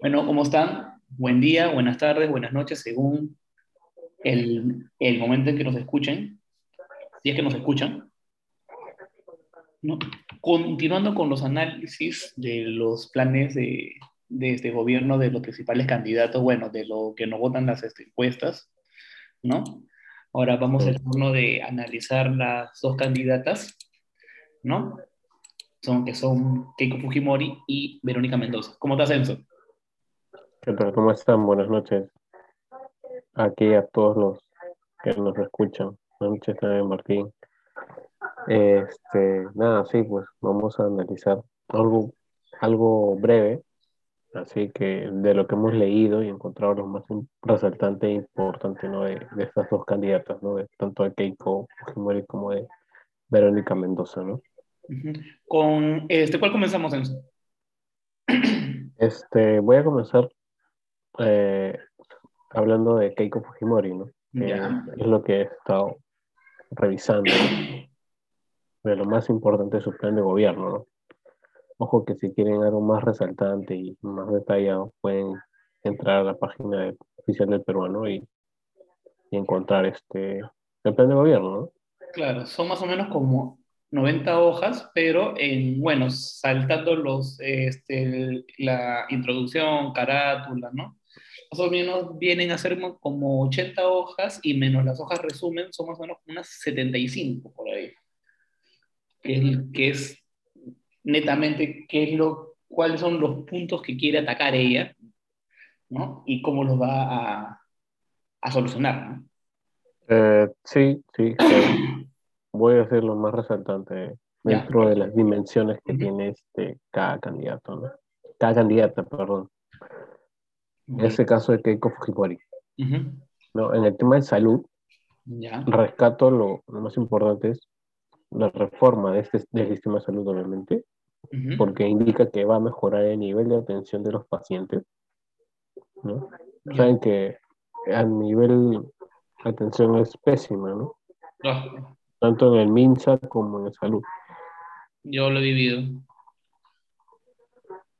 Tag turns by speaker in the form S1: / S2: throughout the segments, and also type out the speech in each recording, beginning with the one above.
S1: Bueno, ¿cómo están? Buen día, buenas tardes, buenas noches, según el, el momento en que nos escuchen, si es que nos escuchan. ¿no? Continuando con los análisis de los planes de, de este gobierno, de los principales candidatos, bueno, de lo que nos votan las encuestas, ¿no? Ahora vamos al turno de analizar las dos candidatas, ¿no? Son, que son Keiko Fujimori y Verónica Mendoza. ¿Cómo estás, Enzo?
S2: ¿Qué tal? ¿Cómo están? Buenas noches. Aquí a todos los que nos escuchan. Buenas noches también, Martín. Este, nada, sí, pues vamos a analizar algo, algo breve, así que de lo que hemos leído y encontrado lo más resaltante e importante ¿no? de, de estas dos candidatas, ¿no? de, tanto de Keiko Fujimori como de Verónica Mendoza. ¿no?
S1: Con, este, ¿Cuál comenzamos, Enzo?
S2: Este, voy a comenzar eh, hablando de Keiko Fujimori, ¿no? es lo que he estado revisando de lo más importante de su plan de gobierno, ¿no? Ojo que si quieren algo más resaltante y más detallado, pueden entrar a la página oficial del peruano y, y, encontrar este el plan de gobierno, ¿no?
S1: Claro, son más o menos como 90 hojas, pero en, bueno, saltando los, este, la introducción, carátula, ¿no? Más o menos vienen a ser como 80 hojas y menos las hojas resumen, son más o menos unas 75 por ahí. Que es, que es netamente qué es lo, cuáles son los puntos que quiere atacar ella, ¿no? Y cómo los va a, a solucionar, ¿no?
S2: Eh, sí, sí. voy a hacer lo más resaltante dentro de las dimensiones que uh -huh. tiene este, cada candidato, ¿no? Cada candidata, perdón. En este caso de Keiko Fujimori. Uh -huh. ¿no? En el tema de salud,
S1: ya.
S2: rescato lo, lo, más importante es la reforma de este, del sistema de salud, obviamente, uh -huh. porque indica que va a mejorar el nivel de atención de los pacientes. ¿no? Ya. Saben que a nivel atención es pésima, ¿no?
S1: Oh.
S2: Tanto en el MINSA como en el salud.
S1: Yo lo he vivido.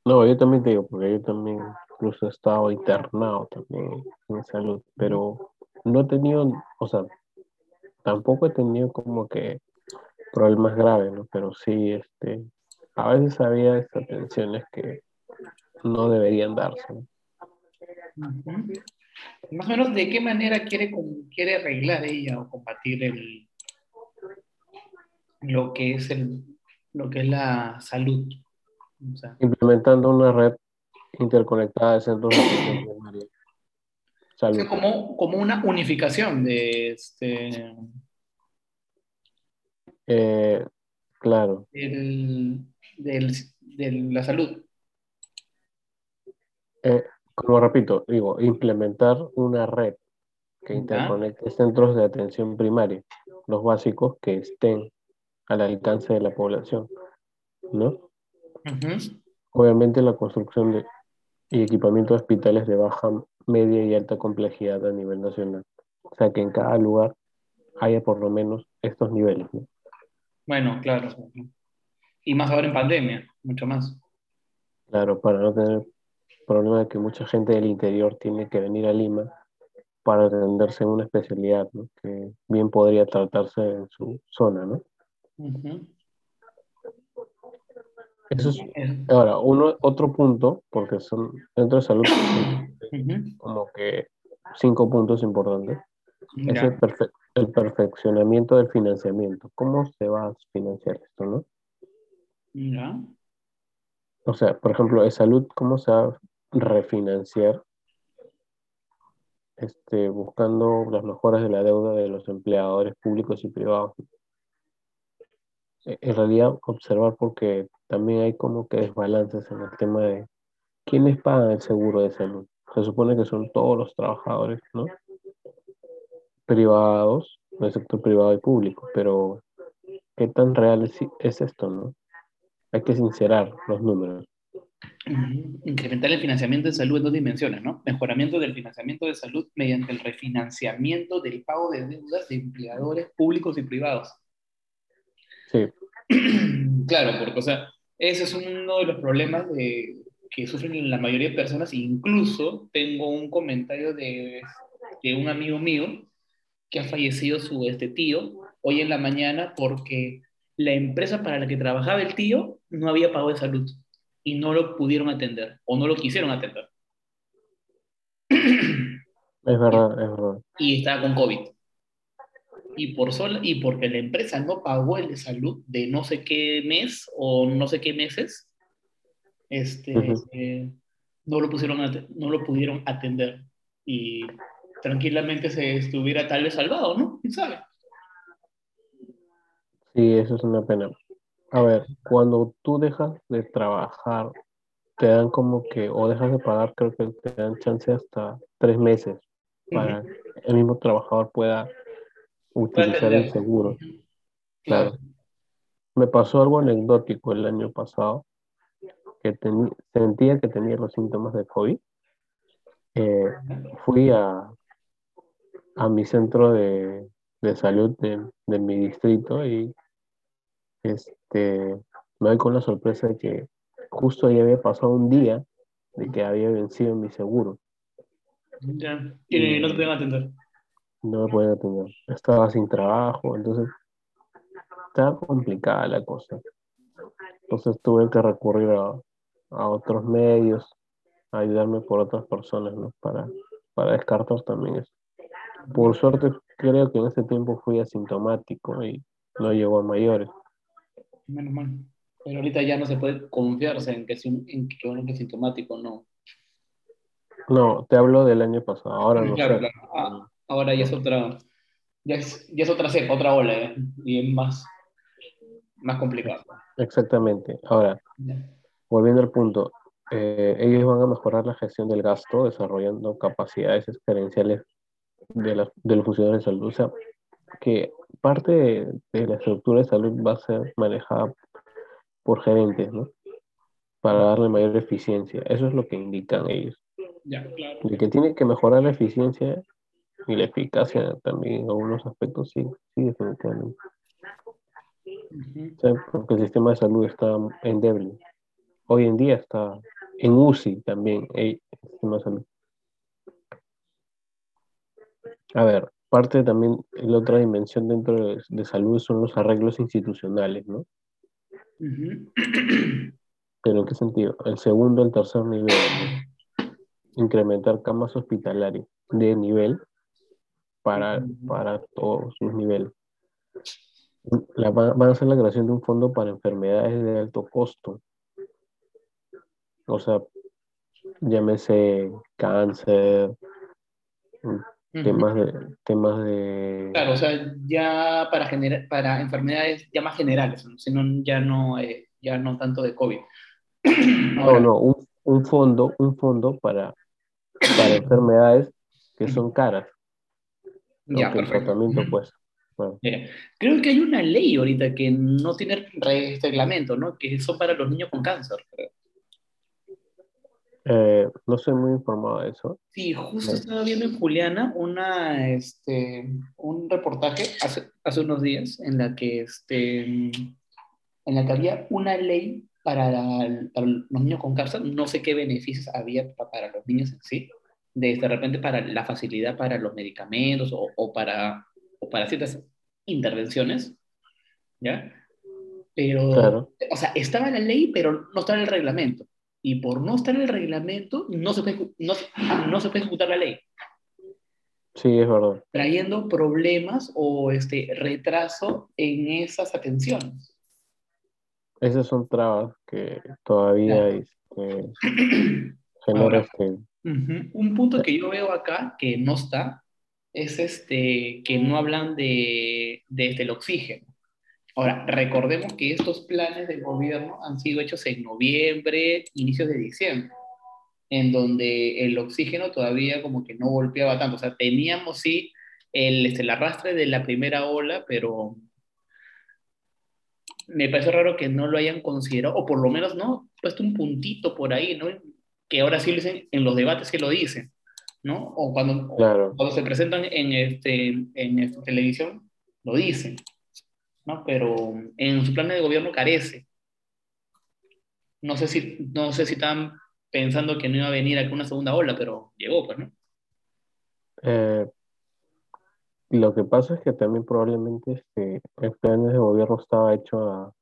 S2: No, yo también te digo, porque yo también incluso he estado internado también en salud, pero no he tenido, o sea, tampoco he tenido como que problemas graves, ¿no? Pero sí, este, a veces había estas tensiones que no deberían darse. ¿no?
S1: Uh -huh. Más o menos, ¿de qué manera quiere, quiere arreglar ella o combatir el, lo que es el, lo que es la salud?
S2: O sea, Implementando una red interconectada de centros de atención primaria.
S1: O sea, como, como una unificación de este.
S2: Eh, claro.
S1: Del, del, de la salud.
S2: Eh, como repito, digo, implementar una red que interconecte centros de atención primaria, los básicos que estén al alcance de la población, ¿no?
S1: Uh -huh.
S2: Obviamente la construcción de, y equipamiento de hospitales de baja, media y alta complejidad a nivel nacional. O sea, que en cada lugar haya por lo menos estos niveles, ¿no?
S1: Bueno, claro. Y más ahora en pandemia, mucho más.
S2: Claro, para no tener problema de que mucha gente del interior tiene que venir a Lima para atenderse en una especialidad, ¿no? que bien podría tratarse en su zona, ¿no?
S1: Uh -huh.
S2: Eso es, ahora, uno, otro punto, porque son dentro de salud, uh -huh. como que cinco puntos importantes, es el, perfe el, perfeccionamiento del financiamiento. ¿Cómo se va a financiar esto, no?
S1: Ya.
S2: O sea, por ejemplo, de salud, ¿cómo se va a refinanciar? Este, buscando las mejoras de la deuda de los empleadores públicos y privados. En realidad, observar porque también hay como que desbalances en el tema de quiénes pagan el seguro de salud. Se supone que son todos los trabajadores, ¿no? Privados, del sector privado y público, pero ¿qué tan real es, es esto, no? Hay que sincerar los números.
S1: Incrementar el financiamiento de salud en dos dimensiones, ¿no? Mejoramiento del financiamiento de salud mediante el refinanciamiento del pago de deudas de empleadores públicos y privados.
S2: Sí.
S1: claro, porque, o sea, ese es uno de los problemas de, que sufren la mayoría de personas. Incluso tengo un comentario de, de un amigo mío que ha fallecido su este tío hoy en la mañana porque la empresa para la que trabajaba el tío no había pago de salud y no lo pudieron atender o no lo quisieron atender.
S2: Es verdad, es verdad.
S1: Y estaba con COVID. Y, por sola, y porque la empresa no pagó el de salud de no sé qué mes o no sé qué meses, este, eh, no, lo pusieron no lo pudieron atender. Y tranquilamente se estuviera tal vez salvado, ¿no? ¿Quién sabe?
S2: Sí, eso es una pena. A ver, cuando tú dejas de trabajar, te dan como que, o dejas de pagar, creo que te dan chance hasta tres meses para que el mismo trabajador pueda utilizar el seguro. Claro. Me pasó algo anecdótico el año pasado, que sentía que tenía los síntomas de COVID. Eh, fui a, a mi centro de, de salud de, de, mi distrito y este, me doy con la sorpresa de que justo ahí había pasado un día de que había vencido mi seguro.
S1: Ya, y no te pueden atender.
S2: No me pueden atender. Estaba sin trabajo, entonces estaba complicada la cosa. Entonces tuve que recurrir a, a otros medios, a ayudarme por otras personas, ¿no? Para, para descartar también eso. Por suerte, creo que en ese tiempo fui asintomático y no llegó a mayores.
S1: Menos mal. Pero ahorita ya no se puede confiarse en que, en que uno es sintomático, no.
S2: No, te hablo del año pasado, ahora no
S1: claro, Claro. Ah, ahora ya es otra, ya es, ya es otra cepa, otra ola, ¿eh? y es más, más complicado.
S2: Exactamente. Ahora, volviendo al punto, eh, ellos van a mejorar la gestión del gasto desarrollando capacidades experienciales de, de los funcionarios de salud. O sea, que parte de, la estructura de salud va a ser manejada por gerentes, ¿no? Para darle mayor eficiencia. Eso es lo que indican ellos.
S1: Ya, claro.
S2: Y que tiene que mejorar la eficiencia y la eficacia también en algunos aspectos, sí, sí, definitivamente. porque el sistema de salud está endeble. Hoy en día está en UCI también el sistema de salud. A ver, parte también, la otra dimensión dentro de, salud son los arreglos institucionales, ¿no? ¿Pero qué sentido? El segundo, el tercer nivel, incrementar camas hospitalarias de nivel para, para todos sus niveles. La, van a hacer la creación de un fondo para enfermedades de alto costo. O sea, llámese cáncer, temas de temas de
S1: claro o sea ya para generar para enfermedades ya más generales sino ya no eh, ya no tanto de covid.
S2: No no un, un, fondo un fondo para para enfermedades que son caras
S1: ya el
S2: tratamiento pues.
S1: Creo que hay una ley ahorita que no tiene reglamento no que son para los niños con cáncer
S2: eh, no soy muy informado de eso.
S1: Sí, justo estaba viendo en Juliana una, este, un reportaje hace, hace unos días en la que, este, en la que había una ley para, los niños con cáncer. No sé qué beneficios había para los niños en sí. De, de repente para la facilidad para los medicamentos o, o para, o para ciertas intervenciones. ¿Ya? Pero, o sea, estaba la ley, pero no estaba el reglamento y por no estar en el reglamento no se puede, no, no se puede ejecutar la ley.
S2: Sí, es verdad.
S1: Trayendo problemas o este retraso en esas atenciones.
S2: Esas son trabas que todavía este, generan este...
S1: Un punto que yo veo acá que no está es este que no hablan de, de este, el oxígeno. Ahora, recordemos que estos planes del gobierno han sido hechos en noviembre, inicios de diciembre, en donde el oxígeno todavía como que no golpeaba tanto. O sea, teníamos sí el, este, el arrastre de la primera ola, pero me parece raro que no lo hayan considerado, o por lo menos no, puesto un puntito por ahí, ¿no? Que ahora sí lo dicen en los debates que lo dicen, ¿no? O cuando, cuando se presentan en, este, en esta televisión, lo dicen. ¿no? pero en su plan de gobierno carece. No sé si, no sé si están pensando que no iba a venir aquí una segunda ola, pero llegó, pues, ¿no?
S2: Eh, lo que pasa es que también probablemente este, el plan de gobierno estaba hecho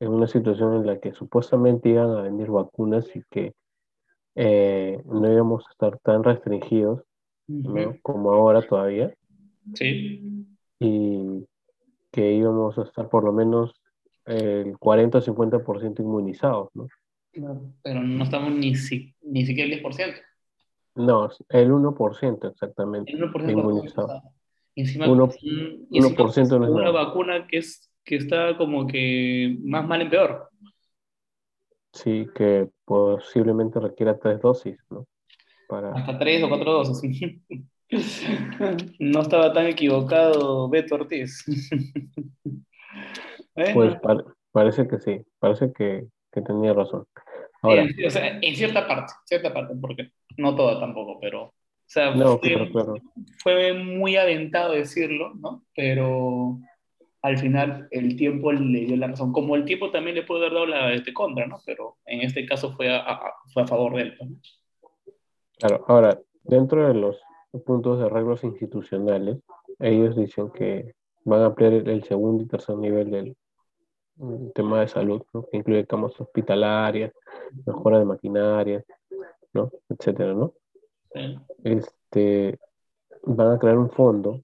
S2: en una situación en la que supuestamente iban a venir vacunas y que eh, no íbamos a estar tan restringidos ¿no? como ahora todavía.
S1: Sí.
S2: Y que íbamos a estar por lo menos el 40 o 50% inmunizados, ¿no?
S1: pero no estamos ni, ni siquiera el 10%.
S2: No, el 1% exactamente. El 1% inmunizado.
S1: Encima, 1%, una vacuna que, es, que está como que más mal en peor.
S2: Sí, que posiblemente requiera tres dosis, ¿no?
S1: Para... Hasta tres o cuatro dosis. no estaba tan equivocado Beto Ortiz.
S2: Pues parece que sí, parece que, que tenía razón.
S1: Ahora, en, o sea, en cierta parte, cierta parte, porque no toda tampoco, pero o sea, fue, muy aventado decirlo, ¿no? Pero al final el tiempo le dio la razón. Como el tiempo también le puede haber dado la este, contra, ¿no? Pero en este caso fue a, fue a favor de él. ¿no?
S2: Claro, ahora, dentro de los puntos de arreglos institucionales, ellos dicen que van a ampliar el segundo y tercer nivel del tema de salud, ¿no? que incluye camas hospitalarias, mejora de maquinaria, ¿no? etcétera, ¿no? Este, van a crear un fondo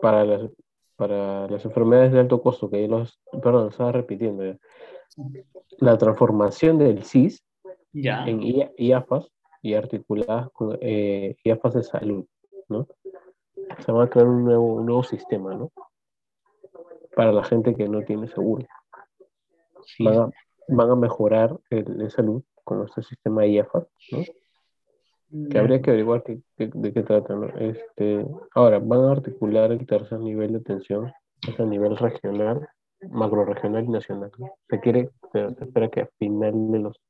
S2: para las para las enfermedades de alto costo, que los, perdón, estaba repitiendo La transformación del CIS en IAFAS y articuladas con eh, IAFAS de salud, ¿no? Se va a crear un nuevo, un nuevo sistema, ¿no? Para la gente que no tiene seguro. Van, a, van, a, mejorar el, la salud con este sistema IAFAS, ¿no? Que habría que averiguar de qué tratan. Este, ahora, van a articular el tercer nivel de atención, es a nivel regional, macro regional y nacional. Se quiere, se espera que a final de los,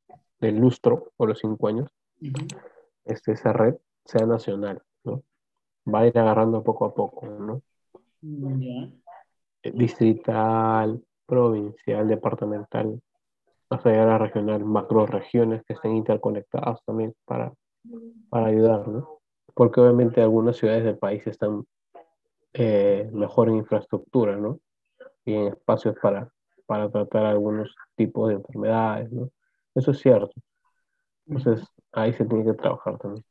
S2: del lustro o los cinco años, este, esa red sea nacional, ¿no? Va a ir agarrando poco a poco, ¿no? Eh, distrital, provincial, departamental, hasta llegar a regional, macro regiones que estén interconectadas también para para ayudar, ¿no? Porque obviamente algunas ciudades del país están eh, mejor en infraestructura, ¿no? Y en espacios para, para tratar algunos tipos de enfermedades, ¿no? Eso es cierto. Entonces, ahí se tiene que trabajar también.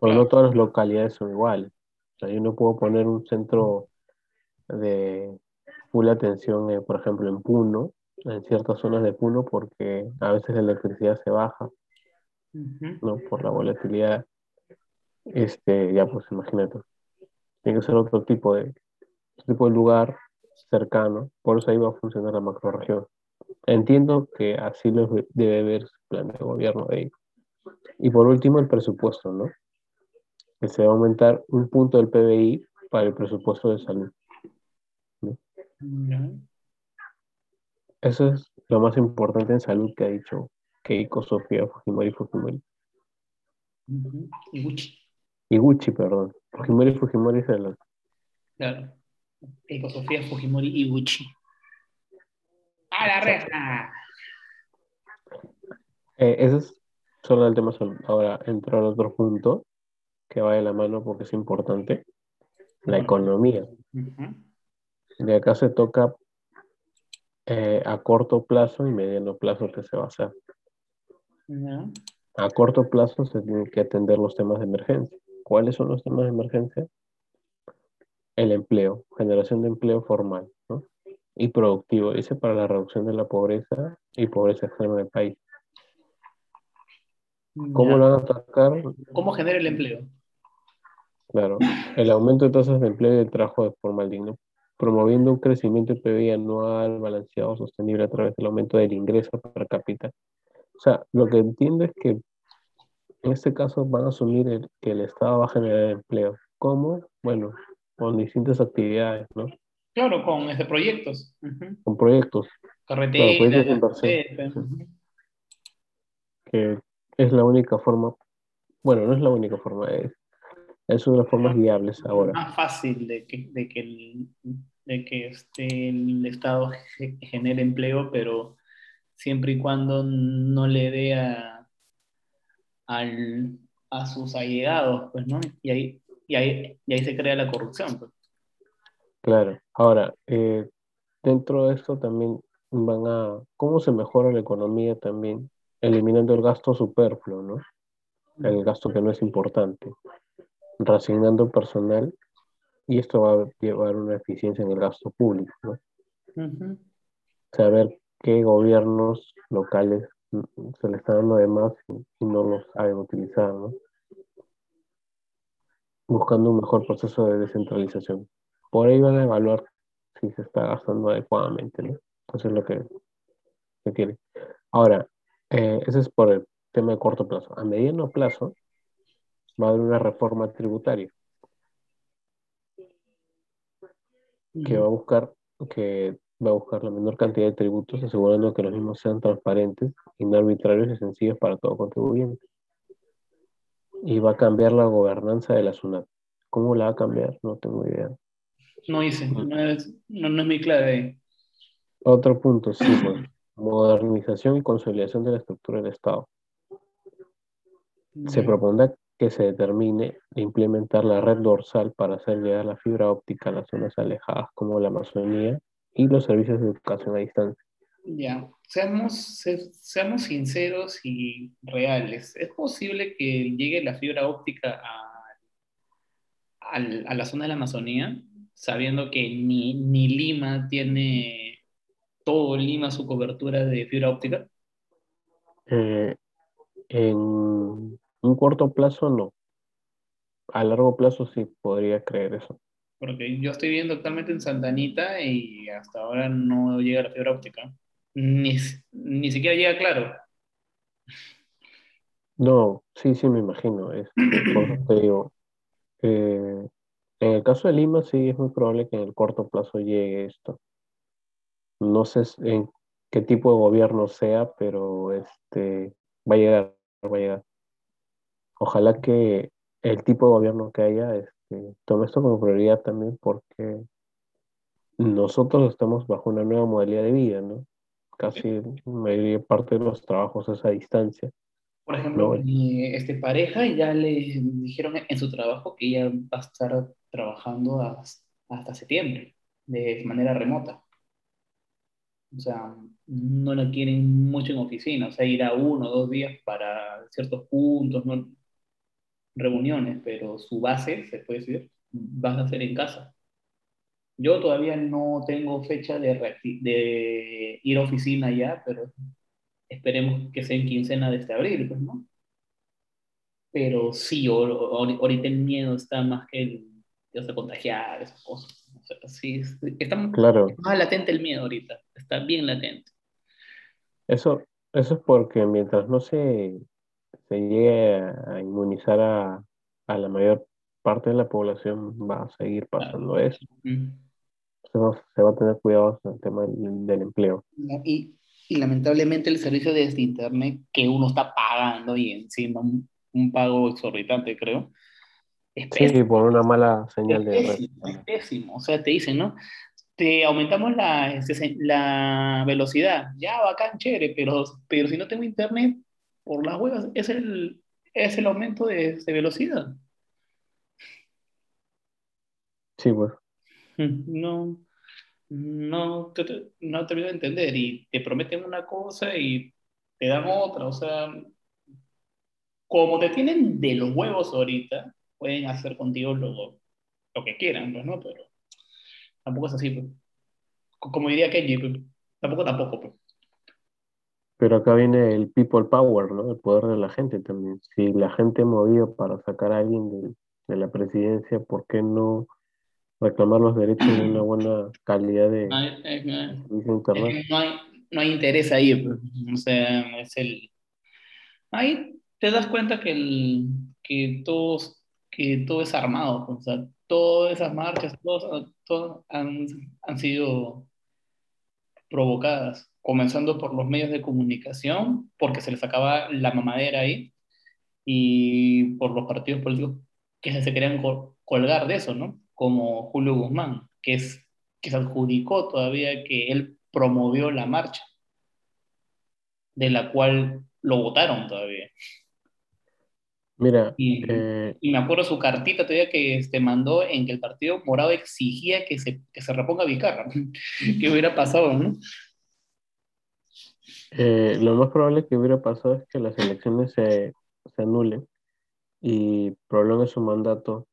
S2: Pero no todas las localidades son iguales. O sea, yo no puedo poner un centro de full atención, eh, por ejemplo, en Puno, en ciertas zonas de Puno, porque a veces la electricidad se baja ¿no? Por la volatilidad. Este, ya pues imagínate. Tiene que ser otro tipo de, tipo de lugar cercano, por eso ahí va a funcionar la macroregión. Entiendo que así lo debe ver el plan de gobierno de ahí. Y por último, el presupuesto, ¿no? Que se va a aumentar un punto del PBI para el presupuesto de salud. Eso es lo más importante en salud que ha dicho Keiko Sofía Fujimori Fujimori.
S1: Iguchi.
S2: Iguchi, perdón. Fujimori Fujimori es el
S1: Claro. Keiko Sofía Fujimori Iguchi. ¡A la reja!
S2: Eh, ese es solo el tema. Ahora entro al otro punto que va de la mano porque es importante. La economía. De acá se toca eh, a corto plazo y mediano plazo que se va a hacer. A corto plazo se tienen que atender los temas de emergencia. ¿Cuáles son los temas de emergencia? El empleo, generación de empleo formal y productivo, dice para la reducción de la pobreza y pobreza extrema del país. ¿Cómo lo van a atacar?
S1: ¿Cómo genera el empleo?
S2: Claro, el aumento de tasas de empleo y el trabajo de forma digno, promoviendo un crecimiento PIB anual balanceado sostenible a través del aumento del ingreso per cápita sea, lo que entiendo es que en este caso van a asumir que el Estado va a generar empleo. ¿Cómo? Bueno, con distintas actividades, ¿no?
S1: Claro, con este, proyectos.
S2: Con proyectos.
S1: Carreteras,
S2: Que es la única forma, bueno, no es la única forma, es, es una de las formas viables ahora.
S1: Más fácil de que, de que, el, de que este, el Estado genere empleo, pero siempre y cuando no le dé a, al, a sus allegados, pues, ¿no? Y ahí, y ahí, y ahí se crea la corrupción. Pues.
S2: Claro. Ahora, eh, dentro de esto también van a, ¿cómo se mejora la economía también? Eliminando el gasto superfluo, ¿no? El gasto que no es importante. Resignando personal y esto va a llevar una eficiencia en el gasto público, ¿no? Saber qué gobiernos locales se le está dando de más y no los saben utilizar, ¿no? Buscando un mejor proceso de descentralización. Por ahí van a evaluar si se está gastando adecuadamente, ¿no? Eso es lo que se quiere. Ahora, eh, ese es por el tema de corto plazo. A mediano plazo va a haber una reforma tributaria que va a buscar que va a buscar la menor cantidad de tributos, asegurando que los mismos sean transparentes, no arbitrarios y sencillos para todo contribuyente. Y va a cambiar la gobernanza de la SUNAT. ¿Cómo la va a cambiar? No tengo idea.
S1: No hice, no es, no, no es muy clave.
S2: Otro punto, sí, pues, modernización y consolidación de la estructura del Estado. Se propondrá que se determine e implementar la red dorsal para hacer llegar la fibra óptica a las zonas alejadas como la Amazonía y los servicios de educación a distancia.
S1: Ya, seamos, seamos sinceros y reales. ¿Es posible que llegue la fibra óptica a, a, la zona de la Amazonía, sabiendo que ni, ni Lima tiene todo Lima su cobertura de fibra óptica?
S2: Eh, en un corto plazo no. A largo plazo sí podría creer eso.
S1: Porque yo estoy viendo actualmente en Santanita y hasta ahora no llega la fibra óptica. Ni, ni siquiera llega claro.
S2: No, sí, sí, me imagino. Es, te digo, eh, en el caso de Lima sí es muy probable que en el corto plazo llegue esto. No sé en qué tipo de gobierno sea, pero este va a llegar, va a llegar. Ojalá que el tipo de gobierno que haya este, tome esto como prioridad también porque nosotros estamos bajo una nueva modalidad de vida, ¿no? Casi mayoría parte de los trabajos es a distancia.
S1: Por ejemplo, mi este, pareja ya le dijeron en su trabajo que ella va a estar trabajando hasta, septiembre, de manera remota. O sea, no la quieren mucho en oficina, o sea, ir a uno o dos días para ciertos puntos, ¿no? Reuniones, pero su base, se puede decir, vas a hacer en casa. Yo todavía no tengo fecha de, de ir a oficina ya, pero esperemos que sea en quincena de este abril, pues, ¿no? Pero sí, ahorita el miedo está más que el de contagiar, esas cosas. sí, está claro. más latente el miedo ahorita, está bien latente.
S2: Eso, eso es porque mientras no se se llegue a inmunizar a, a, la mayor parte de la población, va a seguir pasando eso. se, va, a tener cuidado en el tema del, empleo.
S1: Y, y, lamentablemente el servicio de este Internet que uno está pagando y encima un, un pago exorbitante, creo.
S2: Es sí, por una mala señal
S1: de red. Es pésimo, o sea, te dicen, ¿no? Te aumentamos la, la velocidad, ya bacán, chévere, pero, pero si no tengo internet, por las huevas, es el, es el aumento de, velocidad.
S2: Sí, pues.
S1: No, no no te voy a entender y te prometen una cosa y te dan otra, o sea, como te tienen de los huevos ahorita, pueden hacer contigo lo, lo que quieran, pues, ¿no? Pero tampoco es así, pues. Como diría Kenji, pues, tampoco, tampoco, pues.
S2: Pero acá viene el people power, ¿no? El poder de la gente también. Si la gente movió para sacar a alguien de, de la presidencia, ¿por qué no reclamar los derechos de una buena calidad de
S1: no hay, internet? no, hay, no hay interés ahí, pues. o sea, es el... Ahí te das cuenta que, el, que, todos, que todo es armado, pues, o sea, todas esas marchas, todos, todos han, han sido provocadas comenzando por los medios de comunicación, porque se les acaba la mamadera ahí, y por los partidos políticos que se querían colgar de eso, ¿no? Como Julio Guzmán, que, es, que se adjudicó todavía que él promovió la marcha, de la cual lo votaron todavía.
S2: Mira,
S1: Y,
S2: eh,
S1: y me acuerdo su cartita todavía que este, mandó en que el Partido Morado exigía que se, que se reponga Vizcarra. ¿Qué hubiera pasado, no?
S2: Eh, lo más probable que hubiera pasado es que las elecciones se, se anulen y prolongue su mandato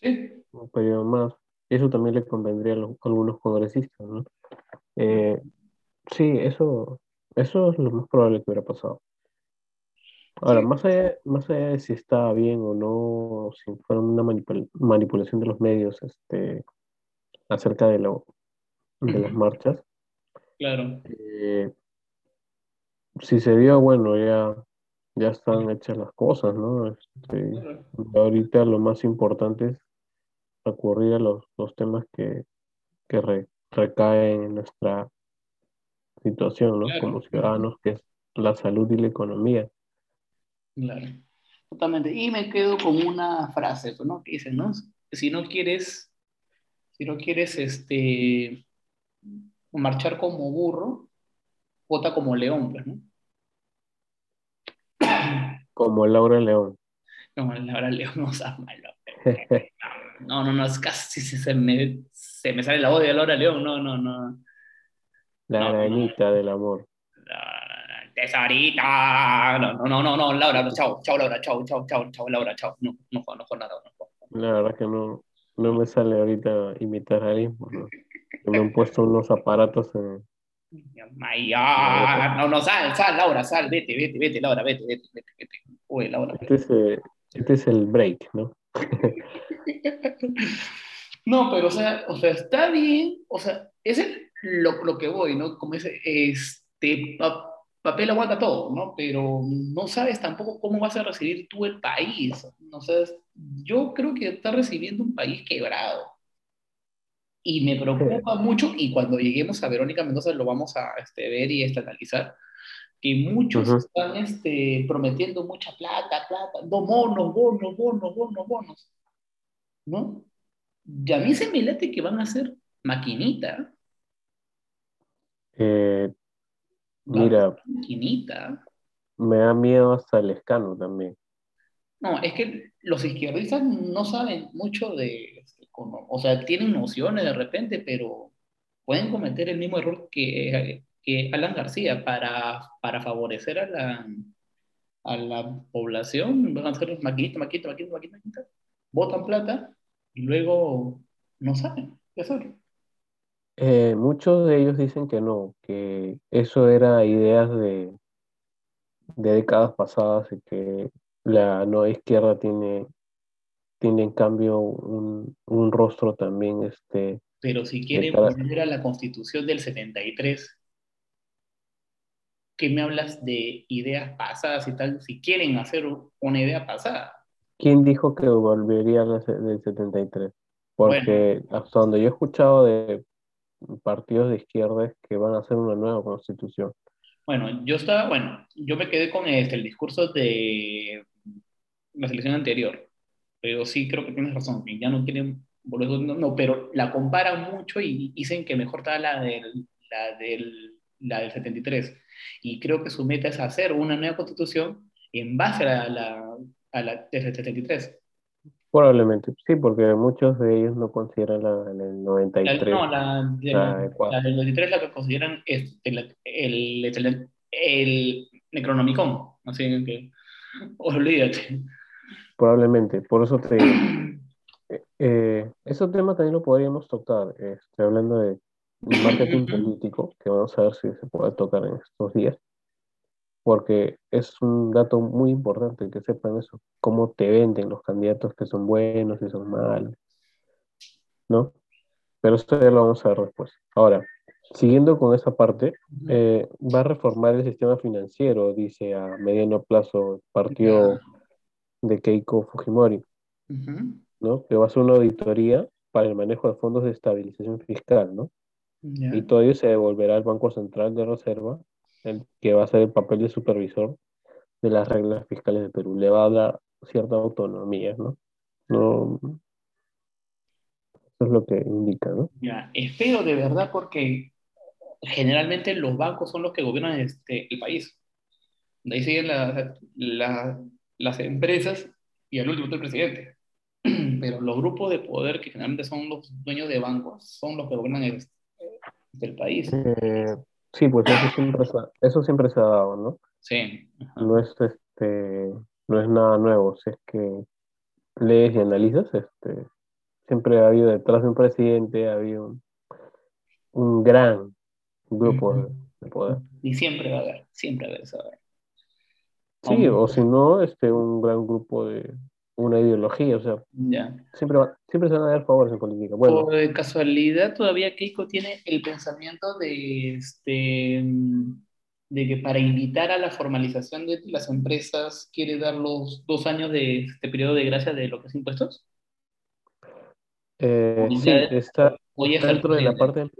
S1: Sí,
S2: un periodo más. Eso también le convendría a, los- a algunos congresistas, ¿no? Eh, sí, eso, eso es lo más probable que hubiera pasado. Ahora,
S1: sí,
S2: más allá, más allá de si está bien o no, si fuera una manipul- manipulación de los medios este, acerca de, lo, de las marchas,
S1: claro.
S2: eh, si se dio, bueno, ya, ya están hechas las cosas, ¿no? Este, ahorita lo más importante es recurrir a los, los temas que, que re- recaen en nuestra situación, ¿no?
S1: Claro,
S2: Como ciudadanos, que es la salud y la economía.
S1: claro. Totalmente. Y me quedo con una frase, pues, ¿no? Que dicen, ¿no? Si no quieres, si no quieres este, marchar como burro, vota como león, pues, ¿no?
S2: Como Laura León.
S1: Como la hora león no sea malo. No, no, no, es casi se, me, se me sale la voz de Laura León, no, no, no.
S2: La
S1: No, no, no.
S2: arañita del amor.
S1: Tesorita. No, no, no, no, Laura, no, chao, chao, Laura, chao, chao, chao, chao, Laura, chao. No, no, no, no, nada, no.
S2: La verdad que no, no me sale ahorita imitar a alguien, ¿no? Que me han puesto unos aparatos en.
S1: Maya, no, no, sal, sal, Laura, sal, vete, vete, vete, Laura, vete, vete, vete, vete. Uy, Laura,
S2: Este es, eh, este es el break, ¿no?
S1: No, pero o sea, o sea, está bien, o sea, ese es lo, lo que voy, ¿no? Como ese, este, pa- papel aguanta todo, ¿no? Pero no sabes tampoco cómo vas a recibir tú el país, ¿no? O sea, yo creo que está recibiendo un país quebrado y me preocupa mucho y cuando lleguemos a Verónica Mendoza lo vamos a este, ver y este, analizar, que muchos están este, prometiendo mucha plata, plata, no, bonos, bonos, bonos, bonos, bonos, ¿no? Y a mí se me late que van a ser maquinita,
S2: Eh, mira,
S1: maquinita.
S2: me da miedo hasta el escano también.
S1: No, es que los izquierdistas no saben mucho de, o sea, tienen nociones de repente, pero pueden cometer el mismo error que, que Alan García para, para favorecer a la, a la población. Van a maquinita, maquinita, maquinita, maquinita, maquinita, botan plata y luego no saben qué hacer.
S2: Eh, muchos de ellos dicen que no, que eso era ideas de, de décadas pasadas y que la nueva izquierda tiene, tiene en cambio un, un rostro también este,
S1: Pero si quieren volver a la constitución del 73 ¿qué me hablas de ideas pasadas y tal? Si quieren hacer una idea pasada.
S2: ¿Quién dijo que volvería a la se- del 73?
S1: Bueno,
S2: Porque hasta donde yo he escuchado de partidos de izquierda que van a hacer una nueva constitución.
S1: bueno, yo estaba, bueno, yo me quedé con este, el discurso de la selección anterior, pero sí creo que tienes razón, que ya no quieren volver, no, no, pero la comparan mucho y dicen que mejor está la del, la del, la del 73. Y creo que su meta es hacer una nueva constitución en base a la, la, a la del 73.
S2: Probablemente, sí, porque muchos de ellos no consideran la del
S1: La-
S2: 93
S1: no, la del,
S2: la
S1: la del 93 la que consideran este, la- el, el, el Necronomicon. Así que, olvídate.
S2: Probablemente, por eso te. Eh, eh, ese tema también lo podríamos tocar, este, hablando de marketing político, que vamos a ver si se puede tocar en estos días, porque es un dato muy importante que sepan eso, cómo te venden los candidatos que son buenos y son malos, ¿no? Pero esto ya lo vamos a ver después. Ahora, siguiendo con esa parte, eh, va a reformar el sistema financiero, dice a mediano plazo el partido de Keiko Fujimori. ¿no? Que va a hacer una auditoría para el manejo de fondos de estabilización fiscal, ¿no? Y todo ello se devolverá al Banco Central de Reserva, el que va a ser el papel de supervisor de las reglas fiscales de Perú. Le va a dar cierta autonomía, ¿no? No, eso es lo que indica, ¿no?
S1: Ya. Espero de verdad porque generalmente los bancos son los que gobiernan este, el país. De ahí siguen la- la- las empresas y al último está el presidente. Pero los grupos de poder, que generalmente son los dueños de bancos, son los que gobiernan el, el país.
S2: Eh, sí, pues eso siempre, se, eso siempre se ha dado, ¿no?
S1: Sí.
S2: No es, este, no es nada nuevo, si es que lees y analizas, este, siempre ha habido detrás de un presidente, ha habido un, gran grupo de, poder.
S1: Y siempre va a haber, siempre va a haber.
S2: Sí, o si no, este, un gran grupo de una ideología, o sea, siempre, siempre se van a dar favores en política. Bueno.
S1: Por de casualidad, todavía Keiko tiene el pensamiento de, este, de que para invitar a la formalización de las empresas quiere dar los dos años de este periodo de gracia de lo que es impuestos.
S2: Eh, sí, está, dentro de la parte,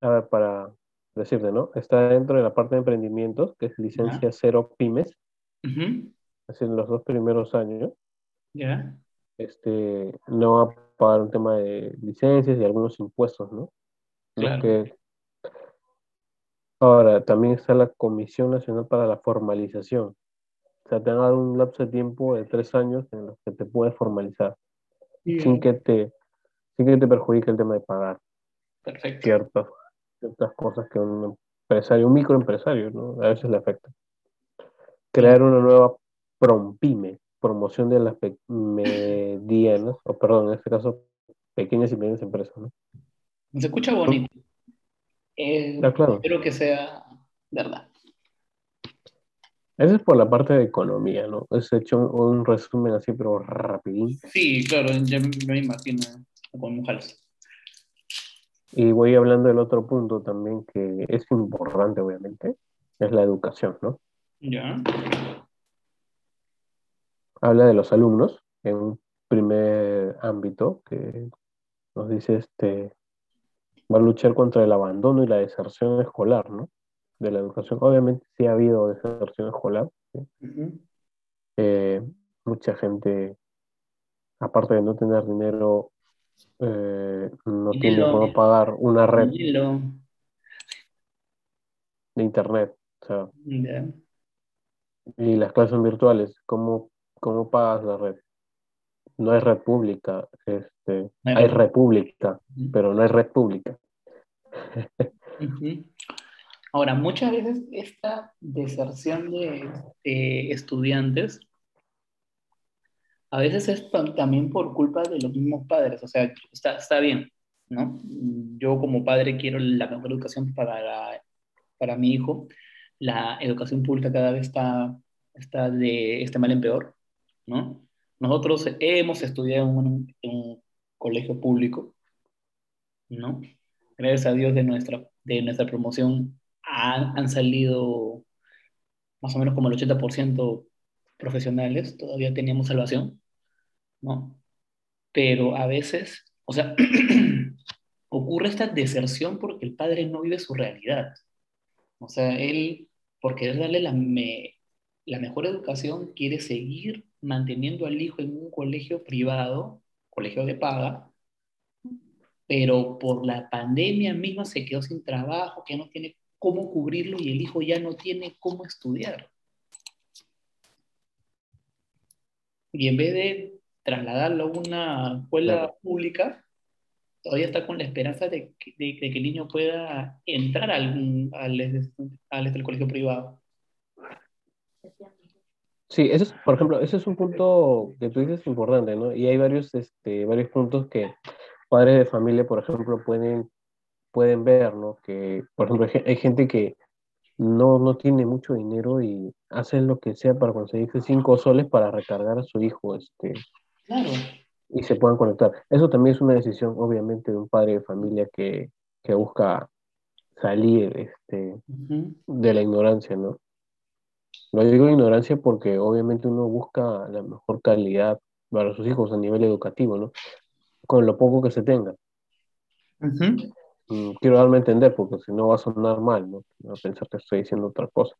S2: a ver, para decirte, ¿no? Está dentro de la parte de emprendimientos, que es licencia cero pymes, así en los dos primeros años.
S1: Ya.
S2: Este, no va a pagar un tema de licencias y algunos impuestos, ¿no?
S1: Claro.
S2: Ahora, también está la Comisión Nacional para la Formalización. O sea, te van a dar un lapso de tiempo de tres años en los que te puedes formalizar sin que te sin que te perjudique el tema de pagar
S1: Perfecto.
S2: Ciertas, ciertas cosas que un empresario, un microempresario, ¿no? a veces le afecta. Crear una nueva PROMPYME, promoción de las medianas, o perdón, en este caso, pequeñas y medianas empresas. ¿no?
S1: Se escucha bonito. Eh, claro. Espero que sea verdad.
S2: Eso es por la parte de economía, ¿no? Es hecho un, resumen así, pero rapidín.
S1: Sí, claro, ya me imagino con mujeres.
S2: Y voy hablando del otro punto también que es importante, obviamente, es la educación, ¿no?
S1: Ya.
S2: Habla de los alumnos en un primer ámbito que nos dice este va a luchar contra el abandono y la deserción escolar, ¿no? de la educación. Obviamente sí ha habido deserción escolar. Eh, mucha gente, aparte de no tener dinero, eh, no tiene cómo pagar una red de internet. Y las clases virtuales, ¿cómo, ¿cómo pagas la red? No hay red pública, este, hay, red pública, pero no hay red pública.
S1: Ahora, muchas veces esta deserción de, estudiantes a veces es también por culpa de los mismos padres. O sea, está, está bien, ¿no? Yo como padre quiero la mejor educación para, para mi hijo. La educación pública cada vez está, está de este mal en peor, ¿no? Nosotros hemos estudiado en un, colegio público, ¿no? Gracias a Dios de nuestra, de nuestra promoción han, salido más o menos como el 80% profesionales, todavía teníamos salvación, ¿no? Pero a veces, o sea, ocurre esta deserción porque el padre no vive su realidad. O sea, él, por querer darle la, la mejor educación, quiere seguir manteniendo al hijo en un colegio privado, colegio de paga, pero por la pandemia misma se quedó sin trabajo, que no tiene cómo cubrirlo y el hijo ya no tiene cómo estudiar. Y en vez de trasladarlo a una escuela pública, todavía está con la esperanza de que, el niño pueda entrar al, al, al, colegio privado.
S2: Sí, eso es, por ejemplo, ese es un punto que tú dices importante, ¿no? Y hay varios, este, varios puntos que padres de familia, por ejemplo, pueden pueden ver, ¿no? Que, por ejemplo, hay gente que no, no tiene mucho dinero y hacen lo que sea para conseguirse cinco soles para recargar a su hijo, este,
S1: claro.
S2: y se puedan conectar. Eso también es una decisión, obviamente, de un padre de familia que, que busca salir este, de la ignorancia, ¿no? No digo ignorancia porque obviamente uno busca la mejor calidad para sus hijos a nivel educativo, ¿no? Con lo poco que se tenga. Mm, quiero darme a entender porque si no va a sonar mal, ¿no? Va a pensar que estoy diciendo otra cosa.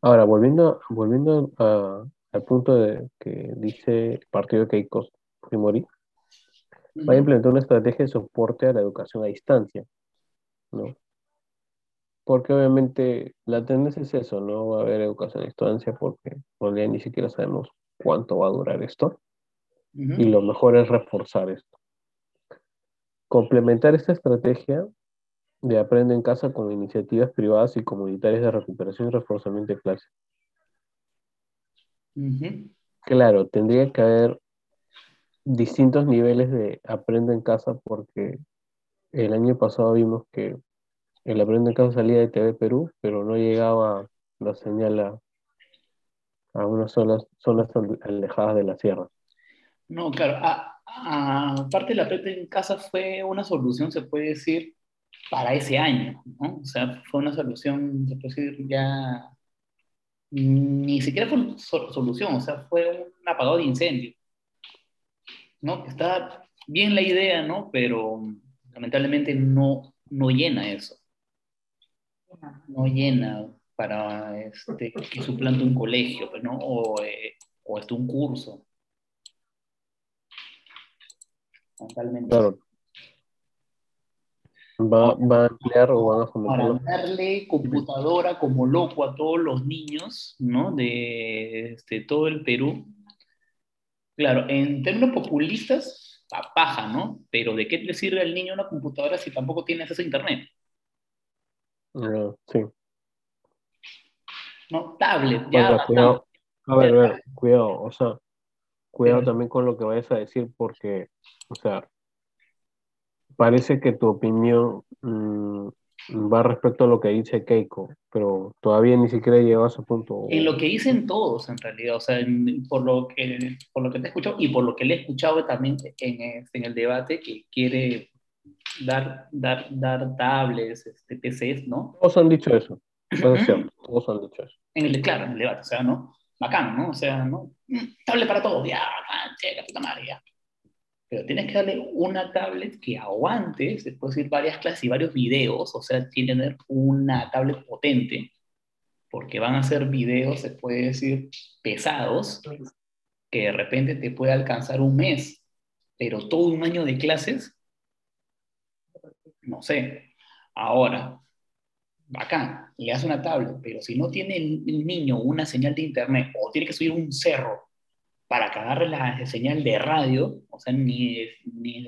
S2: Ahora, volviendo, volviendo al punto de que dice el partido de Keiko Fujimori, va a implementar una estrategia de soporte a la educación a distancia, ¿no? porque obviamente la tendencia es eso, no va a haber educación a distancia porque todavía ni siquiera sabemos cuánto va a durar esto. Y lo mejor es reforzar esto. Complementar esta estrategia de aprende en casa con iniciativas privadas y comunitarias de recuperación y reforzamiento de Claro, tendría que haber distintos niveles de aprende en casa porque el año pasado vimos que el aprende en casa salía de TV Perú, pero no llegaba la señal a, a unas zonas, zonas alejadas de la sierra.
S1: No, claro, aparte la aprende en casa fue una solución, se puede decir, para ese año, ¿no? O sea, fue una solución, se puede decir, ya ni siquiera fue solución, o sea, fue un apagado de incendio. ¿no? Está bien la idea, ¿no? Pero lamentablemente no, no llena eso. No llena para este, que suplante un colegio, pues, ¿no? O, eh, o este, un curso. Totalmente.
S2: Claro. Va, va, a emplear o van a
S1: fomentar. Para darle computadora como loco a todos los niños, ¿no? De este, todo el Perú, Claro, en términos populistas, a paja, ¿no? Pero ¿de qué le sirve al niño una computadora si tampoco tiene acceso a Internet?
S2: sí.
S1: No, tablet, ya.
S2: cuidado. A ver, a ver, cuidado, o sea, cuidado también con lo que vayas a decir porque, o sea, parece que tu opinión mm, va respecto a lo que dice Keiko, pero todavía ni siquiera llegado a ese punto.
S1: En lo que dicen todos, en realidad, o sea, por, lo que, por lo que te he escuchado y por lo que le he escuchado también en, en el debate, que quiere dar, dar, dar tablets, este, PCs, ¿no?
S2: Todos han dicho eso, todos han dicho eso.
S1: En el, claro, en el debate, o sea, ¿no? Bacán, ¿no? O sea, ¿no? Tablet para todos, ya, checa, puta madre, ya pero tienes que darle una tablet que aguante, se puede decir, varias clases y varios videos, o sea, tiene que tener una tablet potente, porque van a ser videos, se puede decir, pesados, que de repente te puede alcanzar un mes, pero todo un año de clases, no sé. Ahora, bacán, le das una tablet, pero si no tiene el niño una señal de internet o tiene que subir un cerro para cagarle la señal de radio, o sea, ni, ni,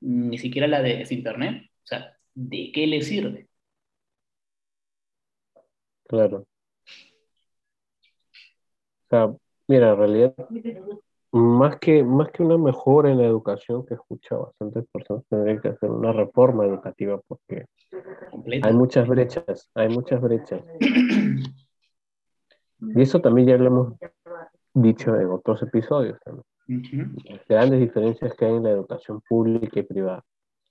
S1: ni siquiera la de internet, o sea, ¿de qué le sirve?
S2: Claro. O sea, mira, en realidad, más que, más que una mejora en la educación que escucha bastantes personas, tendría que hacer una reforma educativa porque hay muchas brechas, hay muchas brechas. Y eso también ya lo hemos dicho en otros episodios también. Grandes diferencias que hay en la educación pública y privada.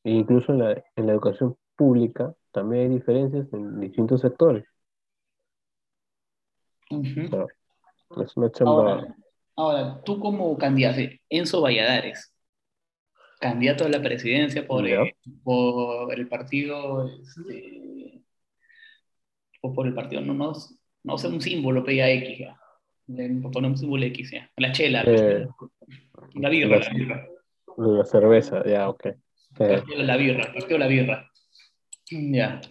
S2: E incluso en la, en la educación pública también hay diferencias en distintos sectores.
S1: es una chamba... ahora, tú como candidato, Enzo Valladares, candidato a la presidencia por, el, por el partido, este, o por el partido, no, no, no sé, un símbolo, X ya ponemos un X, ya. La chela, eh, la birra, la, birra.
S2: La cerveza, ya, ok.
S1: La birra, la birra. Ya.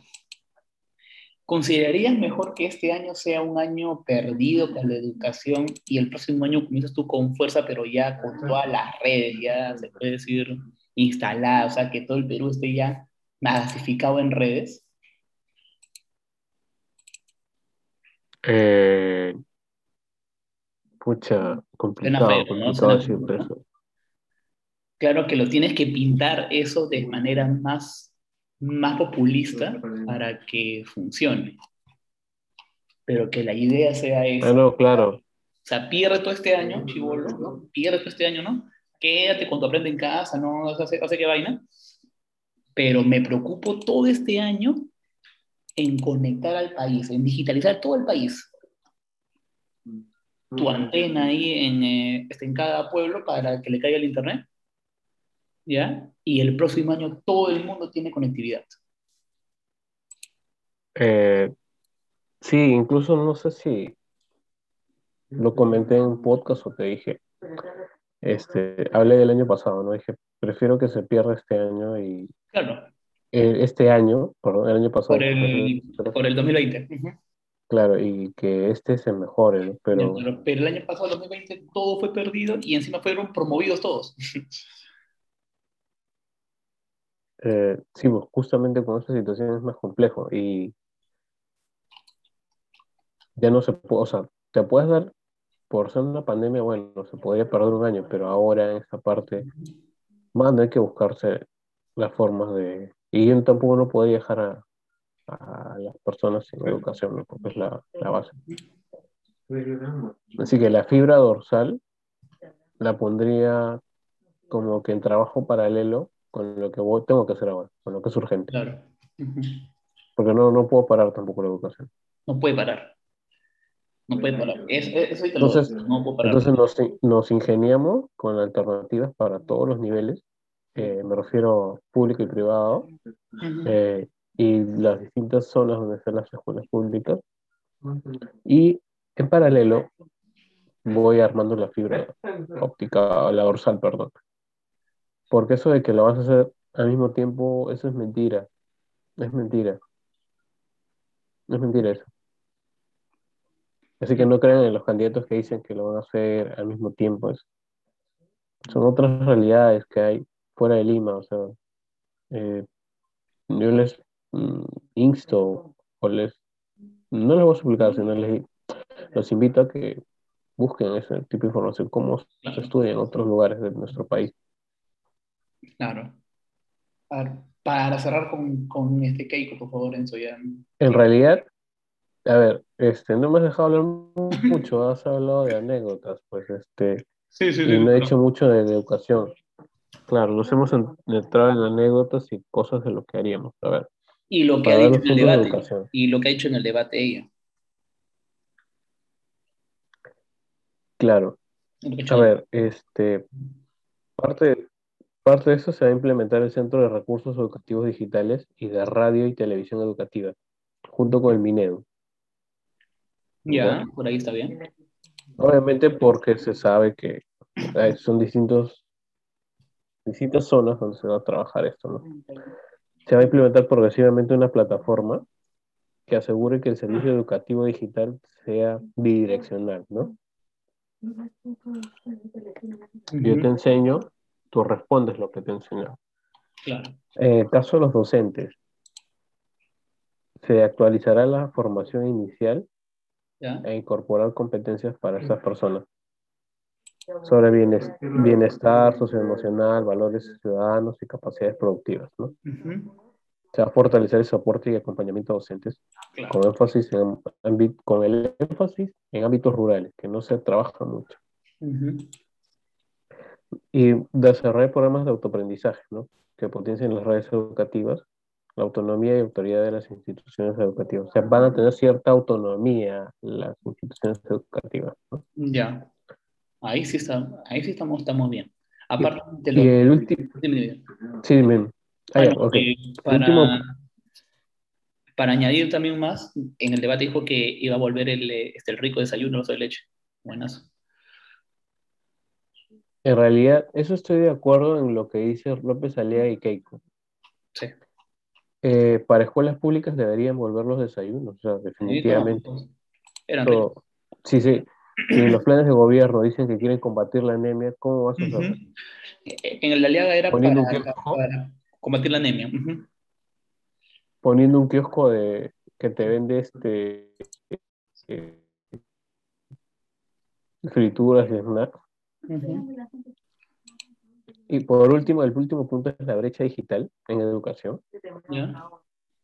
S1: ¿Considerarías mejor que este año sea un año perdido para la educación y el próximo año comienzas tú con fuerza, pero ya con todas las redes, ya se puede decir instaladas, o sea, que todo el Perú esté ya masificado en redes?
S2: Eh, Pucha, complicado,
S1: Claro que lo tienes que pintar eso de manera más, más populista para que funcione. Pero que la idea sea esa.
S2: Ah, no, claro. O
S1: sea, pierde todo este año, chivolo, ¿no? Pierde todo este año, ¿no? Quédate cuando aprende en casa, no hace, hace qué vaina. Pero me preocupo todo este año en conectar al país, en digitalizar todo el país tu antena ahí en, eh, este, en cada pueblo para que le caiga el internet. ¿Ya? Y el próximo año todo el mundo tiene conectividad.
S2: Eh, sí, incluso no sé si lo comenté en un podcast o te dije. Este, hablé del año pasado, ¿no? Dije, prefiero que se pierda este año y,
S1: claro.
S2: este año, perdón, el año pasado.
S1: Por el, por el 2020.
S2: Claro, y que este se mejore, ¿no? Pero...
S1: pero... el año pasado, el 2020, todo fue perdido y encima fueron promovidos todos.
S2: Eh, sí, pues, justamente con esta situación es más complejo y ya no se puede, o sea, te puedes dar por ser una pandemia, bueno, se podría perder un año, pero ahora en esta parte, más hay que buscarse las formas de, y yo tampoco no podría dejar a, a las personas sin educación, porque es la, la base. Así que la fibra dorsal la pondría como que en trabajo paralelo con lo que tengo que hacer ahora, con lo que es urgente.
S1: Claro.
S2: Porque no, no puedo parar tampoco la educación.
S1: No puede parar. No puede parar.
S2: entonces, no puedo parar. entonces nos, nos, ingeniamos con alternativas para todos los niveles. Eh, me refiero público y privado. eh, y las distintas zonas donde están las escuelas públicas. Y en paralelo voy armando la fibra óptica, la dorsal, perdón. Porque eso de que lo vas a hacer al mismo tiempo, eso es mentira. Es mentira. Es mentira eso. Así que no crean en los candidatos que dicen que lo van a hacer al mismo tiempo. Son otras realidades que hay fuera de Lima. O sea, eh, yo les Mm, insto o les, no les voy a explicar, sino les los invito a que busquen ese tipo de información, cómo se estudia en otros lugares de nuestro país.
S1: Claro. Para, cerrar con, con, este Keiko, por favor, Enzo. Ya.
S2: En realidad, a ver, este, no me has dejado hablar mucho, has hablado de anécdotas, pues, este,
S1: sí, sí,
S2: y no he hecho mucho de, de, educación. Claro, nos hemos entrado en anécdotas y cosas de lo que haríamos. A ver,
S1: y lo que ha dicho en el debate. Y lo que ha dicho en el debate ella.
S2: Claro. A ver, este, parte, parte de eso se va a implementar el Centro de Recursos Educativos Digitales y de Radio y Televisión Educativa, junto con el Minedu.
S1: Ya, por ahí está bien.
S2: Obviamente porque se sabe que son distintos, distintas zonas donde se va a trabajar esto, ¿no? Se va a implementar progresivamente una plataforma que asegure que el servicio educativo digital sea bidireccional, ¿no? Yo te enseño, tú respondes lo que te enseño.
S1: Claro.
S2: En el caso de los docentes, se actualizará la formación inicial e incorporar competencias para esas personas sobre bienestar socioemocional, valores ciudadanos y capacidades productivas. ¿no? Se va a fortalecer el soporte y acompañamiento a docentes con, énfasis en, con el énfasis en ámbitos rurales, que no se trabaja mucho. Y desarrollar programas de autoaprendizaje, ¿no? que potencien las redes educativas, la autonomía y autoridad de las instituciones educativas. O sea, van a tener cierta autonomía las instituciones educativas. ¿no?
S1: Ya. Ahí sí, está, ahí sí estamos, estamos bien.
S2: Aparte de lo... Y el último... Sí, dime. Ah,
S1: para, para añadir también más, en el debate dijo que iba a volver el, este, el rico desayuno de leche. Buenas.
S2: En realidad, eso estoy de acuerdo en lo que dice López Alea y Keiko.
S1: Sí.
S2: Eh, para escuelas públicas deberían volver los desayunos, o sea, definitivamente. Sí, sí. Si los planes de gobierno dicen que quieren combatir la anemia, ¿cómo vas a hacer?
S1: En el Aliaga era para, combatir la anemia.
S2: Poniendo un kiosco de que te vende este eh, frituras y snacks. Y por último, el último punto es la brecha digital en educación,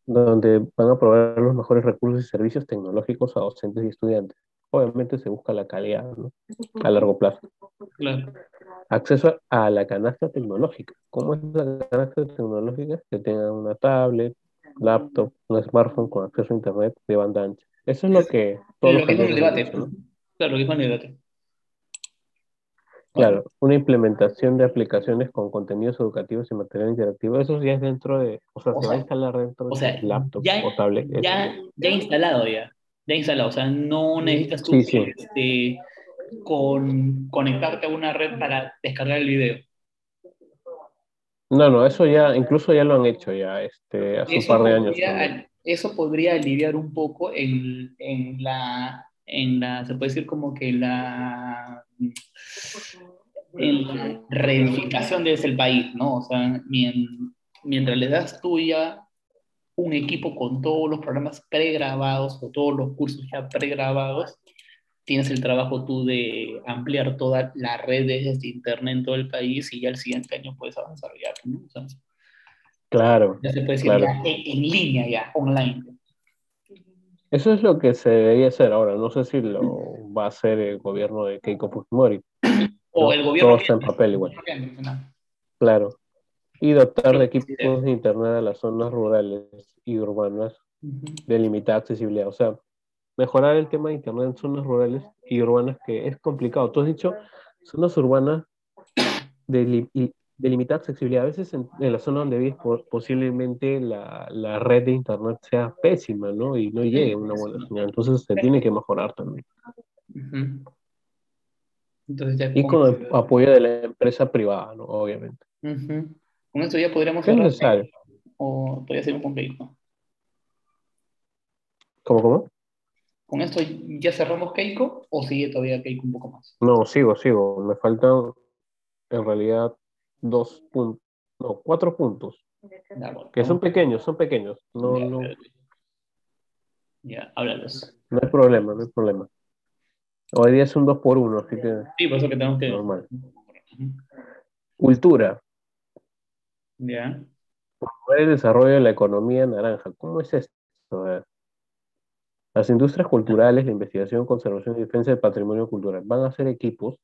S2: donde van a proveer los mejores recursos y servicios tecnológicos a docentes y estudiantes obviamente se busca la calidad ¿no? a largo plazo. Acceso a la canasta tecnológica. ¿Cómo es la canasta tecnológica? Que tenga una tablet, laptop, un smartphone con acceso a internet de banda ancha. Eso es lo que...
S1: Todo lo que dijo en el debate. Claro, lo que dijo en el debate.
S2: Claro, una implementación de aplicaciones con contenidos educativos y material interactivo, eso ya es dentro de, o sea, se va a instalar dentro de laptop o tablet.
S1: Ya, ya instalado ya ya instalado. O sea, no necesitas tú este, con, conectarte a una red para descargar el video.
S2: No, no, eso ya, incluso ya lo han hecho ya, este, hace un par de años.
S1: eso podría aliviar un poco en, en, la, en la, se puede decir como que la, en la reunificación de ese país, ¿no? O sea, mientras le das tú ya un equipo con todos los programas pregrabados o todos los cursos ya pregrabados, tienes el trabajo tú de ampliar toda la red de internet en todo el país y ya el siguiente año puedes avanzar ya, ¿no?
S2: claro.
S1: Ya se puede decir en, línea ya, online.
S2: Eso es lo que se debería hacer ahora. No sé si lo va a hacer el gobierno de Keiko Fujimori.
S1: O el gobierno.
S2: Todo está en papel igual. Claro. Y dotar de equipos de internet a las zonas rurales y urbanas de limitada accesibilidad. O sea, mejorar el tema de Internet en zonas rurales y urbanas, que es complicado. Tú has dicho zonas urbanas de, de limitada accesibilidad. A veces en, la zona donde vives posiblemente la, la, red de Internet sea pésima, ¿no? Y no llegue una buena señal. Entonces se tiene que mejorar también. Entonces, y con el apoyo de la empresa privada, ¿no? Obviamente.
S1: Con esto ya podríamos...
S2: Es necesario.
S1: O podría ser un completo.
S2: ¿Cómo, cómo?
S1: ¿Con esto ya cerramos Keiko o sigue todavía Keiko un poco más?
S2: No, sigo, sigo. Me faltan en realidad dos puntos, no, cuatro puntos. que son pequeños, son pequeños. No,
S1: ya,
S2: no.
S1: Ya, háblalos.
S2: No hay problema, no hay problema. Hoy día es un dos por uno, así que.
S1: Sí, por eso que tenemos que.
S2: Normal. Cultura.
S1: Ya.
S2: Promover el desarrollo de la economía naranja. ¿Cómo es esto? Las industrias culturales, la investigación, conservación y defensa del patrimonio cultural van a ser equipos,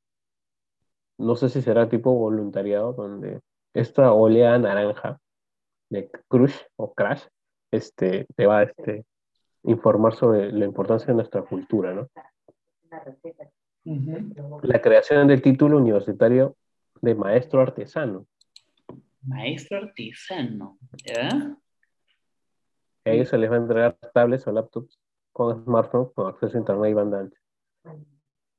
S2: no sé si será tipo voluntariado, donde esta oleada naranja de Crush o Crash este, te va a este, informar sobre la importancia de nuestra cultura, ¿no? La creación del título universitario de maestro artesano.
S1: Maestro artesano, ¿ya?
S2: A ellos se les va a entregar tablets o laptops con smartphones con acceso a internet y banda ancha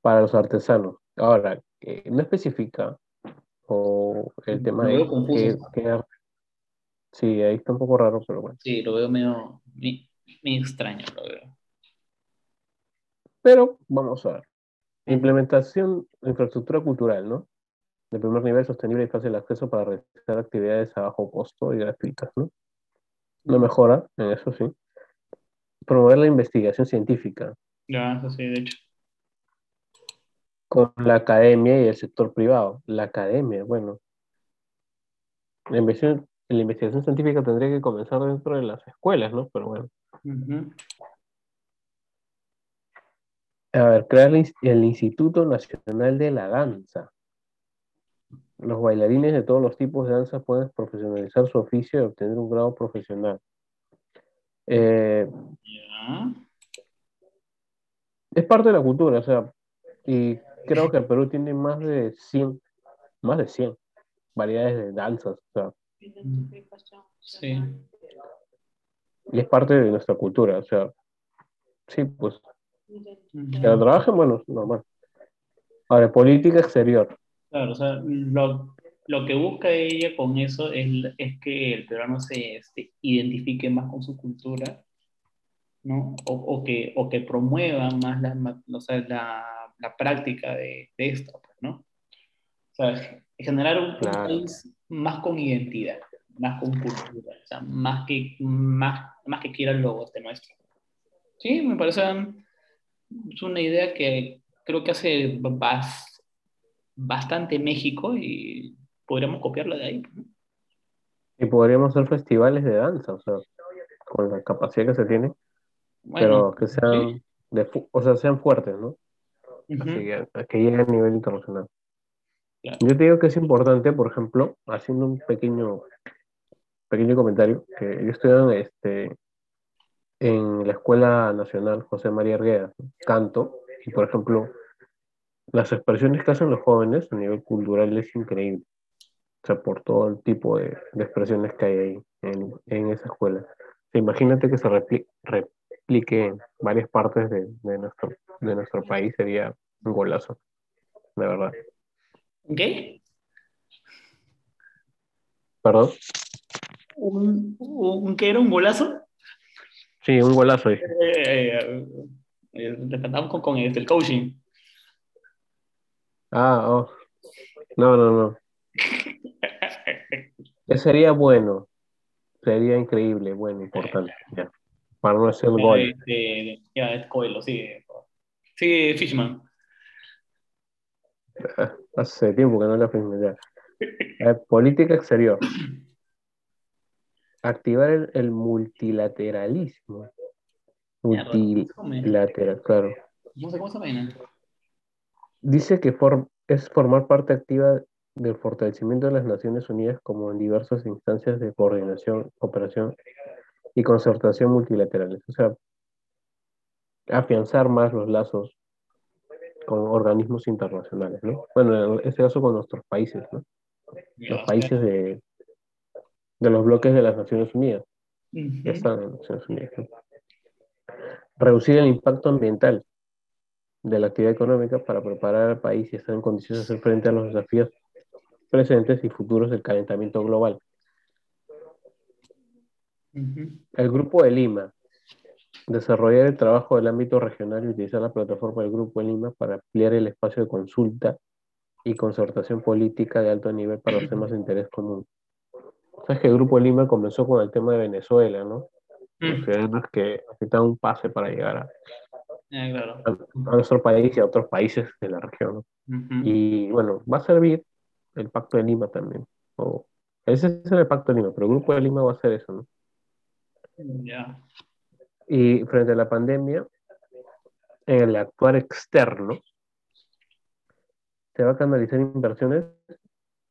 S2: para los artesanos. Ahora, no especifica o el tema de que, sí, ahí está un poco raro, pero bueno.
S1: Sí, lo veo medio, medio extraño, lo veo.
S2: Pero vamos a ver. Implementación infraestructura cultural, ¿no? De primer nivel sostenible y fácil acceso para realizar actividades a bajo costo y gratuitas, ¿no? No mejora en eso, sí promover la investigación científica.
S1: Ya, eso sí, de hecho.
S2: Con la academia y el sector privado. La academia, bueno. La investigación, la investigación científica tendría que comenzar dentro de las escuelas, ¿no? Pero bueno. A ver, crear el Instituto Nacional de la Danza. Los bailarines de todos los tipos de danza pueden profesionalizar su oficio y obtener un grado profesional. Eh, es parte de la cultura, o sea, y creo que el Perú tiene más de 100, más de 100 variedades de danzas, o sea.
S1: Sí.
S2: Y es parte de nuestra cultura, o sea, sí, pues. Que la trabajen, bueno, normal. Ahora, política exterior.
S1: Claro, o sea, lo, lo que busca ella con eso es, es que el peruano se, identifique más con su cultura, ¿no? O, o, que, o que promueva más la, o sea, la, la práctica de, de, esto, pues, ¿no? O sea, generar un, país más con identidad, más con cultura, o sea, más que, más, más que quiera el logo este nuestro. Sí, me parece es una idea que creo que hace bastante México y podríamos copiarla de ahí.
S2: Y podríamos hacer festivales de danza, o sea, con la capacidad que se tiene, pero que sean, de, o sea, sean fuertes, ¿no? Así que, que lleguen a nivel internacional. Yo te digo que es importante, por ejemplo, haciendo un pequeño, pequeño comentario, que yo en, este, en la Escuela Nacional José María Arguedas, canto, y por ejemplo, las expresiones que hacen los jóvenes a nivel cultural es increíble sea, por todo el tipo de, expresiones que hay ahí en, esa escuela. imagínate que se replique, en varias partes de, nuestro, de nuestro país, sería un golazo, de verdad.
S1: ¿Ok?
S2: ¿Perdón?
S1: ¿Un, un, qué era? ¿Un golazo?
S2: Sí, un golazo.
S1: Eh, eh, eh con, con este, el coaching.
S2: Ah, oh. No, no, no. sería bueno. Sería increíble, bueno, importante. Ya. Para no hacer un gol.
S1: Este, ya, es Coelho, sí. Sí, Fishman.
S2: Hace tiempo que no la Fishman ya. Eh, política exterior. Activar el, multilateralismo. Multilateral, claro.
S1: No sé cómo se llama.
S2: Dice que es formar parte activa del fortalecimiento de las Naciones Unidas como en diversas instancias de coordinación, cooperación y concertación multilaterales. O sea, afianzar más los lazos con organismos internacionales, ¿no? Bueno, en este caso con nuestros países, ¿no? Los países de, de los bloques de las Naciones Unidas. Ya están en las Naciones Unidas. Reducir el impacto ambiental de la actividad económica para preparar al país y estar en condiciones de hacer frente a los desafíos presentes y futuros del calentamiento global. El Grupo de Lima. Desarrollar el trabajo del ámbito regional y utilizar la plataforma del Grupo de Lima para ampliar el espacio de consulta y concertación política de alto nivel para los temas de interés común. Sabes que el Grupo de Lima comenzó con el tema de Venezuela, ¿no? Los ciudadanos que necesitan un pase para llegar a, a, nuestro país y a otros países de la región. Y bueno, va a servir el Pacto de Lima también. O, ese es el Pacto de Lima, pero el Grupo de Lima va a hacer eso, ¿no? Y frente a la pandemia, en el actuar externo, se va a canalizar inversiones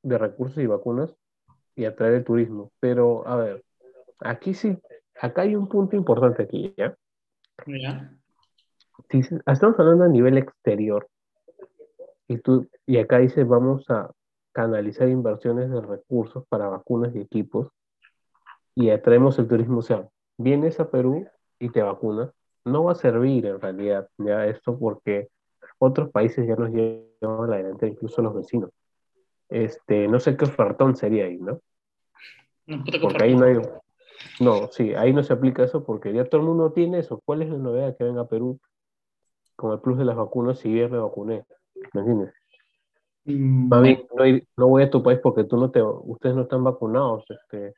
S2: de recursos y vacunas y atraer el turismo. Pero, a ver, aquí sí, acá hay un punto importante aquí, ¿ya?
S1: Ya.
S2: estamos hablando a nivel exterior, y, tú, y acá dice vamos a canalizar inversiones de recursos para vacunas y equipos y atraemos el turismo. O sea, vienes a Perú y te vacunas, no va a servir en realidad ya esto porque otros países ya nos llevan a la delantera, incluso los vecinos. Este, no sé qué ofertón sería ahí, ¿no? porque ahí no hay... No, sí, ahí no se aplica eso porque ya todo el mundo tiene eso. ¿Cuál es la novedad que venga a Perú con el plus de las vacunas si ya me vacuné? ¿Me entiendes? Mm, no, voy a tu país porque tú no te, ustedes no están vacunados, este,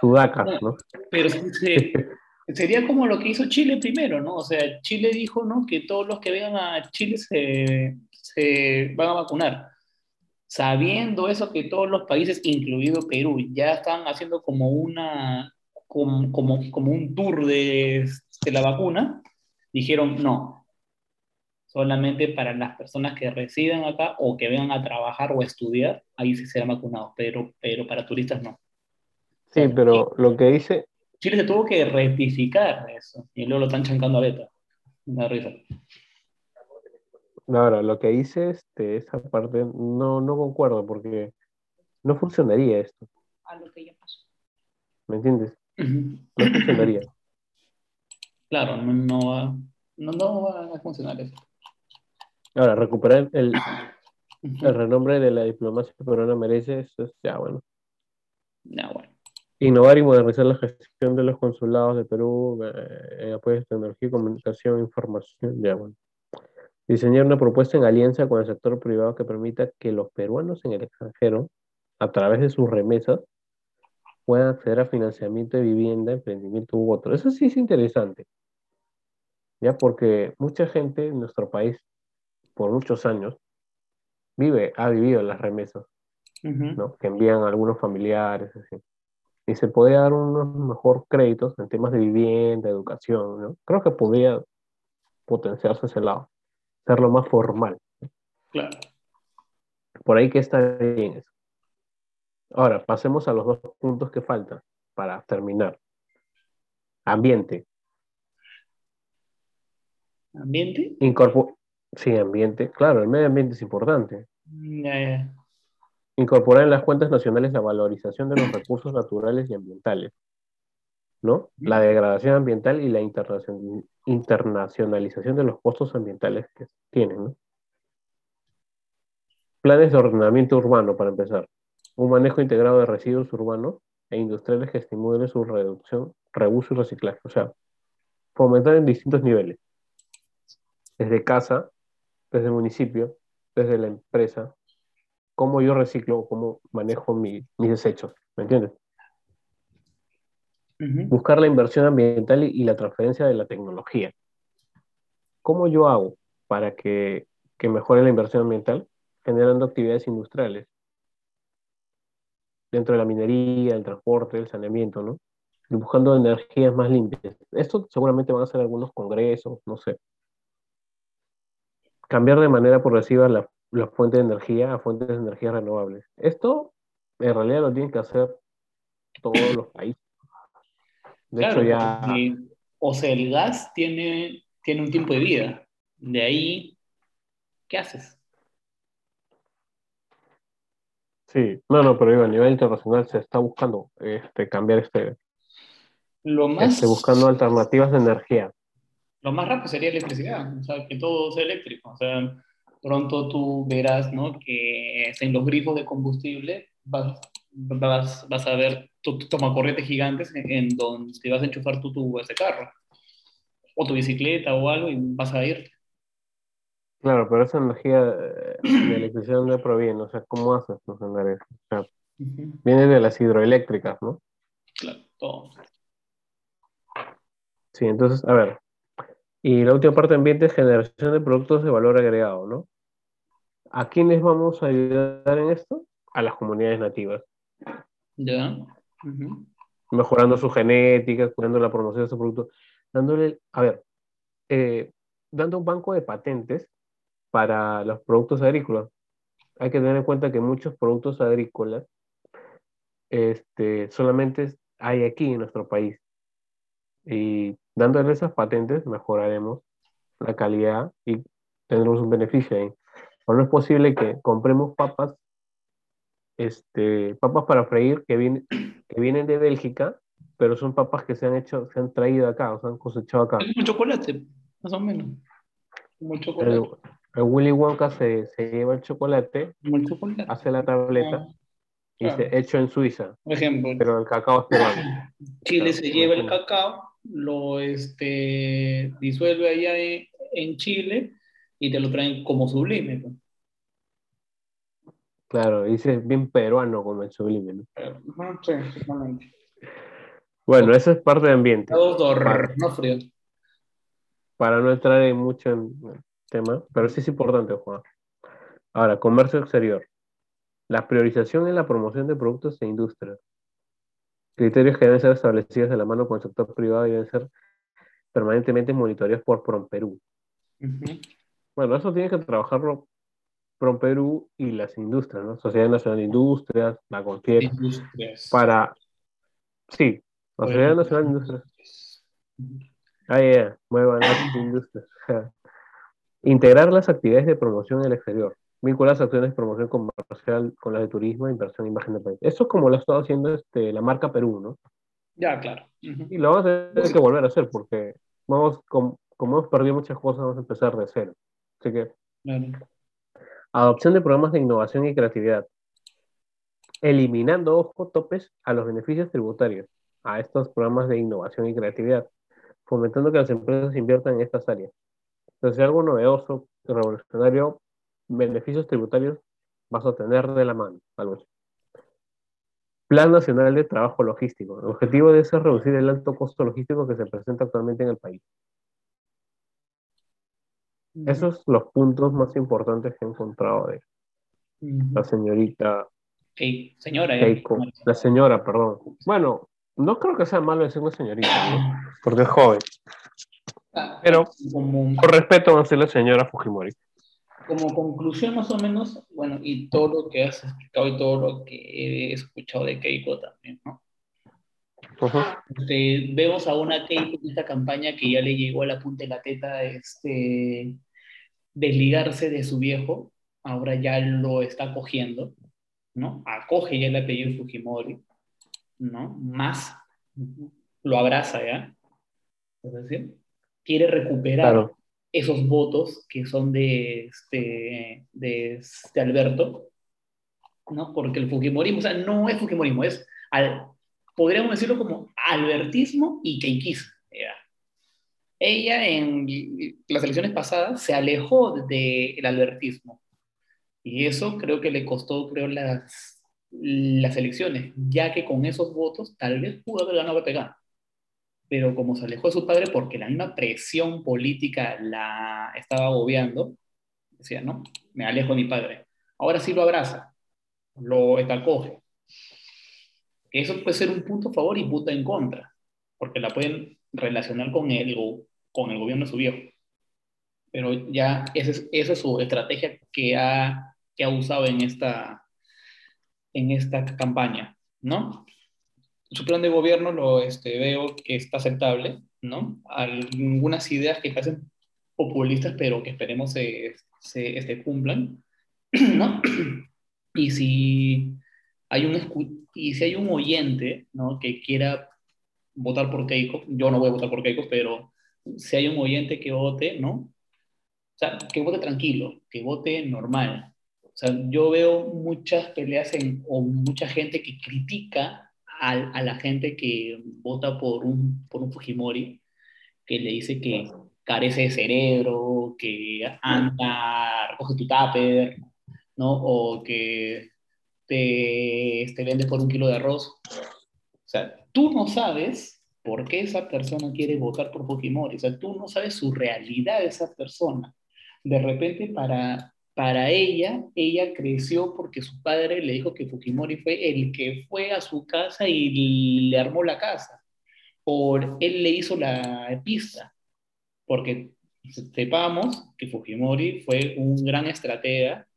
S2: sudacas, ¿no?
S1: Pero sería como lo que hizo Chile primero, ¿no? O sea, Chile dijo, ¿no? Que todos los que vengan a Chile se, se van a vacunar. Sabiendo eso que todos los países, incluido Perú, ya están haciendo como una, como, como, como un tour de, de la vacuna, dijeron, no, solamente para las personas que residen acá o que vengan a trabajar o a estudiar, ahí sí serán vacunados, pero, pero para turistas no.
S2: Sí, pero lo que dice...
S1: Chile se tuvo que rectificar eso y luego lo están chancando a beta. Una risa.
S2: Ahora, lo que dice este, esa parte no, no concuerdo porque no funcionaría esto.
S3: A lo que ya pasó.
S2: ¿Me entiendes? No funcionaría.
S1: Claro, no, no, va, no, no va a funcionar eso.
S2: Ahora, recuperar el, el renombre de la diplomacia peruana merece, eso es ya bueno.
S1: Ya bueno.
S2: Innovar y modernizar la gestión de los consulados de Perú, eh, apoyo de tecnología, comunicación, información, ya bueno. Diseñar una propuesta en alianza con el sector privado que permita que los peruanos en el extranjero, a través de sus remesas, puedan acceder a financiamiento de vivienda, emprendimiento u otro. Eso sí es interesante. Ya porque mucha gente en nuestro país por muchos años, vive, ha vivido las remesas, ¿no? que envían algunos familiares. Y se podría dar unos mejor créditos en temas de vivienda, educación. ¿no? Creo que podría potenciarse ese lado, hacerlo más formal.
S1: Claro.
S2: Por ahí que está bien eso. Ahora, pasemos a los dos puntos que faltan para terminar. Ambiente.
S1: ¿Ambiente?
S2: Sí, ambiente. Claro, el medio ambiente es importante. Incorporar en las cuentas nacionales la valorización de los recursos naturales y ambientales. ¿no? La degradación ambiental y la internacionalización de los costos ambientales que tienen. ¿no? Planes de ordenamiento urbano, para empezar. Un manejo integrado de residuos urbanos e industriales que estimulen su reducción, reuso y reciclaje. O sea, fomentar en distintos niveles. Desde casa, desde el municipio, desde la empresa, cómo yo reciclo, cómo manejo mis desechos. ¿Me entiendes? Buscar la inversión ambiental y, la transferencia de la tecnología. ¿Cómo yo hago para que, que mejore la inversión ambiental? Generando actividades industriales dentro de la minería, el transporte, el saneamiento, ¿no? Y buscando energías más limpias. Esto seguramente van a ser algunos congresos, no sé. Cambiar de manera progresiva la, la fuente de energía a fuentes de energía renovables. Esto en realidad lo tienen que hacer todos los países.
S1: De hecho, ya. o sea, el gas tiene, tiene un tiempo de vida. De ahí, ¿qué haces?
S2: Sí, no, no, pero a nivel internacional se está buscando este, cambiar este.
S1: Lo más.
S2: Este, buscando alternativas de energía.
S1: Lo más rápido sería electricidad, o sea, que todo sea eléctrico. O sea, pronto tú verás, ¿no? Que en los grifos de combustible vas, vas, vas a ver corrientes gigantes en, donde te vas a enchufar tu tubo ese carro. O tu bicicleta o algo y vas a ir.
S2: Claro, pero esa energía de electricidad no proviene, o sea, ¿cómo haces O sea, Viene de las hidroeléctricas, ¿no?
S1: Claro, todo.
S2: Sí, entonces, a ver. Y la última parte ambiente es generación de productos de valor agregado, ¿no? ¿A quiénes vamos a ayudar en esto? A las comunidades nativas.
S1: Ya.
S2: Mejorando su genética, cuidando la promoción de su producto, dándole, a ver, eh, dando un banco de patentes para los productos agrícolas. Hay que tener en cuenta que muchos productos agrícolas este, solamente hay aquí en nuestro país. Y dándole esas patentes mejoraremos la calidad y tendremos un beneficio ahí. O no es posible que compremos papas, este, papas para freír que, vienen que vienen de Bélgica, pero son papas que se han hecho, se han traído acá, o se han cosechado acá.
S1: Es como chocolate, más o menos. Como chocolate.
S2: El Willy Wonka se, se lleva el chocolate, hace la tableta ah, y dice hecho en Suiza.
S1: Por ejemplo.
S2: Pero el cacao es peruano.
S1: Chile se lleva el cacao, lo este, disuelve allá en, Chile y te lo traen como sublime. Pues.
S2: Claro, dice bien peruano como el sublime. ¿no?
S1: sí, exactamente.
S2: Bueno, eso es parte de ambiente.
S1: Todo no frío.
S2: Para no entrar en mucho en, tema, pero sí es importante, Juan. Ahora, comercio exterior. La priorización en la promoción de productos e industrias. Criterios que deben ser establecidos de la mano con el sector privado y deben ser permanentemente monitoreados por PROMPERÚ. Bueno, eso tiene que trabajarlo PROMPERÚ y las industrias, ¿no? Sociedad Nacional de Industrias, la CONFIEC, para... Sí, la Sociedad Nacional de Industrias. Ah, ya, muevan las industrias. Integrar las actividades de promoción en el exterior. Vincular las acciones de promoción comercial con las de turismo, inversión, imagen del país. Eso es como lo ha estado haciendo este, la marca Perú, ¿no?
S1: Ya, claro.
S2: Y lo vamos a tener que volver a hacer porque vamos, como, hemos perdido muchas cosas, vamos a empezar de cero. Así que. Adopción de programas de innovación y creatividad. Eliminando, ojo, topes a los beneficios tributarios a estos programas de innovación y creatividad, fomentando que las empresas inviertan en estas áreas. Entonces, algo novedoso, revolucionario, beneficios tributarios vas a tener de la mano, algo Plan Nacional de Trabajo Logístico. El objetivo de eso es reducir el alto costo logístico que se presenta actualmente en el país. Esos son los puntos más importantes que he encontrado de la señorita
S1: señora,
S2: Keiko. La señora, perdón. Bueno, no creo que sea malo decir una señorita, porque es joven. Pero como, por respeto a la señora Fujimori.
S1: Como conclusión más o menos, bueno, y todo lo que has explicado y todo lo que he escuchado de Keiko también, ¿no? Este, vemos a una Keiko en esta campaña que ya le llegó a la punta de la teta este, desligarse de su viejo, ahora ya lo está cogiendo, ¿no? Acoge ya el apellido Fujimori, ¿no? Más lo abraza ya. Es decir, quiere recuperar esos votos que son de este, de, este Alberto, ¿no? Porque el Fujimorismo, o sea, no es Fujimorismo, es, al, podríamos decirlo como albertismo y keikismo. Ella en las elecciones pasadas se alejó del albertismo y eso creo que le costó, creo, las, las elecciones, ya que con esos votos tal vez pudo haber ganado pegar pero como se alejó de su padre porque la misma presión política la estaba agobiando, decía, no, me alejo de mi padre. Ahora sí lo abraza, lo acoge. Eso puede ser un punto a favor y punto en contra, porque la pueden relacionar con el, con el gobierno de su viejo. Pero ya esa es, esa es su estrategia que ha, que ha usado en esta, en esta campaña, ¿no? Su plan de gobierno lo este, veo que está aceptable, ¿no? Algunas ideas que parecen populistas, pero que esperemos se, se este, cumplan, ¿no? Y si hay un, y si hay un oyente, ¿no? Que quiera votar por Keiko, yo no voy a votar por Keiko, pero si hay un oyente que vote, ¿no? O sea, que vote tranquilo, que vote normal. O sea, yo veo muchas peleas en, o mucha gente que critica a, la gente que vota por un, por un Fujimori, que le dice que carece de cerebro, que anda, recoge tu tupper, ¿no? O que te, te vende por un kilo de arroz. O sea, tú no sabes por qué esa persona quiere votar por Fujimori. O sea, tú no sabes su realidad de esa persona. De repente, para, para ella, ella creció porque su padre le dijo que Fujimori fue el que fue a su casa y le armó la casa. Por él le hizo la pista. Porque sepamos que Fujimori fue un gran estratega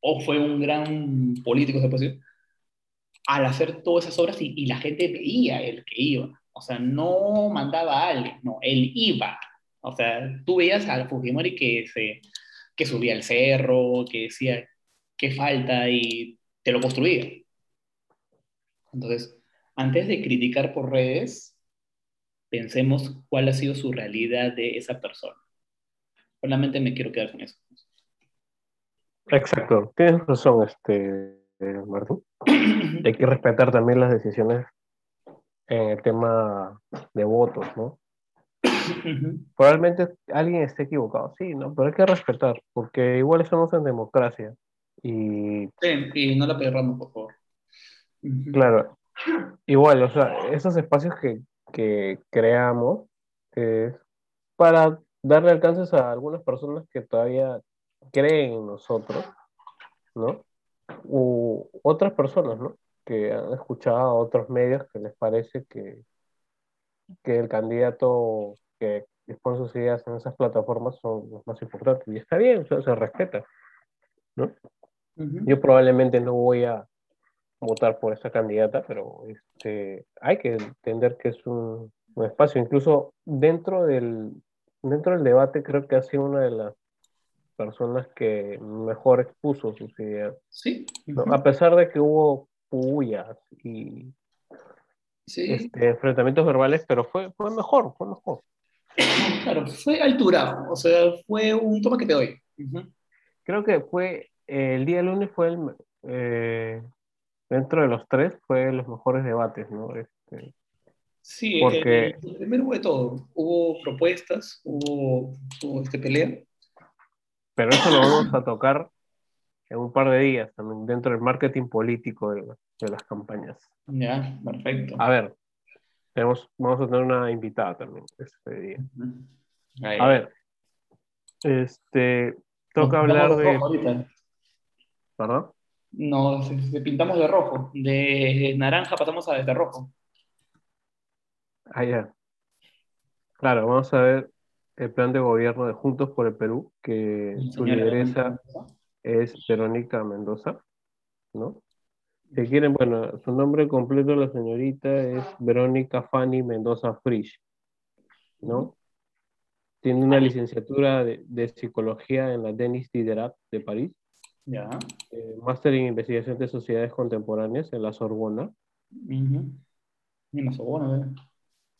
S1: o fue un gran político, se puede decir, al hacer todas esas obras y, y la gente veía el que iba. O sea, no mandaba a alguien, no, él iba. O sea, tú veías a Fujimori que se que subía el cerro, que decía qué falta y te lo construía. Entonces, antes de criticar por redes, pensemos cuál ha sido su realidad de esa persona. Solamente me quiero quedar con eso.
S2: Exacto, tienes razón, este, Martín. Hay que respetar también las decisiones en el tema de votos, ¿no? Probablemente alguien esté equivocado, sí, ¿no? Pero hay que respetar, porque igual estamos en democracia. Y,
S1: sí, y no la perramos, por favor.
S2: Claro, igual, o sea, esos espacios que, que creamos es para darle alcances a algunas personas que todavía creen en nosotros, ¿no? U otras personas, ¿no? Que han escuchado a otros medios que les parece que, que el candidato que exponen sus ideas en esas plataformas son los más importantes. Y está bien, se respeta. ¿no? Yo probablemente no voy a votar por esa candidata, pero este, hay que entender que es un, un, espacio. Incluso dentro del, dentro del debate creo que ha sido una de las personas que mejor expuso sus ideas.
S1: Sí.
S2: A pesar de que hubo pullas y este, enfrentamientos verbales, pero fue, fue mejor, fue mejor.
S1: Claro, fue altura, o sea, fue un toma que te doy.
S2: Creo que fue, el día lunes fue el, eh, dentro de los tres, fue los mejores debates, ¿no? Este,
S1: sí, porque... el, primero hubo de todo, hubo propuestas, hubo, este, pelea.
S2: Pero eso lo vamos a tocar en un par de días también, dentro del marketing político de, de las campañas.
S1: Ya, perfecto.
S2: A ver, tenemos, vamos a tener una invitada también este día. A ver, este, toca hablar de...
S1: ¿Perdón? Nos pintamos de rojo, de naranja pasamos a de rojo.
S2: Ah, ya. Claro, vamos a ver el plan de gobierno de Juntos por el Perú, que su lideresa es Verónica Mendoza, ¿no? Si quieren, bueno, su nombre completo de la señorita es Verónica Fanny Mendoza Frisch, ¿no? Tiene una licenciatura de, psicología en la Denis Diderot de París.
S1: Ya.
S2: Eh, máster en investigación de sociedades contemporáneas en la Sorbona.
S1: En la Sorbona, ¿eh?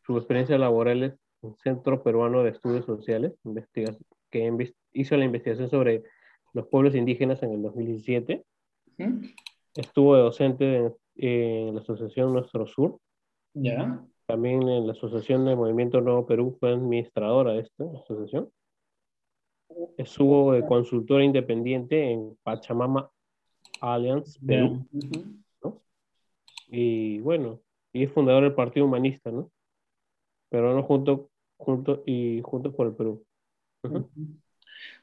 S2: Su experiencia laboral es en Centro Peruano de Estudios Sociales, que hizo la investigación sobre los pueblos indígenas en el 2017 Estuvo docente en, la Asociación Nuestro Sur.
S1: Ya.
S2: También en la Asociación del Movimiento Nuevo Perú fue administradora de esta asociación. Estuvo de consultora independiente en Pachamama Alliance Perú. Y bueno, y es fundador del Partido Humanista, ¿no? Pero no junto, junto y juntos por el Perú.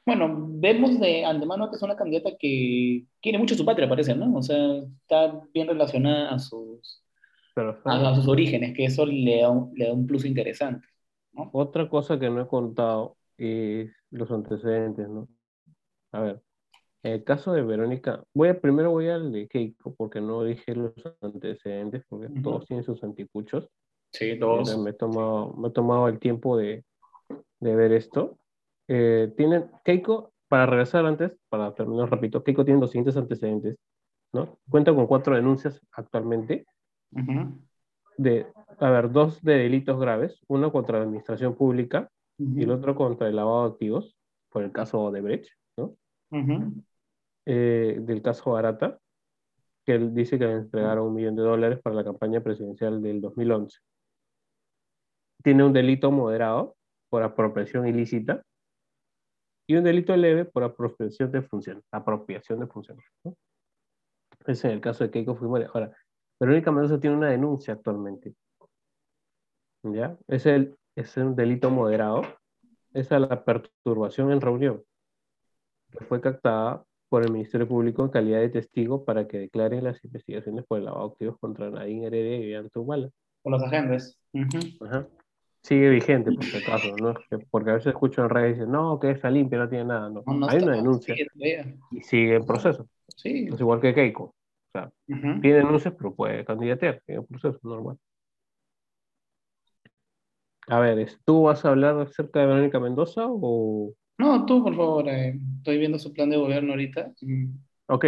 S1: Bueno, vemos de antemano que es una candidata que quiere mucho su patria, parece, ¿no? O sea, está bien relacionada a sus, a, sus orígenes, que eso le da un, le da un plus interesante. ¿no?
S2: Otra cosa que no he contado es los antecedentes, ¿no? A ver, el caso de Verónica, voy a, primero voy al de Keiko, porque no dije los antecedentes, porque todos tienen sus anticuchos.
S1: Sí, todos.
S2: Me he tomado, me he tomado el tiempo de, de ver esto. Eh, tienen, Keiko, para regresar antes, para terminar rápido, Keiko tiene los siguientes antecedentes, ¿no? Cuenta con cuatro denuncias actualmente, de, a ver, dos de delitos graves, uno contra la administración pública y el otro contra el lavado de activos, por el caso de Brecht, ¿no? Eh, del caso Arata, que él dice que le entregaron un millón de dólares para la campaña presidencial del 2011. Tiene un delito moderado por apropiación ilícita y un delito leve por apropiación de funciones. Apropiación de funciones. Ese es el caso de Keiko Fujimori. Ahora, Verónica Mendoza tiene una denuncia actualmente. ¿Ya? Es, el, es un delito moderado. Es la perturbación en reunión, que fue captada por el Ministerio Público en calidad de testigo para que declaren las investigaciones por el lavado de activos contra Nadine Heredia y Vivian Humala.
S1: Por los agentes.
S2: Ajá sigue vigente, por si acaso, ¿no? Porque a veces escucho en redes y dicen, no, que está limpia, no tiene nada. No. Hay una denuncia y sigue en proceso.
S1: Sí.
S2: Es igual que Keiko. O sea, tiene denuncias, pero puede candidatear, sigue en proceso, normal. A ver, ¿tú vas a hablar acerca de Verónica Mendoza o...?
S1: No, tú, por favor. Eh, estoy viendo su plan de gobierno ahorita.
S2: Ok.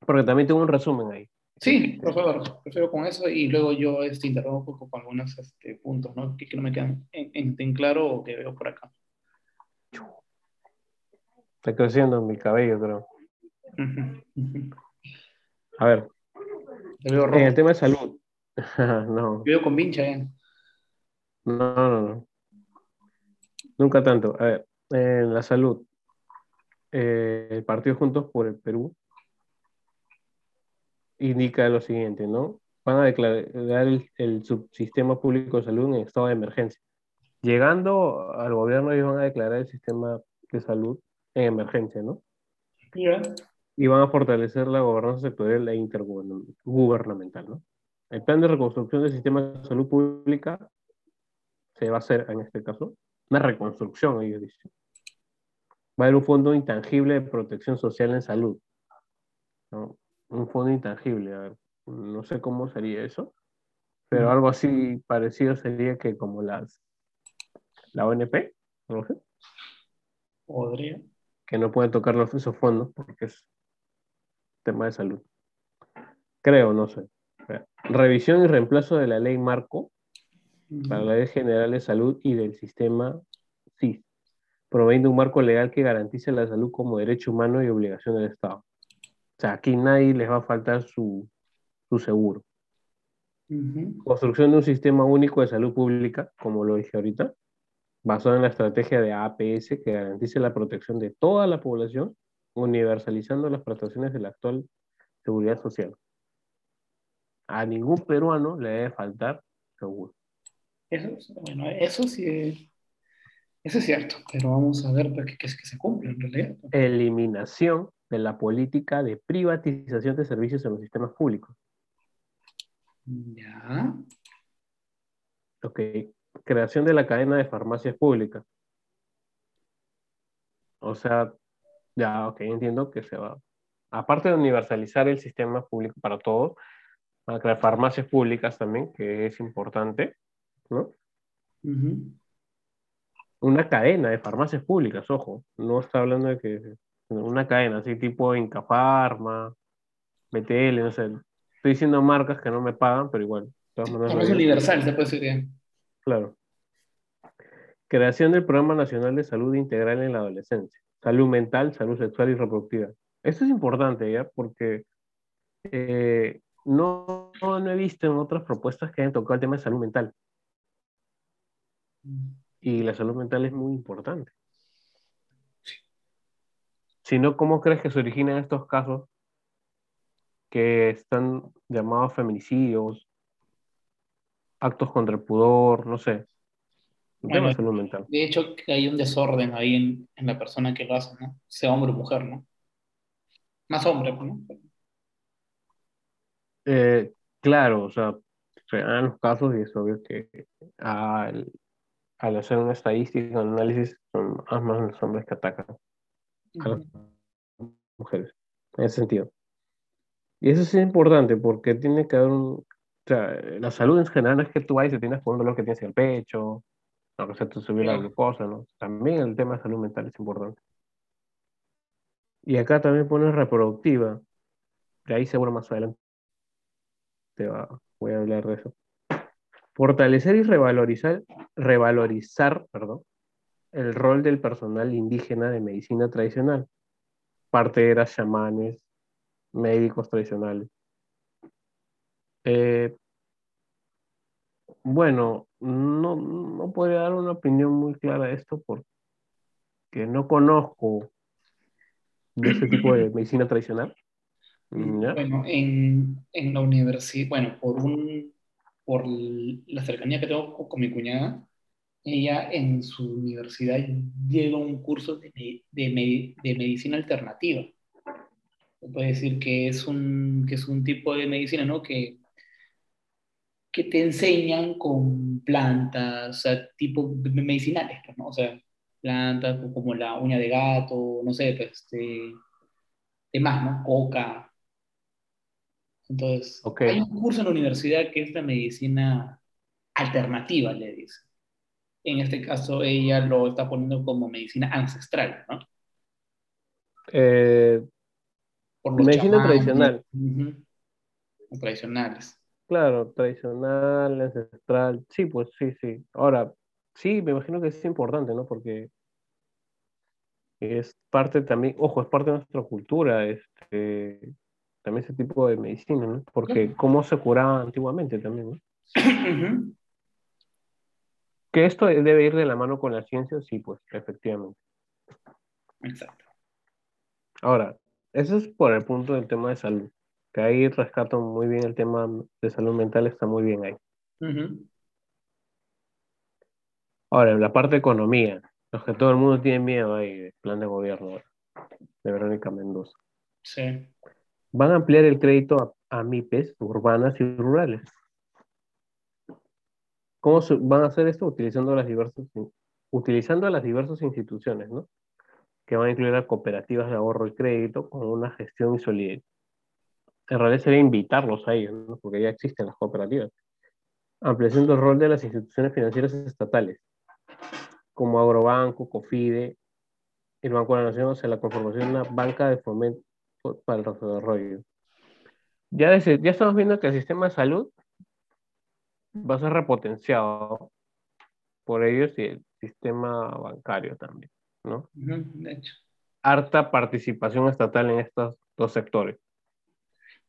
S2: Porque también tengo un resumen ahí.
S1: Sí, por favor, prefiero con eso y luego yo este, poco con algunos este, puntos ¿no? que, no me quedan en, en, claro o que veo por acá.
S2: Está creciendo mi cabello, creo. A ver. En el tema de salud. no.
S1: Veo con vincha ¿eh?
S2: No, no, no. Nunca tanto. A ver, en la salud. Eh, el partido Juntos por el Perú indica lo siguiente, ¿no? Van a declarar el, subsistema público de salud en estado de emergencia. Llegando al gobierno, ellos van a declarar el sistema de salud en emergencia, ¿no? Y van a fortalecer la gobernanza sectorial e intergubernamental, ¿no? El plan de reconstrucción del sistema de salud pública se va a hacer, en este caso, una reconstrucción, ellos dicen. Va a haber un fondo intangible de protección social en salud. ¿no? Un fondo intangible. A ver, no sé cómo sería eso, pero algo así parecido sería que como las la ONP, no sé.
S1: Podría.
S2: Que no pueden tocar los, esos fondos porque es tema de salud. Creo, no sé. Revisión y reemplazo de la ley marco para la ley general de salud y del sistema CIS, proveyendo un marco legal que garantice la salud como derecho humano y obligación del Estado. O sea, aquí nadie les va a faltar su, su seguro. Construcción de un sistema único de salud pública, como lo dije ahorita, basado en la estrategia de APS que garantice la protección de toda la población, universalizando las prestaciones de la actual seguridad social. A ningún peruano le debe faltar seguro.
S1: Eso, bueno, eso sí, eso es cierto, pero vamos a ver qué es que se cumple en realidad.
S2: Eliminación de la política de privatización de servicios en los sistemas públicos.
S1: Ya.
S2: Ok. Creación de la cadena de farmacias públicas. O sea, ya, ok, entiendo que se va. Aparte de universalizar el sistema público para todos, van a crear farmacias públicas también, que es importante, ¿no? Una cadena de farmacias públicas, ojo, no está hablando de que una cadena, así tipo Incafarma, BTL, no sé. Estoy diciendo marcas que no me pagan, pero igual.
S1: es universal, se puede decir.
S2: Claro. Creación del Programa Nacional de Salud Integral en la Adolescencia. Salud mental, salud sexual y reproductiva. Esto es importante, ¿ya? Porque eh, no, no, he visto en otras propuestas que hayan tocado el tema de salud mental. Y la salud mental es muy importante. Si no, ¿cómo crees que se originan estos casos que están llamados feminicidios, actos contra el pudor, no sé?
S1: salud mental. De hecho, hay un desorden ahí en, en, la persona que lo hace, ¿no? Sea hombre o mujer, ¿no? Más hombre, ¿no?
S2: Eh, claro, o sea, se dan los casos y es obvio que al, al hacer una estadística, un análisis, son más los hombres que atacan a las mujeres, en ese sentido. Y eso sí es importante porque tiene que haber un... O sea, la salud en general no es que tú vayas y tienes un dolor que tienes en el pecho, no que se te subió la glucosa, ¿no? También el tema de salud mental es importante. Y acá también pone reproductiva. De ahí seguro más adelante te va, voy a hablar de eso. Fortalecer y revalorizar, revalorizar perdón, el rol del personal indígena de medicina tradicional. Parteras, chamanes, médicos tradicionales. Eh, bueno, no, no podría dar una opinión muy clara de esto porque no conozco de ese tipo de medicina tradicional.
S1: Bueno, en, en, la universidad, bueno, por, un, por la cercanía que tengo con mi cuñada, ella en su universidad lleva un curso de, de, de medicina alternativa. Se puede decir que es un, que es un tipo de medicina, ¿no? Que, que te enseñan con plantas, o sea, tipo medicinales, pues, ¿no? O sea, plantas como la uña de gato, no sé, pues, este, demás, ¿no? Coca. Entonces, hay un curso en la universidad que es la medicina alternativa, le dice. En este caso, ella lo está poniendo como medicina ancestral, ¿no?
S2: Eh, medicina tradicional.
S1: Tradicionales.
S2: Claro, tradicional, ancestral. Sí, pues sí, sí. Ahora, Sí, me imagino que es importante, ¿no? Porque es parte también, ojo, es parte de nuestra cultura, este, también ese tipo de medicina, ¿no? Porque cómo se curaba antiguamente también, ¿no? Que esto debe ir de la mano con la ciencia, sí, pues, efectivamente.
S1: Exacto.
S2: Ahora, eso es por el punto del tema de salud, que ahí rescato muy bien el tema de salud mental, está muy bien ahí. Ahora, en la parte de economía, los que todo el mundo tiene miedo ahí, el plan de gobierno de Verónica Mendoza.
S1: Sí.
S2: Van a ampliar el crédito a, MIPES urbanas y rurales. ¿Cómo van a hacer esto? Utilizando las diversas, utilizando las diversas instituciones, ¿no? Que van a incluir a cooperativas de ahorro y crédito con una gestión y solidez. En realidad sería invitarlos a ellos, ¿no? Porque ya existen las cooperativas. Ampliación del rol de las instituciones financieras estatales como Agrobanco, COFIDE, el Banco de la Nación, o sea, la conformación de una banca de fomento para el desarrollo. Ya, ya estamos viendo que el sistema de salud va a ser repotenciado por ellos y el sistema bancario también, ¿no?
S1: De hecho.
S2: Harta participación estatal en estos dos sectores.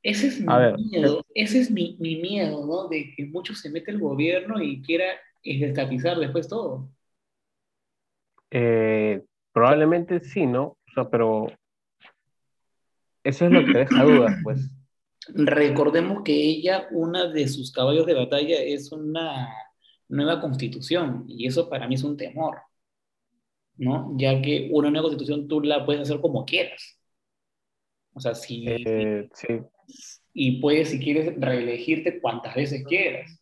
S1: Ese es mi miedo, ese es mi, mi, miedo, ¿no? De que mucho se mete el gobierno y quiera estatizar después todo.
S2: Eh, probablemente sí, ¿no? O sea, pero eso es lo que deja dudas, pues.
S1: Recordemos que ella, una de sus caballos de batalla es una nueva constitución, y eso para mí es un temor, ¿no? Ya que una nueva constitución tú la puedes hacer como quieras. O sea, si...
S2: Eh, sí.
S1: Y puedes, si quieres, reelegirte cuantas veces quieras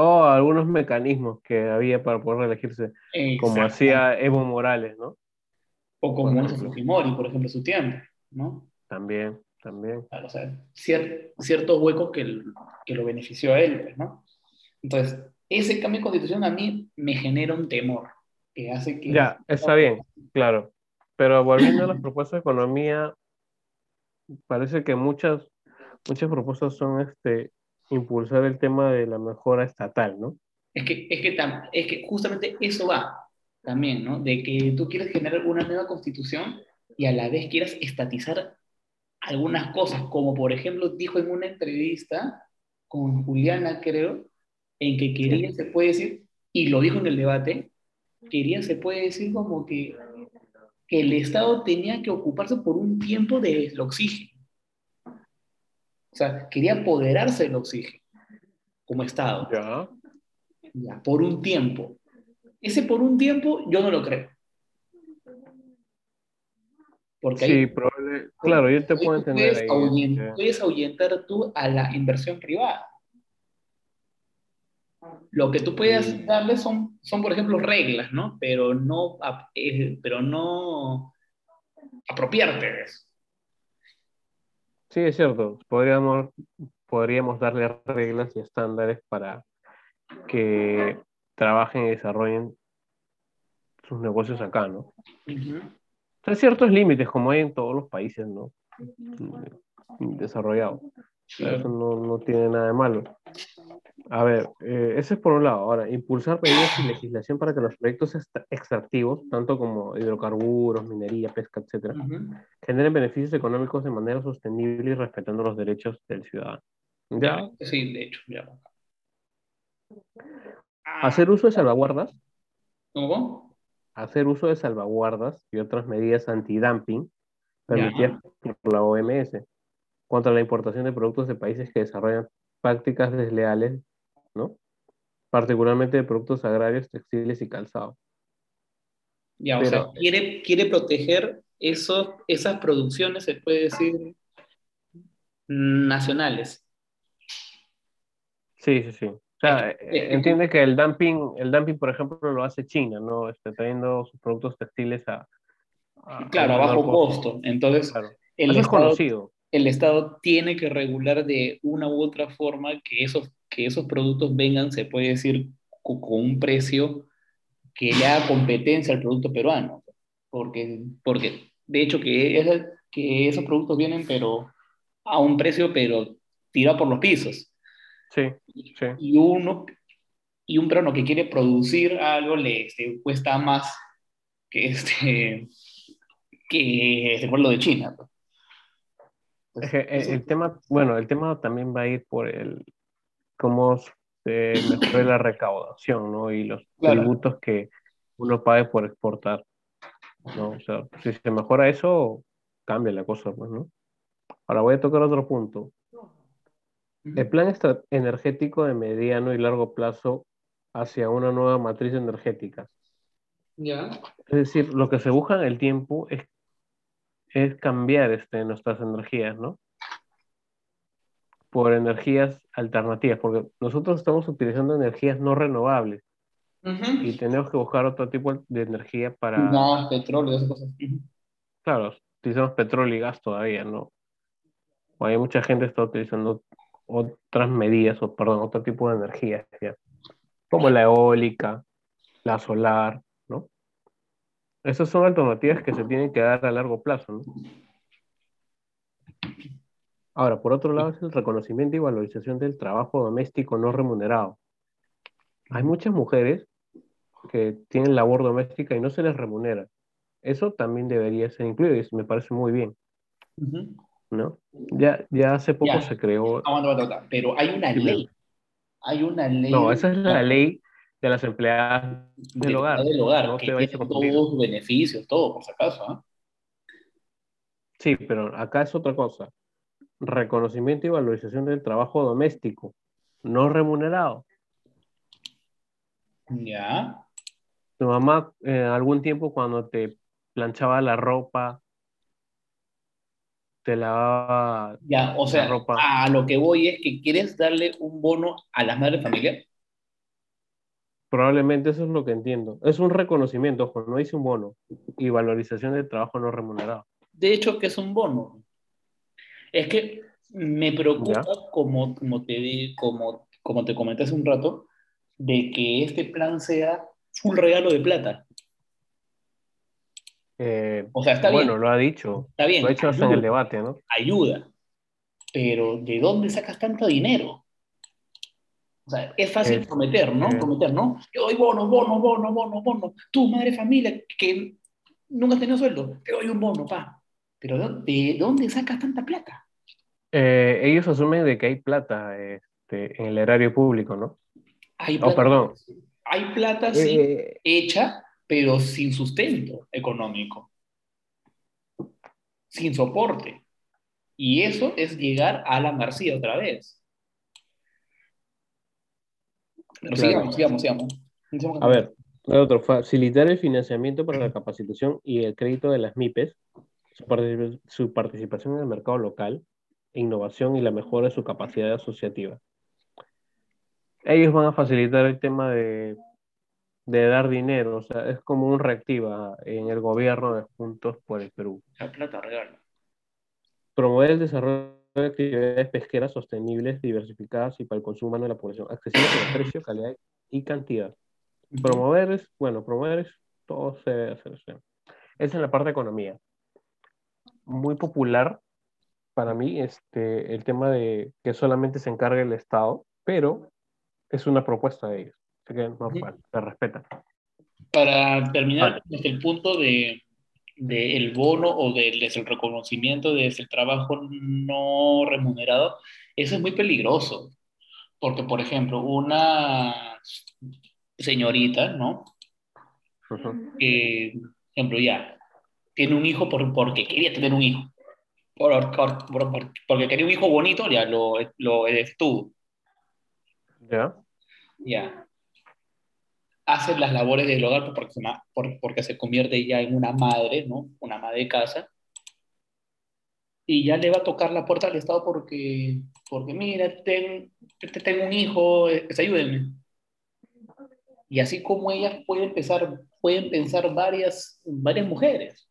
S2: o algunos mecanismos que había para poder elegirse, como hacía Evo Morales, ¿no?
S1: O como Fujimori, por ejemplo, su tiempo, ¿no?
S2: También, también.
S1: o sea, ciertos huecos que, que, lo benefició a él, pues, ¿no? Entonces, ese cambio de constitución a mí me genera un temor, que hace que...
S2: Ya, está bien, claro. Pero volviendo a las propuestas de economía, parece que muchas, muchas propuestas son este, impulsar el tema de la mejora estatal, ¿no?
S1: Es que, es que, es que justamente eso va. También, ¿no? De que tú quieres generar una nueva constitución y a la vez quieras estatizar algunas cosas, como por ejemplo dijo en una entrevista con Juliana, creo, en que quería, se puede decir, y lo dijo en el debate, quería, se puede decir como que, que el Estado tenía que ocuparse por un tiempo del oxígeno. O sea, quería apoderarse del oxígeno como Estado.
S2: Ya.
S1: Ya, por un tiempo. Ese por un tiempo yo no lo creo.
S2: Porque sí, probable, claro, yo te puedo entender.
S1: Puedes, ahuyentar, puedes ahuyentar tú a la inversión privada. Lo que tú puedes darle son, son, por ejemplo, reglas, ¿no? Pero no, eh, pero no apropiarte de eso.
S2: Sí, es cierto. Podríamos, podríamos darle reglas y estándares para que trabajen y desarrollen sus negocios acá, ¿no? Hay ciertos límites, como hay en todos los países, ¿no? Desarrollados. Eso no, no, tiene nada de malo. A ver, eh, ese es por un lado. Ahora, impulsar medidas y legislación para que los proyectos extractivos, tanto como hidrocarburos, minería, pesca, etcétera, generen beneficios económicos de manera sostenible y respetando los derechos del ciudadano.
S1: ¿Ya? Sí, de hecho, ya.
S2: Hacer uso de salvaguardas.
S1: ¿Cómo?
S2: Hacer uso de salvaguardas y otras medidas antidumping permitidas por la OMS contra la importación de productos de países que desarrollan prácticas desleales, ¿no? Particularmente de productos agrarios, textiles y calzados.
S1: Ya, o sea, quiere, quiere proteger esos, esas producciones, se puede decir, nacionales.
S2: Sí, sí, sí. O sea, eh, entiende que el dumping, el dumping, por ejemplo, lo hace China, ¿no? Está trayendo sus productos textiles a...
S1: claro, a bajo costo. Entonces,
S2: el, Estado, conocido.
S1: el Estado tiene que regular de una u otra forma que esos, que esos productos vengan, se puede decir, con, un precio que le haga competencia al producto peruano. Porque, porque de hecho, que, que esos productos vienen, pero a un precio, pero tirado por los pisos.
S2: Sí,
S1: Y uno, y un peruano que quiere producir algo le este, cuesta más que este que este lo de China.
S2: Pues. el, tema, bueno, el tema también va a ir por el cómo se mejora la recaudación, ¿no? Y los tributos que uno pague por exportar. ¿no? O sea, si se mejora eso, cambia la cosa, pues, ¿no? Ahora voy a tocar otro punto. El plan energético de mediano y largo plazo hacia una nueva matriz energética.
S1: Ya.
S2: Es decir, lo que se busca en el tiempo es, es cambiar este, nuestras energías, ¿no? Por energías alternativas, porque nosotros estamos utilizando energías no renovables y tenemos que buscar otro tipo de energía para...
S1: Gas, petróleo, esas cosas.
S2: Claro, utilizamos petróleo y gas todavía, ¿no? hay mucha gente que está utilizando otras medidas, o perdón, otro tipo de energía, como la eólica, la solar, ¿no? Esas son alternativas que se tienen que dar a largo plazo, ¿no? Ahora, por otro lado, es el reconocimiento y valorización del trabajo doméstico no remunerado. Hay muchas mujeres que tienen labor doméstica y no se les remunera. Eso también debería ser incluido y me parece muy bien. ¿No? Ya, ya hace poco se creó.
S1: pero hay una ley. Hay una ley.
S2: No, esa es la ley de las empleadas del hogar.
S1: Del hogar, que tiene todos los beneficios, todo, por si acaso. ¿ah?
S2: Sí, pero acá es otra cosa. Reconocimiento y valorización del trabajo doméstico, no remunerado.
S1: Ya.
S2: Tu mamá, eh, algún tiempo cuando te planchaba la ropa, te lavaba
S1: ya, o sea, ropa. A lo que voy es que quieres darle un bono a las madres familiares.
S2: Probablemente eso es lo que entiendo. Es un reconocimiento, ojo, no hice un bono y valorización del trabajo no remunerado.
S1: De hecho, que es un bono. Es que me preocupa, como, como, te, como, como te comenté hace un rato, de que este plan sea un regalo de plata.
S2: Eh, o sea, está bueno, lo ha dicho.
S1: Está bien.
S2: Lo ha hecho hasta en el debate, ¿no?
S1: Ayuda. Pero ¿de dónde sacas tanto dinero? O sea, es fácil prometer, ¿no? Prometer, ¿no? Yo doy bono, bono, bono, bono, bono. Tú, madre familia, que nunca has tenido sueldo, te doy un bono, pa. Pero ¿de dónde sacas tanta plata?
S2: Eh, ellos asumen de que hay plata este, en el erario público, ¿no?
S1: Hay
S2: oh, perdón.
S1: Hay plata, sí, eh, hecha, pero sin sustento económico. Sin soporte. Y eso es llegar a la García otra vez. sigamos, sigamos, sigamos.
S2: A ver, otro, facilitar el financiamiento para la capacitación y el crédito de las MIPES, su, participación en el mercado local, innovación y la mejora de su capacidad asociativa. Ellos van a facilitar el tema de, de dar dinero, o sea, es como un reactiva en el gobierno de Juntos por el Perú.
S1: La plata.
S2: Promover el desarrollo de actividades pesqueras sostenibles, diversificadas y para el consumo humano de la población, accesibles en precio, calidad y cantidad. Promover es, bueno, promover es, todo se debe hacer. Es en la parte de economía. Muy popular para mí este, el tema de que solamente se encargue el Estado, pero es una propuesta de ellos. Así que se respeta.
S1: Para terminar, desde el punto de, el bono o del el reconocimiento de ese trabajo no remunerado, eso es muy peligroso. Porque, por ejemplo, una señorita, ¿no? Que, por ejemplo, ya, tiene un hijo por, porque quería tener un hijo. Por, porque quería un hijo bonito, ya lo, lo eres tú.
S2: Ya.
S1: Ya. Hace las labores del hogar porque se, porque se convierte ya en una madre, ¿no? Una madre de casa. Y ya le va a tocar la puerta al Estado porque, porque mira, ten, tengo un hijo, eh, ayúdenme. Y así como ellas pueden pensar, pueden pensar varias, varias mujeres.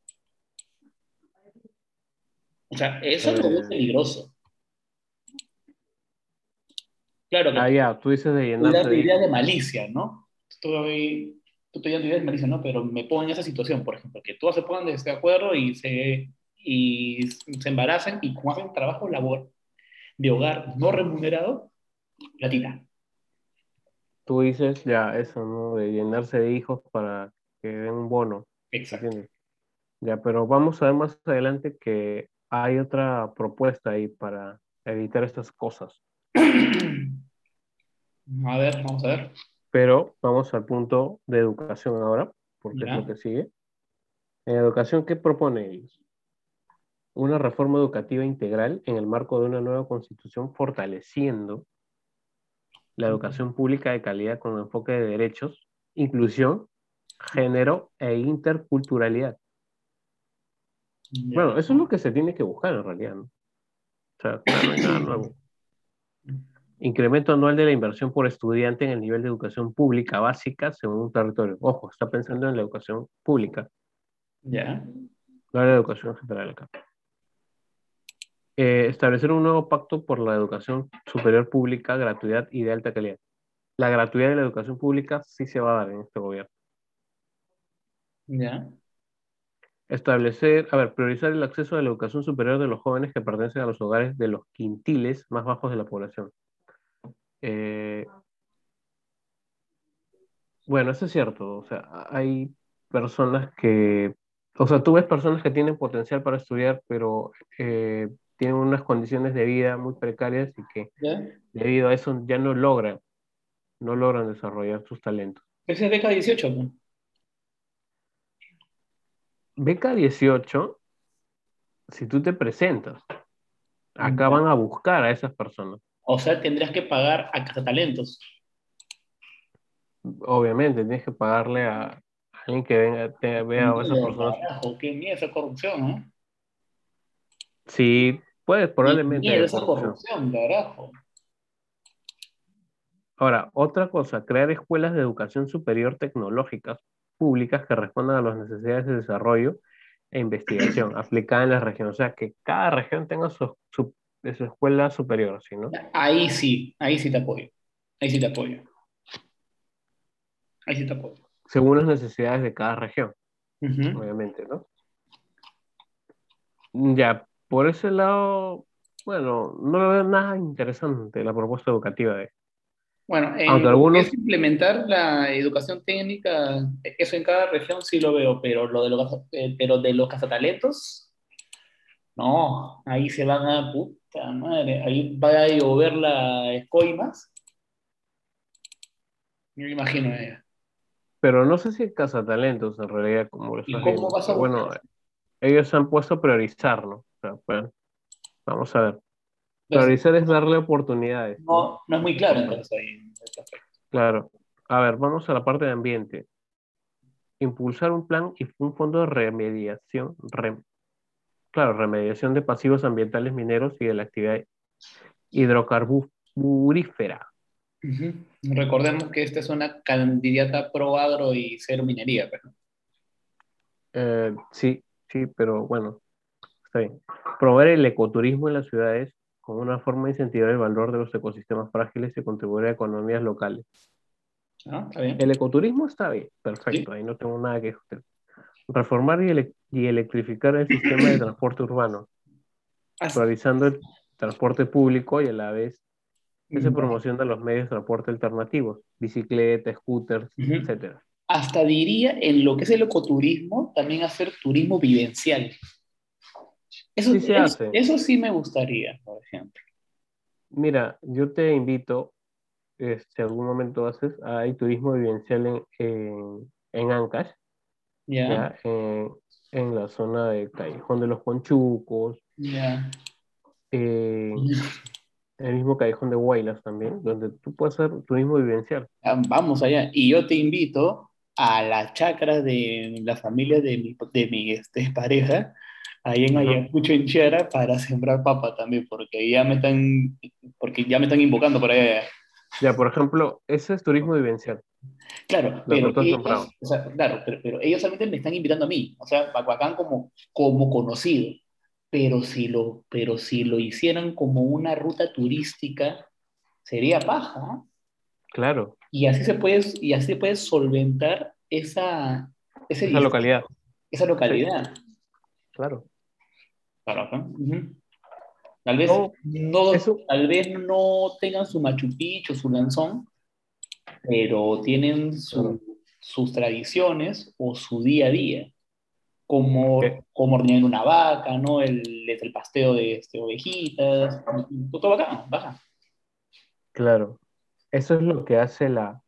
S1: O sea, eso es muy eh. peligroso. Claro
S2: que. Ah, ya, tú dices de llenar.
S1: de idea de malicia, ¿no? Tú, tú te ideas de malicia, ¿no? Pero me pongo en esa situación, por ejemplo, que todas se pongan de acuerdo y se, y se embaracen y como hacen trabajo labor de hogar no remunerado, platita
S2: tú dices ya eso, ¿no? De llenarse de hijos para que den un bono.
S1: Exacto.
S2: Ya, pero vamos a ver más adelante que hay otra propuesta ahí para evitar estas cosas.
S1: A ver, vamos a ver.
S2: Pero vamos al punto de educación ahora, porque es lo que sigue. En educación, ¿qué propone ellos? Una reforma educativa integral en el marco de una nueva constitución fortaleciendo la educación pública de calidad con enfoque de derechos, inclusión, género e interculturalidad. Bueno, eso es lo que se tiene que buscar en realidad, ¿no? O sea, no hay nada nuevo. Incremento anual de la inversión por estudiante en el nivel de educación pública básica según un territorio. Ojo, está pensando en la educación pública.
S1: Ya.
S2: No la educación general acá. Eh, establecer un nuevo pacto por la educación superior pública, gratuidad y de alta calidad. La gratuidad de la educación pública sí se va a dar en este gobierno.
S1: Ya.
S2: Establecer, a ver, priorizar el acceso a la educación superior de los jóvenes que pertenecen a los hogares de los quintiles más bajos de la población. Eh, bueno, eso es cierto. O sea, hay personas que, o sea, tú ves personas que tienen potencial para estudiar, pero eh, tienen unas condiciones de vida muy precarias y que debido a eso ya no logran, no logran desarrollar sus talentos.
S1: Ese es beca 18.
S2: Beca 18, si tú te presentas, acá van a buscar a esas personas.
S1: O sea, tendrías que pagar a talentos.
S2: Obviamente, tienes que pagarle a alguien que venga, te vea a esas personas.
S1: qué miedo esa corrupción, ¿no?
S2: Sí, Puedes, probablemente.
S1: esa corrupción, carajo.
S2: Ahora, otra cosa, crear escuelas de educación superior tecnológicas públicas que respondan a las necesidades de desarrollo e investigación aplicada en las regiones. O sea, que cada región tenga su, su, de su escuela superior, ¿sí, no?
S1: Ahí sí, ahí sí te apoyo. Ahí sí te apoyo. Ahí sí te apoyo.
S2: Según las necesidades de cada región, obviamente, ¿no? Ya, por ese lado, bueno, no veo nada interesante la propuesta educativa de...
S1: Bueno, eh, algunos... es implementar la educación técnica, eso en cada región sí lo veo, pero, lo de los, eh, pero de los cazatalentos, no, ahí se van a... Uh, madre, ahí va a llover la escoimas. Me imagino ella.
S2: Pero no sé si es cazatalentos en realidad, como lo cómo vas Bueno, ellos se han puesto a priorizar, ¿no? O sea, pues, vamos a ver. Pues, priorizar es darle oportunidades.
S1: No, no es muy claro entonces ahí.
S2: Este claro. A ver, vamos a la parte de ambiente. Impulsar un plan y un fondo de remediación, rem, claro, remediación de pasivos ambientales mineros y de la actividad hidrocarburífera.
S1: Recordemos que esta es una candidata pro agro y cero minería,
S2: eh, sí, sí, pero bueno, está bien. Promover el ecoturismo en las ciudades como una forma de incentivar el valor de los ecosistemas frágiles y contribuir a economías locales. Ah, está bien. El ecoturismo está bien, perfecto, ahí no tengo nada que discutir reformar y, electrificar el sistema de transporte urbano, actualizando el transporte público y a la vez que se promociona los medios de transporte alternativos, bicicletas, scooters, uh etc.
S1: Hasta diría en lo que es el ecoturismo, también hacer turismo vivencial. Eso sí, se hace. eso sí me gustaría, por ejemplo.
S2: Mira, yo te invito, si algún momento haces, hay turismo vivencial en, en, en Ancash, ya, en, en, la zona de Callejón de los Conchucos, yeah. el mismo Callejón de Huaylas también, donde tú puedes hacer tu mismo vivencial.
S1: Ah, vamos allá, y yo te invito a la chacra de la familia de mi, de mi este, pareja, ahí en Ayacucho, en Chiara, para sembrar papa también, porque ya me están, porque ya me están invocando para allá.
S2: Ya, por ejemplo, ese es turismo vivencial.
S1: Claro, pero ellos, eh, o sea, claro pero, pero, ellos solamente me están invitando a mí, o sea, Pacuacán como, como conocido, pero si, lo, pero si lo hicieran como una ruta turística, sería paja.
S2: Claro.
S1: Y así se puede, y así puedes solventar esa, ese,
S2: esa localidad.
S1: Esa localidad. Sí.
S2: Claro. Claro, uh -huh.
S1: Tal vez no, no tal vez no tengan su Machu Picchu, su lanzón, pero tienen su, sus tradiciones o su día a día. Como, okay. como una vaca, ¿no? El, el pasteo de este, ovejitas, todo acá, baja.
S2: Claro, eso es lo que hace la,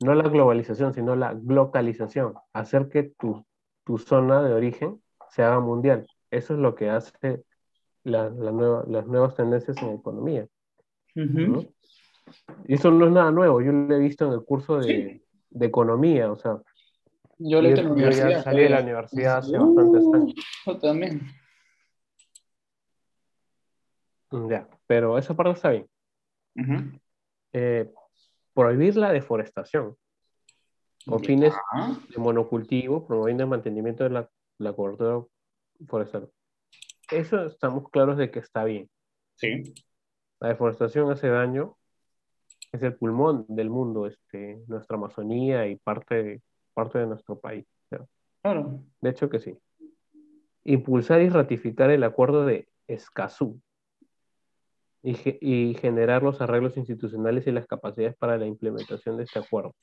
S2: no la globalización, sino la localización, hacer que tu, tu, zona de origen se haga mundial. Eso es lo que hace la, la las nuevas tendencias en la economía. Y eso no es nada nuevo, yo lo he visto en el curso de, de economía, o sea.
S1: Yo lo he.
S2: Salí de la universidad hace bastantes años.
S1: Yo también.
S2: Mm, ya, pero esa parte está bien. Eh, prohibir la deforestación con fines de monocultivo, promoviendo el mantenimiento de la, la cobertura forestal eso estamos claros de que está bien.
S1: Sí.
S2: La deforestación hace daño, es el pulmón del mundo, este, nuestra Amazonía y parte de, parte de nuestro país.
S1: Claro.
S2: De hecho que sí. Impulsar y ratificar el acuerdo de Escazú y, ge y generar los arreglos institucionales y las capacidades para la implementación de este acuerdo.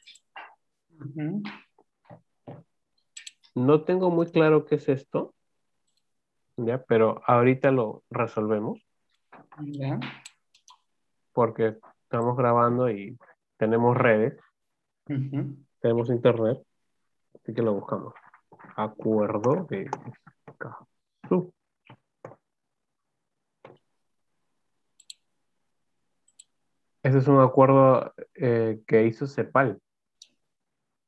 S2: No tengo muy claro qué es esto, ¿ya? Pero ahorita lo resolvemos. Porque estamos grabando y tenemos redes, tenemos internet, así que lo buscamos. Acuerdo de Escazú. Ese es un acuerdo eh, que hizo CEPAL,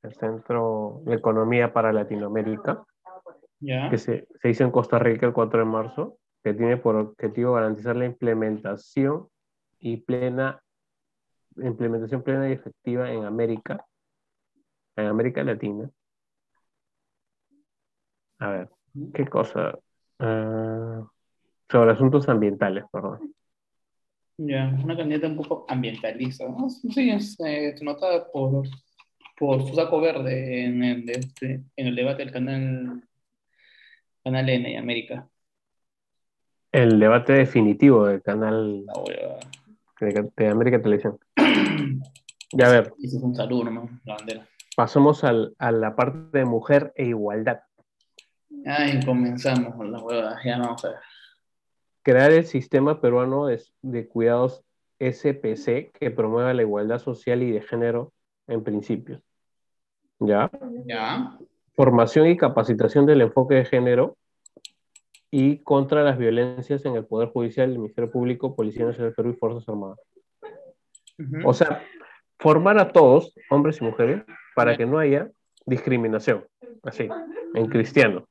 S2: el Centro de Economía para Latinoamérica, que se, se, hizo en Costa Rica el 4 de marzo, que tiene por objetivo garantizar la implementación y plena implementación plena y efectiva en América, en América Latina. A ver, ¿qué cosa? Uh, sobre asuntos ambientales, perdón.
S1: Ya, una candidata un poco ambientalista. Sí, eh, se, nota por por su saco verde en este, en el debate del canal Canal N y América.
S2: El debate definitivo del canal de, América Televisión. ya a ver.
S1: Ese un saludo, ¿no? La bandera.
S2: Pasamos al, a la parte de mujer e igualdad.
S1: Ay, comenzamos con las huevas, ya no sé.
S2: Crear el sistema peruano de, de cuidados SPC que promueva la igualdad social y de género en principios. ¿Ya?
S1: Ya.
S2: Formación y capacitación del enfoque de género y contra las violencias en el Poder Judicial, el Ministerio Público, Policía Nacional del Perú y Fuerzas Armadas. O sea, formar a todos, hombres y mujeres, para que no haya discriminación, así, en cristiano.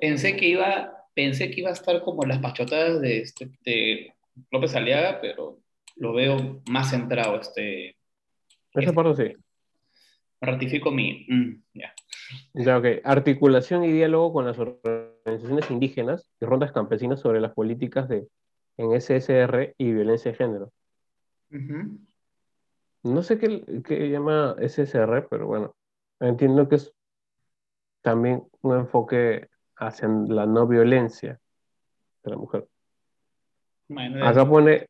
S1: Pensé que iba, pensé que iba a estar como las pachotadas de, este, de López Aliaga, pero lo veo más centrado. Este,
S2: Esa parte sí.
S1: Ratifico mi. mm, ya.
S2: Ya, ok. Articulación y diálogo con las organizaciones indígenas y rondas campesinas sobre las políticas de, en SSR y violencia de género. No sé qué, qué llama SSR, pero bueno, entiendo que es también un enfoque hacia la no violencia de la mujer.
S1: Bueno,
S2: Acá pone,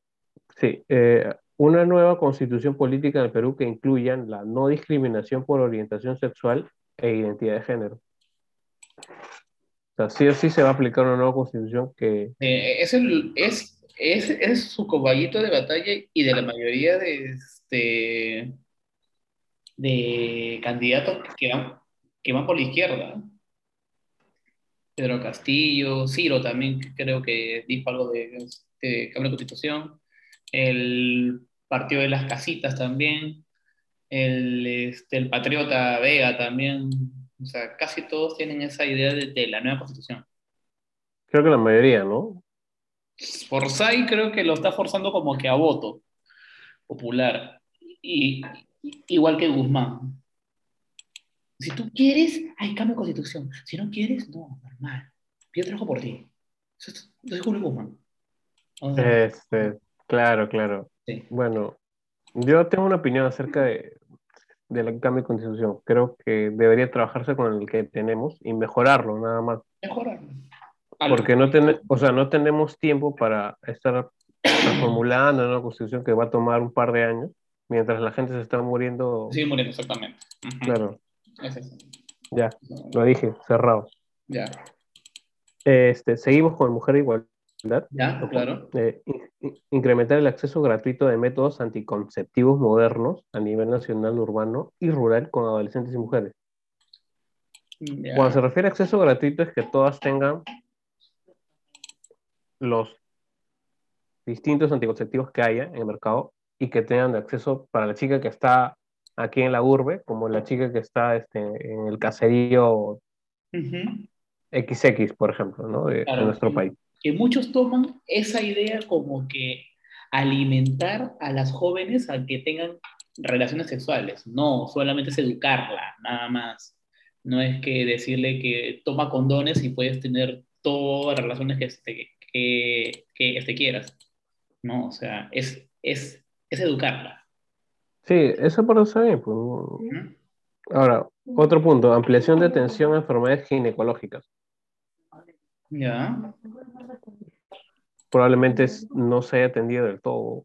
S2: sí, eh, una nueva constitución política del Perú que incluya la no discriminación por orientación sexual e identidad de género. O sea, sí o sí se va a aplicar una nueva constitución que,
S1: Eh, es, el, es, es, es su caballito de batalla y de la mayoría de, este, de candidatos que van, que van por la izquierda. Pedro Castillo, Ciro también creo que dijo algo de, de cambio de constitución. El Partido de las Casitas también. El, este, el Patriota Vega también. O sea, casi todos tienen esa idea de, de la nueva constitución.
S2: creo que la mayoría, ¿no?
S1: Forsyth creo que lo está forzando como que a voto popular. Y, igual que Guzmán. Si tú quieres, hay cambio de constitución. Si no quieres, no, normal. Yo trabajo por ti. Eso es, eso es Julio Guzmán. O sea,
S2: Este, claro, claro.
S1: Sí.
S2: Bueno, yo tengo una opinión acerca de, del cambio de constitución. Creo que debería trabajarse con el que tenemos y mejorarlo, nada más.
S1: Mejorarlo.
S2: Porque no, ten- o sea, no tenemos tiempo para estar reformulando una constitución que va a tomar un par de años, mientras la gente se está muriendo.
S1: Sigue muriendo, exactamente.
S2: Claro,
S1: Es eso.
S2: ya, lo dije, cerrado.
S1: Ya.
S2: Este, seguimos con Mujer e Igualdad.
S1: Ya, claro.
S2: Eh, in- in- incrementar el acceso gratuito de métodos anticonceptivos modernos a nivel nacional, urbano y rural con adolescentes y mujeres.
S1: Ya.
S2: Cuando se refiere a acceso gratuito es que todas tengan los distintos anticonceptivos que haya en el mercado y que tengan acceso para la chica que está aquí en la urbe, como la chica que está este, en el caserío. XX, por ejemplo, ¿no? de, de nuestro país.
S1: Que muchos toman esa idea como que alimentar a las jóvenes a que tengan relaciones sexuales. No, solamente es educarla, nada más. No es que decirle que toma condones y puedes tener todas las relaciones que, este, que, que este quieras. No, o sea, es, es, es educarla.
S2: Sí, eso por eso. Pues. Ahora, otro punto, ampliación de atención a enfermedades ginecológicas.
S1: Ya.
S2: Probablemente no se haya atendido del todo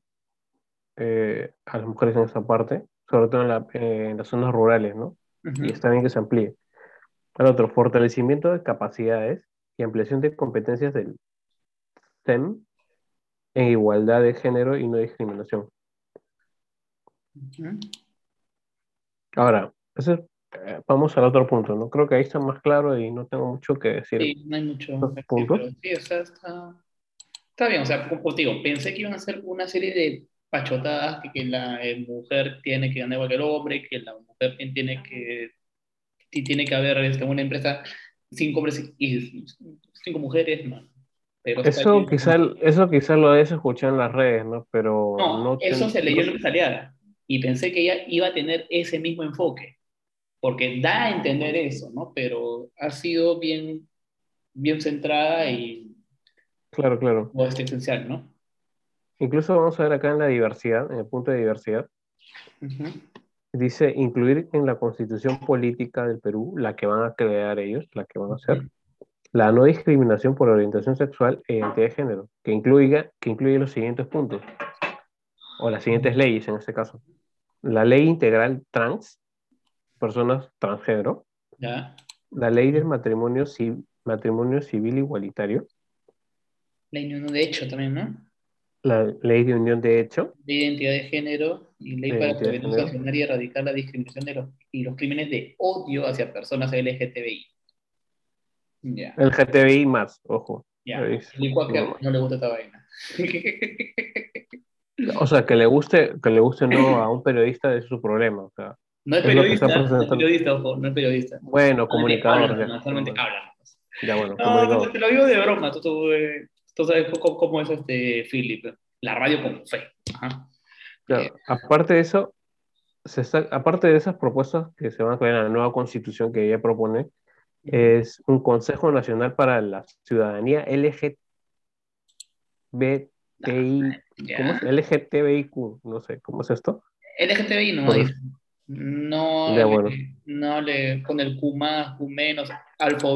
S2: eh, a las mujeres en esta parte, sobre todo en, la- eh, en las zonas rurales, ¿no? Y está bien que se amplíe. El otro, fortalecimiento de capacidades y ampliación de competencias del STEM en igualdad de género y no discriminación. Ahora, eso es- eh, vamos al otro punto, ¿no? Creo que ahí está más claro y no tengo mucho que decir.
S1: Sí, no hay mucho.
S2: ¿Estos
S1: que
S2: puntos?
S1: sí, o sea, está, está bien. O sea, como te digo, pensé que iban a hacer una serie de pachotadas, que, que la eh, mujer tiene que ganar igual que el hombre, que la mujer tiene que, tiene que haber este, una empresa, cinco hombres y cinco mujeres, no. Pero
S2: Eso
S1: bien.
S2: quizá, eso quizá lo hayas escuchado en las redes, ¿no? Pero
S1: No,
S2: no
S1: eso
S2: ten-
S1: se leyó en Aliaga. Y pensé que ella iba a tener ese mismo enfoque. Porque da a entender eso, ¿no? Pero ha sido bien, bien centrada y
S2: Claro, claro.
S1: o este esencial, ¿no?
S2: Incluso vamos a ver acá en la diversidad, en el punto de diversidad,
S1: Ujú.
S2: dice incluir en la constitución política del Perú, la que van a crear ellos, la que van a hacer, la no discriminación por orientación sexual e identidad de género, que incluya, que incluye los siguientes puntos. o las siguientes leyes en este caso. La ley integral trans, personas transgénero.
S1: ¿Ya?
S2: La ley del matrimonio, matrimonio civil igualitario.
S1: Ley de unión de hecho también, ¿no?
S2: La ley de unión de hecho.
S1: Ley de identidad de género y ley para prevenir, sancionar y erradicar la discriminación de los, y los crímenes de odio hacia personas LGTBI.
S2: Ya. El GTBI más, ojo.
S1: Ya. No. no le gusta esta vaina.
S2: O sea, que le guste, que le guste no a un periodista es su problema. O sea,
S1: no es periodista, no es periodista, ojo, no es periodista.
S2: Bueno, comunicador.
S1: Hablan.
S2: Ya, bueno,
S1: no, te lo digo de broma, tú, tú, eh, tú sabes cómo, cómo, es este Philip, la radio con fe.
S2: Claro, eh, aparte de eso, se está, aparte de esas propuestas que se van a crear en la nueva constitución que ella propone, es un Consejo Nacional para la Ciudadanía LGBTI ¿Cómo es? LGTBIQ, no sé, ¿cómo es esto?
S1: LGTBI no, dice. No, le, no le pone el Q más, Q menos, alfa,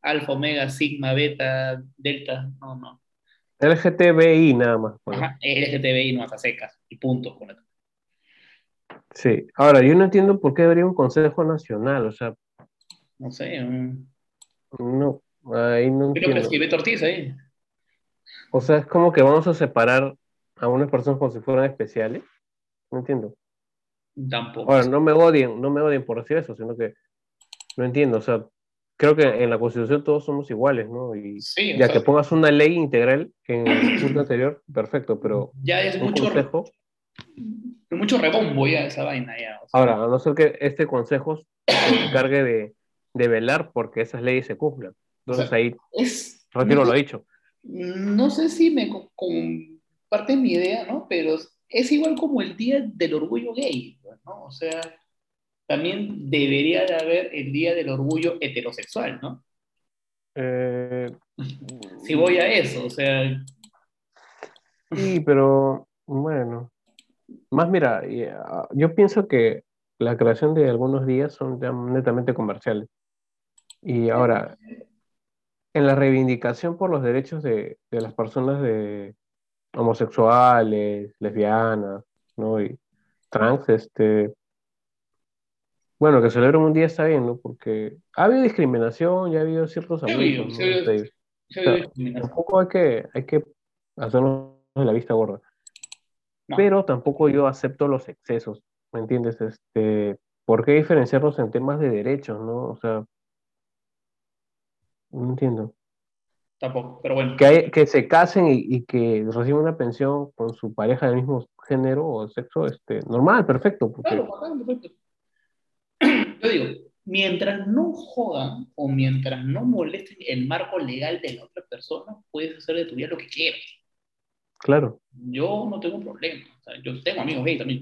S1: alfa, omega, sigma, beta, delta, no, no.
S2: LGTBI nada más.
S1: Ajá, LGTBI no, hasta secas, y punto.
S2: Sí, ahora yo no entiendo por qué debería un Consejo Nacional, o sea.
S1: No sé.
S2: No, ahí no.
S1: Creo que escribe Ortiz ahí.
S2: O sea, es como que vamos a separar a unas personas como si fueran especiales. No entiendo.
S1: Tampoco.
S2: Ahora, no me odien, no me odien por decir eso, sino que no entiendo. O sea, creo que en la Constitución todos somos iguales, ¿no? Y ya que pongas una ley integral en el punto anterior, perfecto, pero
S1: ya es mucho, consejo, mucho rebombo ya esa vaina ya.
S2: Ahora, a no ser que este consejo se encargue de, de velar porque esas leyes se cumplan. Entonces ahí
S1: es,
S2: retiro lo dicho
S1: no sé si me comparte mi idea, ¿no? Pero es igual como el Día del Orgullo Gay, ¿no? O sea, también debería de haber el Día del Orgullo Heterosexual, ¿no?
S2: Eh,
S1: si voy a eso, o sea...
S2: Sí, pero bueno, más mira, ah, yo pienso que la creación de algunos días son netamente comerciales. Y ahora, en la reivindicación por los derechos de, de las personas de homosexuales, lesbianas, ¿no? Y trans, este, bueno, que celebren un día está bien, ¿no? Porque ha habido discriminación, ya ha habido ciertos abusos. tampoco hay que, hay que hacernos de la vista gorda. Pero tampoco yo acepto los excesos, ¿me entiendes? Este, ¿Por qué diferenciarlos en temas de derechos, no? O sea, no entiendo.
S1: Tampoco, pero bueno.
S2: Que, que se casen y, que reciban una pensión con su pareja del mismo género o sexo, este, normal, perfecto.
S1: Claro, perfecto. Yo digo, mientras no jodan o mientras no molesten el marco legal de la otra persona, puedes hacer de tu vida lo que quieras.
S2: Claro.
S1: Yo no tengo problema. yo tengo amigos gay también,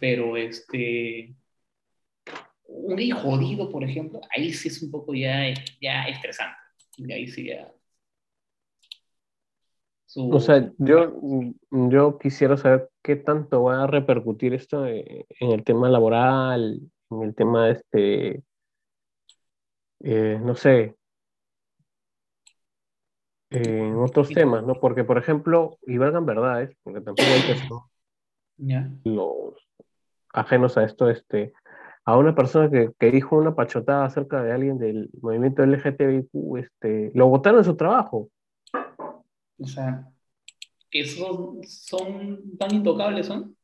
S1: pero este, un gay jodido, por ejemplo, ahí sí es un poco ya, ya estresante. Y ahí sí ya...
S2: O sea, yo, yo quisiera saber qué tanto va a repercutir esto en el tema laboral, en el tema este, eh, no sé, en otros temas, ¿no? Porque, por ejemplo, y valgan verdades, porque tampoco hay que ser los ajenos a esto, este, a una persona que, que, dijo una pachotada acerca de alguien del movimiento LGTBIQ, este, lo votaron en su trabajo.
S1: O sea, esos son tan intocables, ¿son?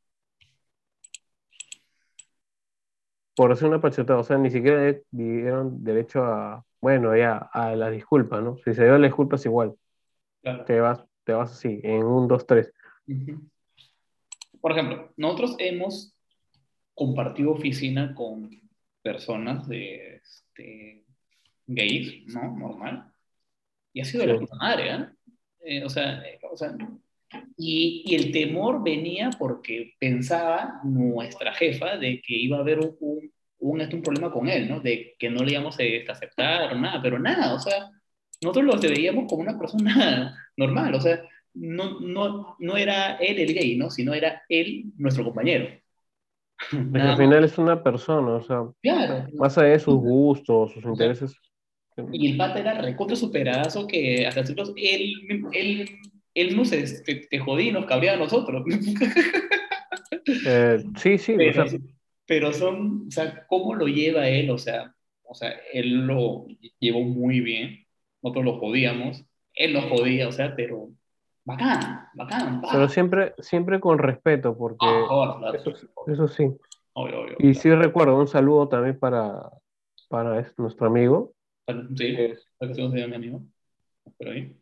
S2: Por hacer una pachotada, o sea, ni siquiera dieron derecho a, bueno, ya, a la disculpa, ¿no? Si se dio la disculpa es igual. Te vas, te vas así, en un, dos, tres.
S1: Por ejemplo, nosotros hemos compartido oficina con personas de este, gays, ¿no? Normal. Y ha sido la puta madre, ¿eh? ¿Eh? o, sea, o sea, y, y, el temor venía porque pensaba nuestra jefa de que iba a haber un, un, un, este, problema con él, ¿no? De que no le íbamos a aceptar o nada, pero nada, o sea, nosotros lo veíamos como una persona normal, o sea, no, no, no era él el gay, ¿no? Sino era él nuestro compañero
S2: al final es una persona, o sea, más allá de sus gustos, sus intereses.
S1: Y el pata era recontra superazo que hasta nosotros, él, él, él no se te, y nos cabría a nosotros.
S2: Eh, sí, sí.
S1: Pero,
S2: o sea,
S1: pero son, o sea, ¿cómo lo lleva él? O sea, o sea, él lo llevó muy bien, nosotros lo jodíamos, él lo jodía, o sea, pero bacán, bacán.
S2: Pero siempre, siempre con respeto, porque
S1: Ah, claro,
S2: eso,
S1: sí,
S2: eso sí.
S1: obvio, obvio,
S2: Y
S1: claro.
S2: sí recuerdo un saludo también para, para es- nuestro amigo,
S1: Sí,
S2: es-
S1: mi amigo. Pero ahí.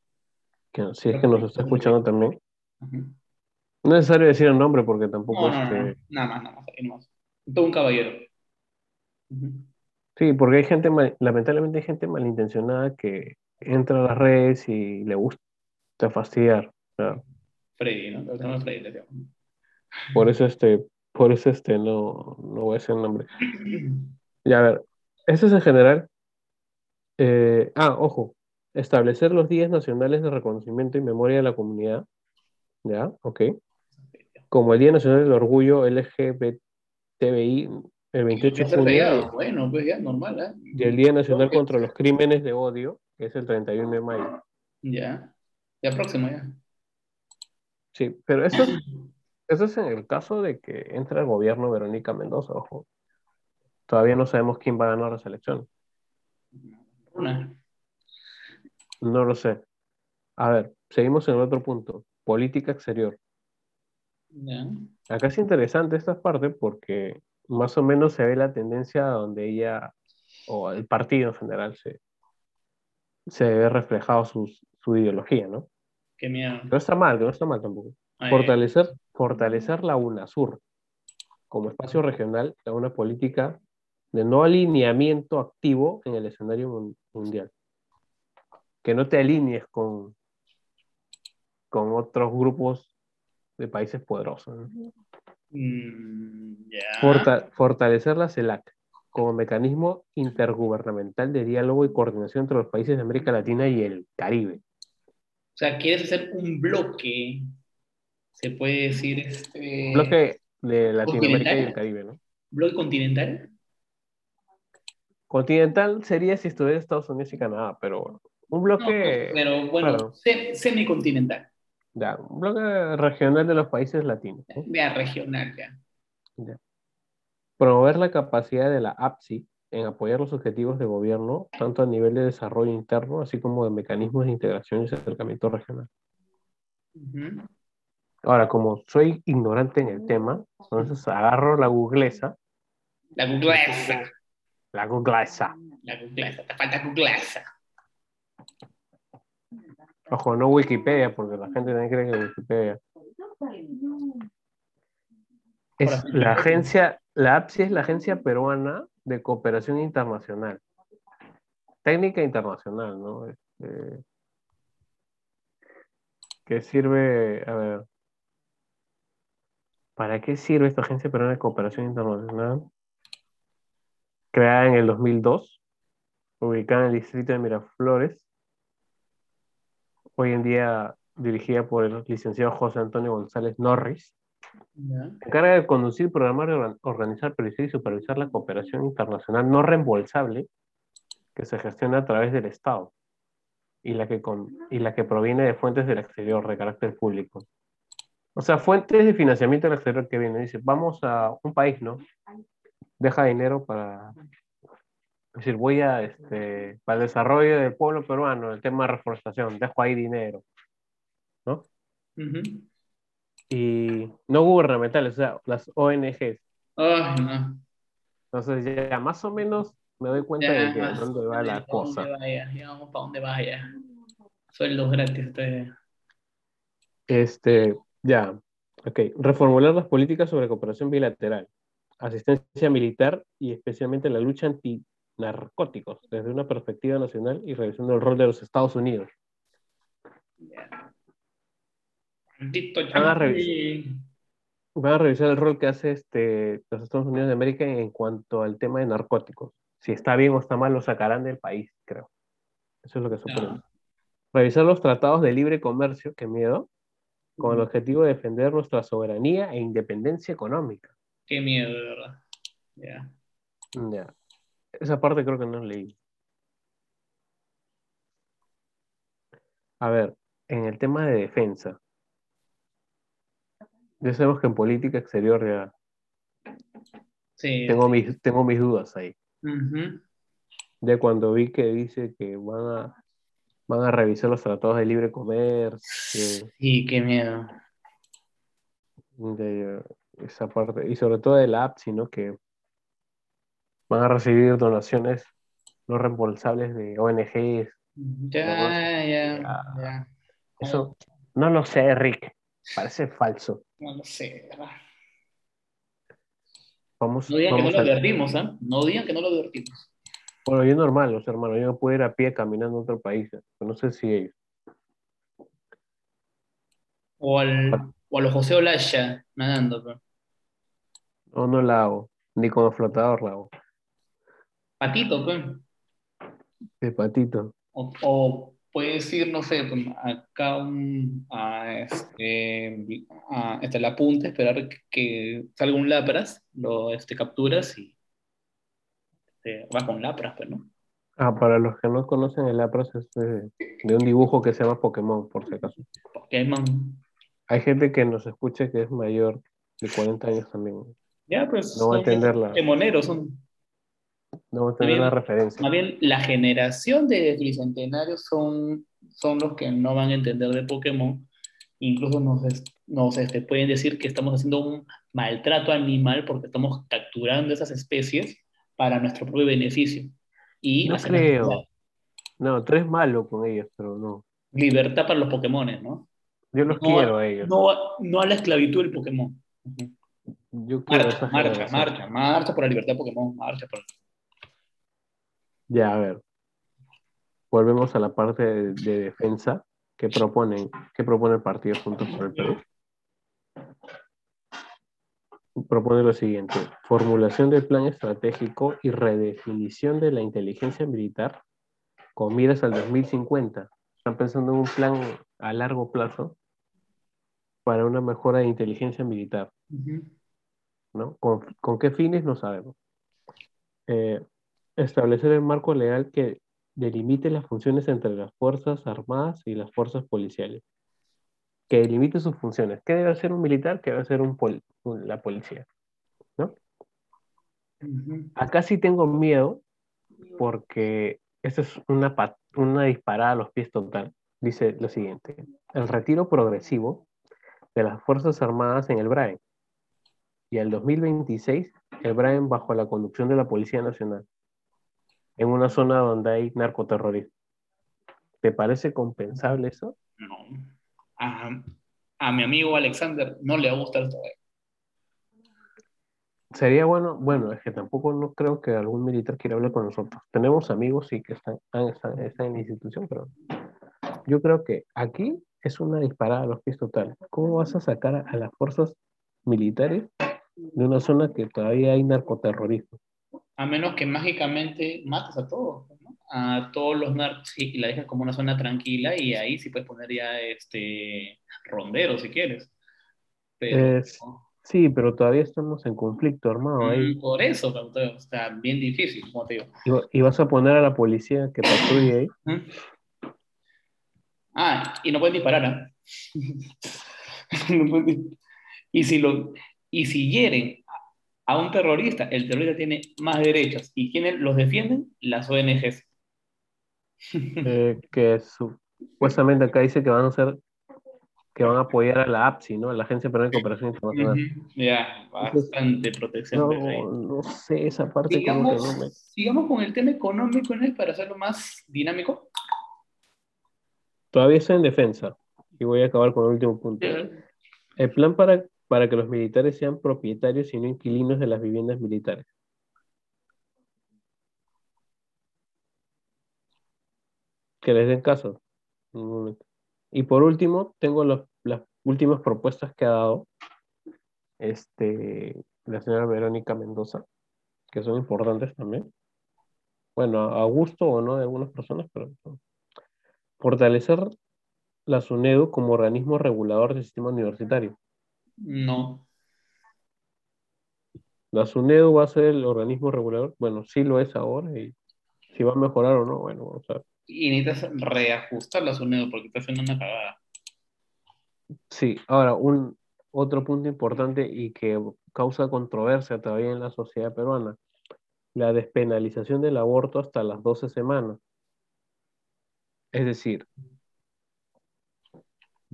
S2: que si es que nos está escuchando también. No es necesario decir el nombre porque tampoco
S1: No, no, no,
S2: este,
S1: nada más, nada más, ahí. Todo un caballero.
S2: Sí, porque hay gente, mal- lamentablemente hay gente malintencionada que entra a las redes y le gusta fastidiar.
S1: Freddy, ¿no? Llaman Freddy, le
S2: por eso este, por eso este no, no voy a decir el nombre. Ya, a ver, eso es en general. Eh, ah, ojo, establecer los días nacionales de reconocimiento y memoria de la comunidad. Ya, ok. Como el Día Nacional del Orgullo LGBTI, el 28
S1: Ya
S2: de junio.
S1: Bueno, pues ya, normal, ¿eh?
S2: y el Día Nacional contra los Crímenes de Odio, que es el 31 de mayo.
S1: Ya. Ya próximo, ya.
S2: Sí, pero eso es, eso es en el caso de que entre el gobierno Verónica Mendoza, ojo. Todavía no sabemos quién va a ganar las elecciones.
S1: Una.
S2: No lo sé. A ver, seguimos en el otro punto. Política exterior. Acá es interesante esta parte porque más o menos se ve la tendencia donde ella, o el partido en general, se, se ve reflejado sus- su ideología, ¿no?
S1: Qué miedo.
S2: No está mal, no está mal tampoco.
S1: Ay,
S2: Fortalecer, fortalecer la UNASUR como espacio regional de una política de no alineamiento activo en el escenario mun- mundial. Que no te alinees con, con otros grupos de países poderosos. ¿no?
S1: mm.
S2: Forta- fortalecer la CELAC como mecanismo intergubernamental de diálogo y coordinación entre los países de América Latina y el Caribe.
S1: O sea, quieres hacer un bloque, se puede decir, este,
S2: Bloque de Latinoamérica y el. Caribe, ¿no?
S1: bloque continental.
S2: Continental sería si estuviera Estados Unidos y Canadá, pero un
S1: No,
S2: bloque,
S1: pero bueno,
S2: claro.
S1: se- semicontinental,
S2: ya, un bloque regional de los países latinos. ¿no?
S1: ya regional, ya.
S2: Ya. Promover la capacidad de la APSI en apoyar los objetivos de gobierno, tanto a nivel de desarrollo interno, así como de mecanismos de integración y acercamiento regional. Ahora, como soy ignorante en el tema, entonces agarro la googlesa,
S1: La googlesa,
S2: la googlesa,
S1: la googlesa, te falta googlesa.
S2: ojo, no Wikipedia, porque la gente también cree que Wikipedia. Es la agencia, la APSI es la Agencia Peruana de Cooperación Internacional. Técnica internacional, ¿no? Este, que sirve, a ver, ¿para qué sirve esta Agencia Peruana de Cooperación Internacional? Creada en el 2002, ubicada en el distrito de Miraflores, hoy en día dirigida por el licenciado José Antonio González Norris. Se encarga de conducir, programar, organ- organizar, producir y supervisar la cooperación internacional no reembolsable que se gestiona a través del Estado y la que, con- y la que proviene de fuentes del exterior de carácter público. O sea, fuentes de financiamiento del exterior que vienen. Dice, vamos a un país, ¿no? Deja dinero para... Es decir, voy a, este, para el desarrollo del pueblo peruano, el tema de reforestación, dejo ahí dinero. ¿no? Y no gubernamentales, o sea, las ONGs.
S1: No.
S2: Entonces ya más o menos me doy cuenta
S1: Ya,
S2: de que
S1: más
S2: dónde va la
S1: menos, ¿pa'
S2: cosa.
S1: vaya? Ya vamos para dónde vaya. Sueldos gratis. Este.
S2: Este, ya, ok. Reformular las políticas sobre cooperación bilateral, asistencia militar y especialmente la lucha antinarcóticos desde una perspectiva nacional y revisando el rol de los Estados Unidos. Van a
S1: Yankee.
S2: Van a revisar el rol que hace este, los Estados Unidos de América en cuanto al tema de narcóticos. Si está bien o está mal, lo sacarán del país, creo. Eso es lo que suponemos. Revisar los tratados de libre comercio, qué miedo, con el objetivo de defender nuestra soberanía e independencia económica.
S1: Qué miedo, de verdad. Ya.
S2: Ya. Esa parte creo que no leí. A ver, en el tema de defensa. Ya sabemos que en política exterior ya
S1: Sí.
S2: tengo, mis, tengo mis dudas ahí.
S1: Ujú.
S2: De cuando vi que dice que van a, van a revisar los tratados de libre comercio,
S1: Sí, qué miedo.
S2: de esa parte, y sobre todo de la app, sino que van a recibir donaciones no reembolsables de ONGs.
S1: Ya, ya.
S2: Eso no lo sé, Rick. Parece falso.
S1: No lo sé, ¿verdad?
S2: Vamos,
S1: No digan que no lo advertimos, ¿ah? No digan que no lo advertimos.
S2: Bueno, yo normal, los hermanos, yo no puedo ir a pie caminando a otro país. ¿eh? pero No sé si ellos.
S1: O al, o a los José Olaya nadando, pero.
S2: No, no la hago. Ni el flotador la hago.
S1: Patito, pues.
S2: De patito.
S1: O, o puedes ir, no sé, pues, acá un- a, este, a este, la punta, esperar que, salga un lapras, lo este, capturas y este, vas con lapras, pues, ¿no?
S2: Ah, para los que no conocen el Lapras es de, de un dibujo que se llama Pokémon, por si acaso.
S1: Pokémon.
S2: Hay gente que nos escucha que es mayor de 40 años también.
S1: Ya, pues.
S2: No va a.
S1: Pokemoneros, son.
S2: No va a tener
S1: bien.
S2: la referencia.
S1: Más bien, la generación de tricentenarios son, son los que no van a entender de Pokémon. Incluso nos, nos este, pueden decir que estamos haciendo un maltrato animal porque estamos capturando esas especies para nuestro propio beneficio. Y
S2: No creo. No, tú eres malo con ellos, pero no.
S1: libertad para los Pokémones, ¿no?
S2: Yo los
S1: No,
S2: quiero a ellos.
S1: No, a- no a la esclavitud del Pokémon.
S2: Yo
S1: Marcha, marcha, marcha, marcha por la libertad de Pokémon, marcha por...
S2: Ya, a ver. Volvemos a la parte de, de defensa que proponen, que propone el partido Juntos por el Perú. Propone lo siguiente: formulación del plan estratégico y redefinición de la inteligencia militar con miras al 2050. Están pensando en un plan a largo plazo para una mejora de inteligencia militar.
S1: Ujú.
S2: ¿No? ¿Con, con qué fines? No sabemos. Eh, establecer el marco legal que delimite las funciones entre las Fuerzas Armadas y las Fuerzas Policiales. Que delimite sus funciones. ¿Qué debe hacer un militar? ¿Qué debe hacer un pol- la policía? ¿no? Acá sí tengo miedo porque esta es una disparada a los pies total. Dice lo siguiente, el retiro progresivo de las Fuerzas Armadas en el BRAE y el 2026 el BRAE bajo la conducción de la Policía Nacional en una zona donde hay narcoterrorismo. ¿Te parece compensable eso?
S1: No. A, a mi amigo Alexander no le va a gustar esto.
S2: Sería bueno, bueno, es que tampoco no creo que algún militar quiera hablar con nosotros. Tenemos amigos sí que están, están, están en la institución, pero yo creo que aquí es una disparada a los pies total. ¿Cómo vas a sacar a, a las fuerzas militares de una zona que todavía hay narcoterrorismo?
S1: A menos que mágicamente mates a todos, ¿no? A todos los narcos y la dejas como una zona tranquila y ahí sí puedes poner ya este rondero si quieres. Pero
S2: Es- Sí, pero todavía estamos en conflicto armado ahí.
S1: mm, por eso, pero, sea, bien difícil, como te digo.
S2: Y, va- y vas a poner a la policía que patrulle ahí.
S1: ¿Mm? Ah, y no pueden disparar. No pueden dis- y, si lo, y si hieren a- un terrorista, el terrorista tiene más derechos. ¿Y quiénes los defienden? Las ONGs.
S2: eh, que supuestamente acá dice que van a hacer, que van a apoyar a la APSI, ¿no? A la Agencia Peruana de Cooperación Internacional.
S1: Ujú, Ya, bastante protección.
S2: No, no sé, esa parte como que no me...
S1: Sigamos, con el tema económico, ¿no? Para hacerlo más dinámico.
S2: Todavía está en defensa. Y voy a acabar con el último punto. El plan para, para que los militares sean propietarios y no inquilinos de las viviendas militares. Que les den caso. Y por último, tengo las últimas propuestas que ha dado este, la señora Verónica Mendoza, que son importantes también. Bueno, a gusto o no de algunas personas, pero fortalecer la SUNEDU como organismo regulador del sistema universitario.
S1: No.
S2: La SUNEDU va a ser el organismo regulador. Bueno, sí lo es ahora y si va a mejorar o no, bueno, vamos a ver.
S1: Y necesitas reajustar la SUNEDO porque está haciendo una cagada.
S2: Sí, ahora, un, otro punto importante y que causa controversia todavía en la sociedad peruana, la despenalización del aborto hasta las 12 semanas. Es decir,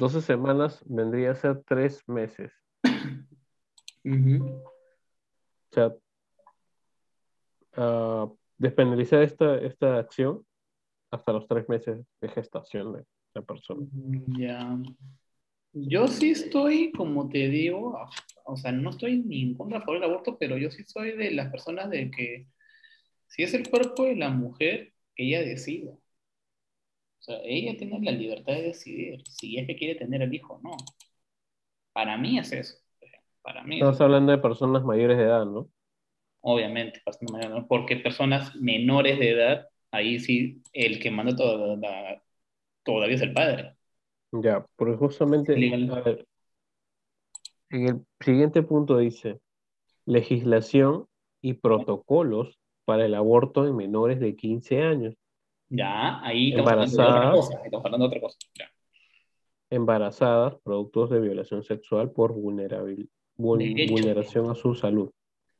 S2: 12 semanas vendría a ser 3 meses. O sea, ah, despenalizar esta, esta acción hasta los 3 meses de gestación de la persona.
S1: Ya. Yo sí estoy, como te digo, o sea, no estoy ni en contra favor del aborto, pero yo sí soy de las personas de que si es el cuerpo de la mujer, ella decida. O sea, ella tiene la libertad de decidir si es que quiere tener el hijo o no. Para mí es eso. Para mí
S2: Estamos hablando de personas mayores de edad, ¿no?
S1: Obviamente, personas mayores, porque personas menores de edad, ahí sí, el que manda toda, todavía es el padre.
S2: Ya, porque justamente en el siguiente punto dice legislación y protocolos para el aborto en menores de 15 años.
S1: Ya, ahí estamos embarazadas, hablando de otra cosa.
S2: Embarazadas, productos de violación sexual por vulneración a su salud.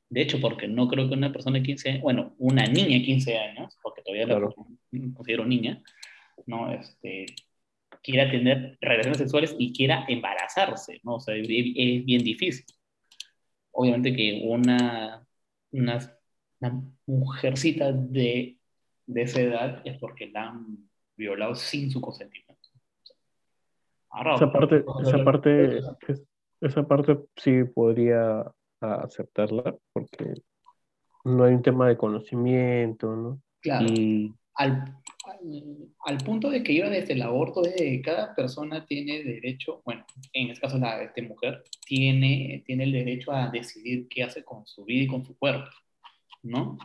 S1: De hecho, porque no creo que una persona de 15 años, bueno, una niña de 15 años, porque todavía la considero niña, ¿no? Este, quiera tener relaciones sexuales y quiera embarazarse, ¿no? O sea, es, bien difícil. Obviamente que una, una, mujercita de, de, esa edad es porque la han violado sin su consentimiento.
S2: esa parte, esa parte, esa parte sí podría aceptarla porque no hay un tema de conocimiento, ¿no?
S1: Claro. Y... Al, al, punto de que iba desde el aborto, desde cada persona tiene derecho, bueno, en este caso la este mujer, tiene, tiene el derecho a decidir qué hace con su vida y con su cuerpo, ¿no?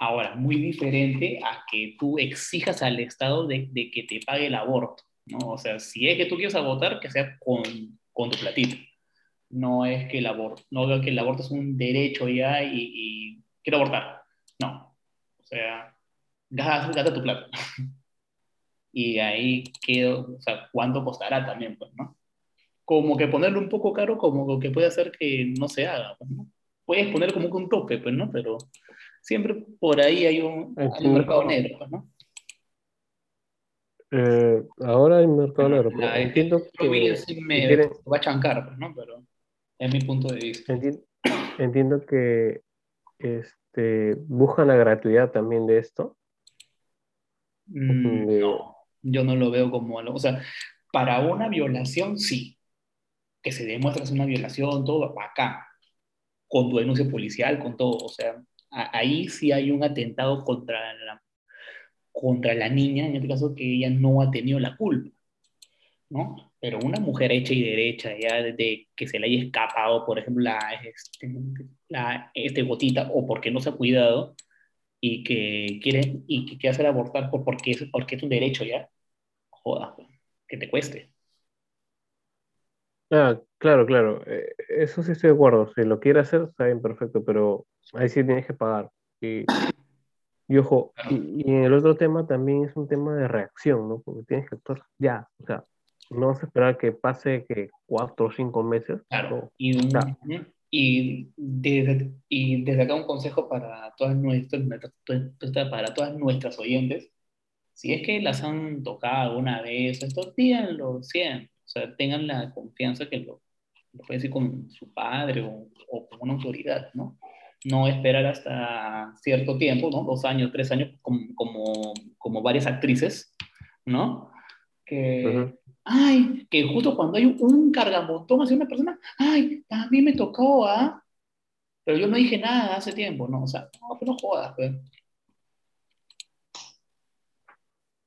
S1: Ahora, muy diferente a que tú exijas al Estado de, de, que te pague el aborto, ¿no? O sea, si es que tú quieres abortar, que sea con, con tu platito. No es que el aborto, no que el aborto es un derecho ya y, y quiero abortar. No. O sea, gasta, tu plata. y ahí quedo, o sea, cuánto costará también, pues, ¿no? Como que ponerlo un poco caro, como que puede hacer que no se haga, pues, ¿no? Puedes poner como que un tope, pues, ¿no? Pero siempre por ahí hay un, mercado negro, pues, ¿no?
S2: Eh, ahora hay mercado negro, pero entiendo que...
S1: me va a chancar, pues, ¿no? Pero es mi punto de vista.
S2: Entiendo, entiendo que este, buscan la gratuidad también de esto
S1: Mm, no, yo no lo veo como algo. O sea, para una violación, sí. Que se demuestre que es una violación, todo acá. Con tu denuncia policial, con todo. O sea, ahí sí hay un atentado contra la, contra la niña, en este caso que ella no ha tenido la culpa. ¿no? Pero una mujer hecha y derecha, ya desde que se le haya escapado, por ejemplo, la, este, la este gotita, o porque no se ha cuidado, y que quiere y que quiere hacer abortar por, porque, es, porque es un derecho ya, joda, que te cueste.
S2: Ah, claro, claro. Eh, eso sí estoy de acuerdo. Si lo quiere hacer, está bien, perfecto, pero ahí sí tienes que pagar. Y, y ojo, y, en el otro tema también es un tema de reacción, ¿no? Porque tienes que actuar ya. O sea, no vas a esperar que pase que cuatro o cinco meses.
S1: Claro. y, un, y desde, y desde acá un consejo para todas, nuestras, para todas nuestras oyentes. Si es que las han tocado alguna vez, esto, díganlo siempre. O sea, tengan la confianza que lo, lo puede decir con su padre o, o, con una autoridad, ¿no? No esperar hasta cierto tiempo, ¿no? Dos años, tres años, como, como, como varias actrices, ¿no? Que, ay, que justo cuando hay un cargamontón hacia una persona, ay, a mí me tocó, ¿ah? Pero yo no dije nada hace tiempo, ¿no? O sea, no, pues no jodas, pues.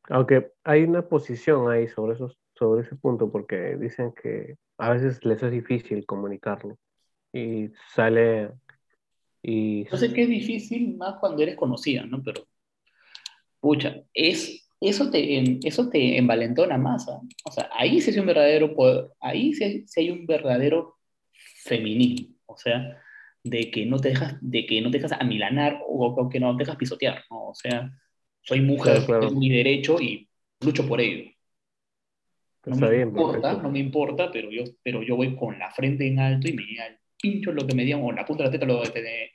S2: Aunque hay una posición ahí sobre, esos, sobre ese punto, porque dicen que a veces les es difícil comunicarlo. Y sale y...
S1: Yo sé que es difícil más cuando eres conocida, ¿no? Pero, pucha, es eso te, eso te envalentona más. ¿ah? O sea, ahí sí hay un verdadero poder, ahí sí hay, un verdadero feminismo. O sea, de que no te dejas, de que no te dejas amilanar o, que no te dejas pisotear. O sea, soy mujer, tengo mi derecho y lucho por ello. No me importa, no me importa, pero yo, pero yo voy con la frente en alto y me al pincho lo que me digan, o la punta de la teta lo,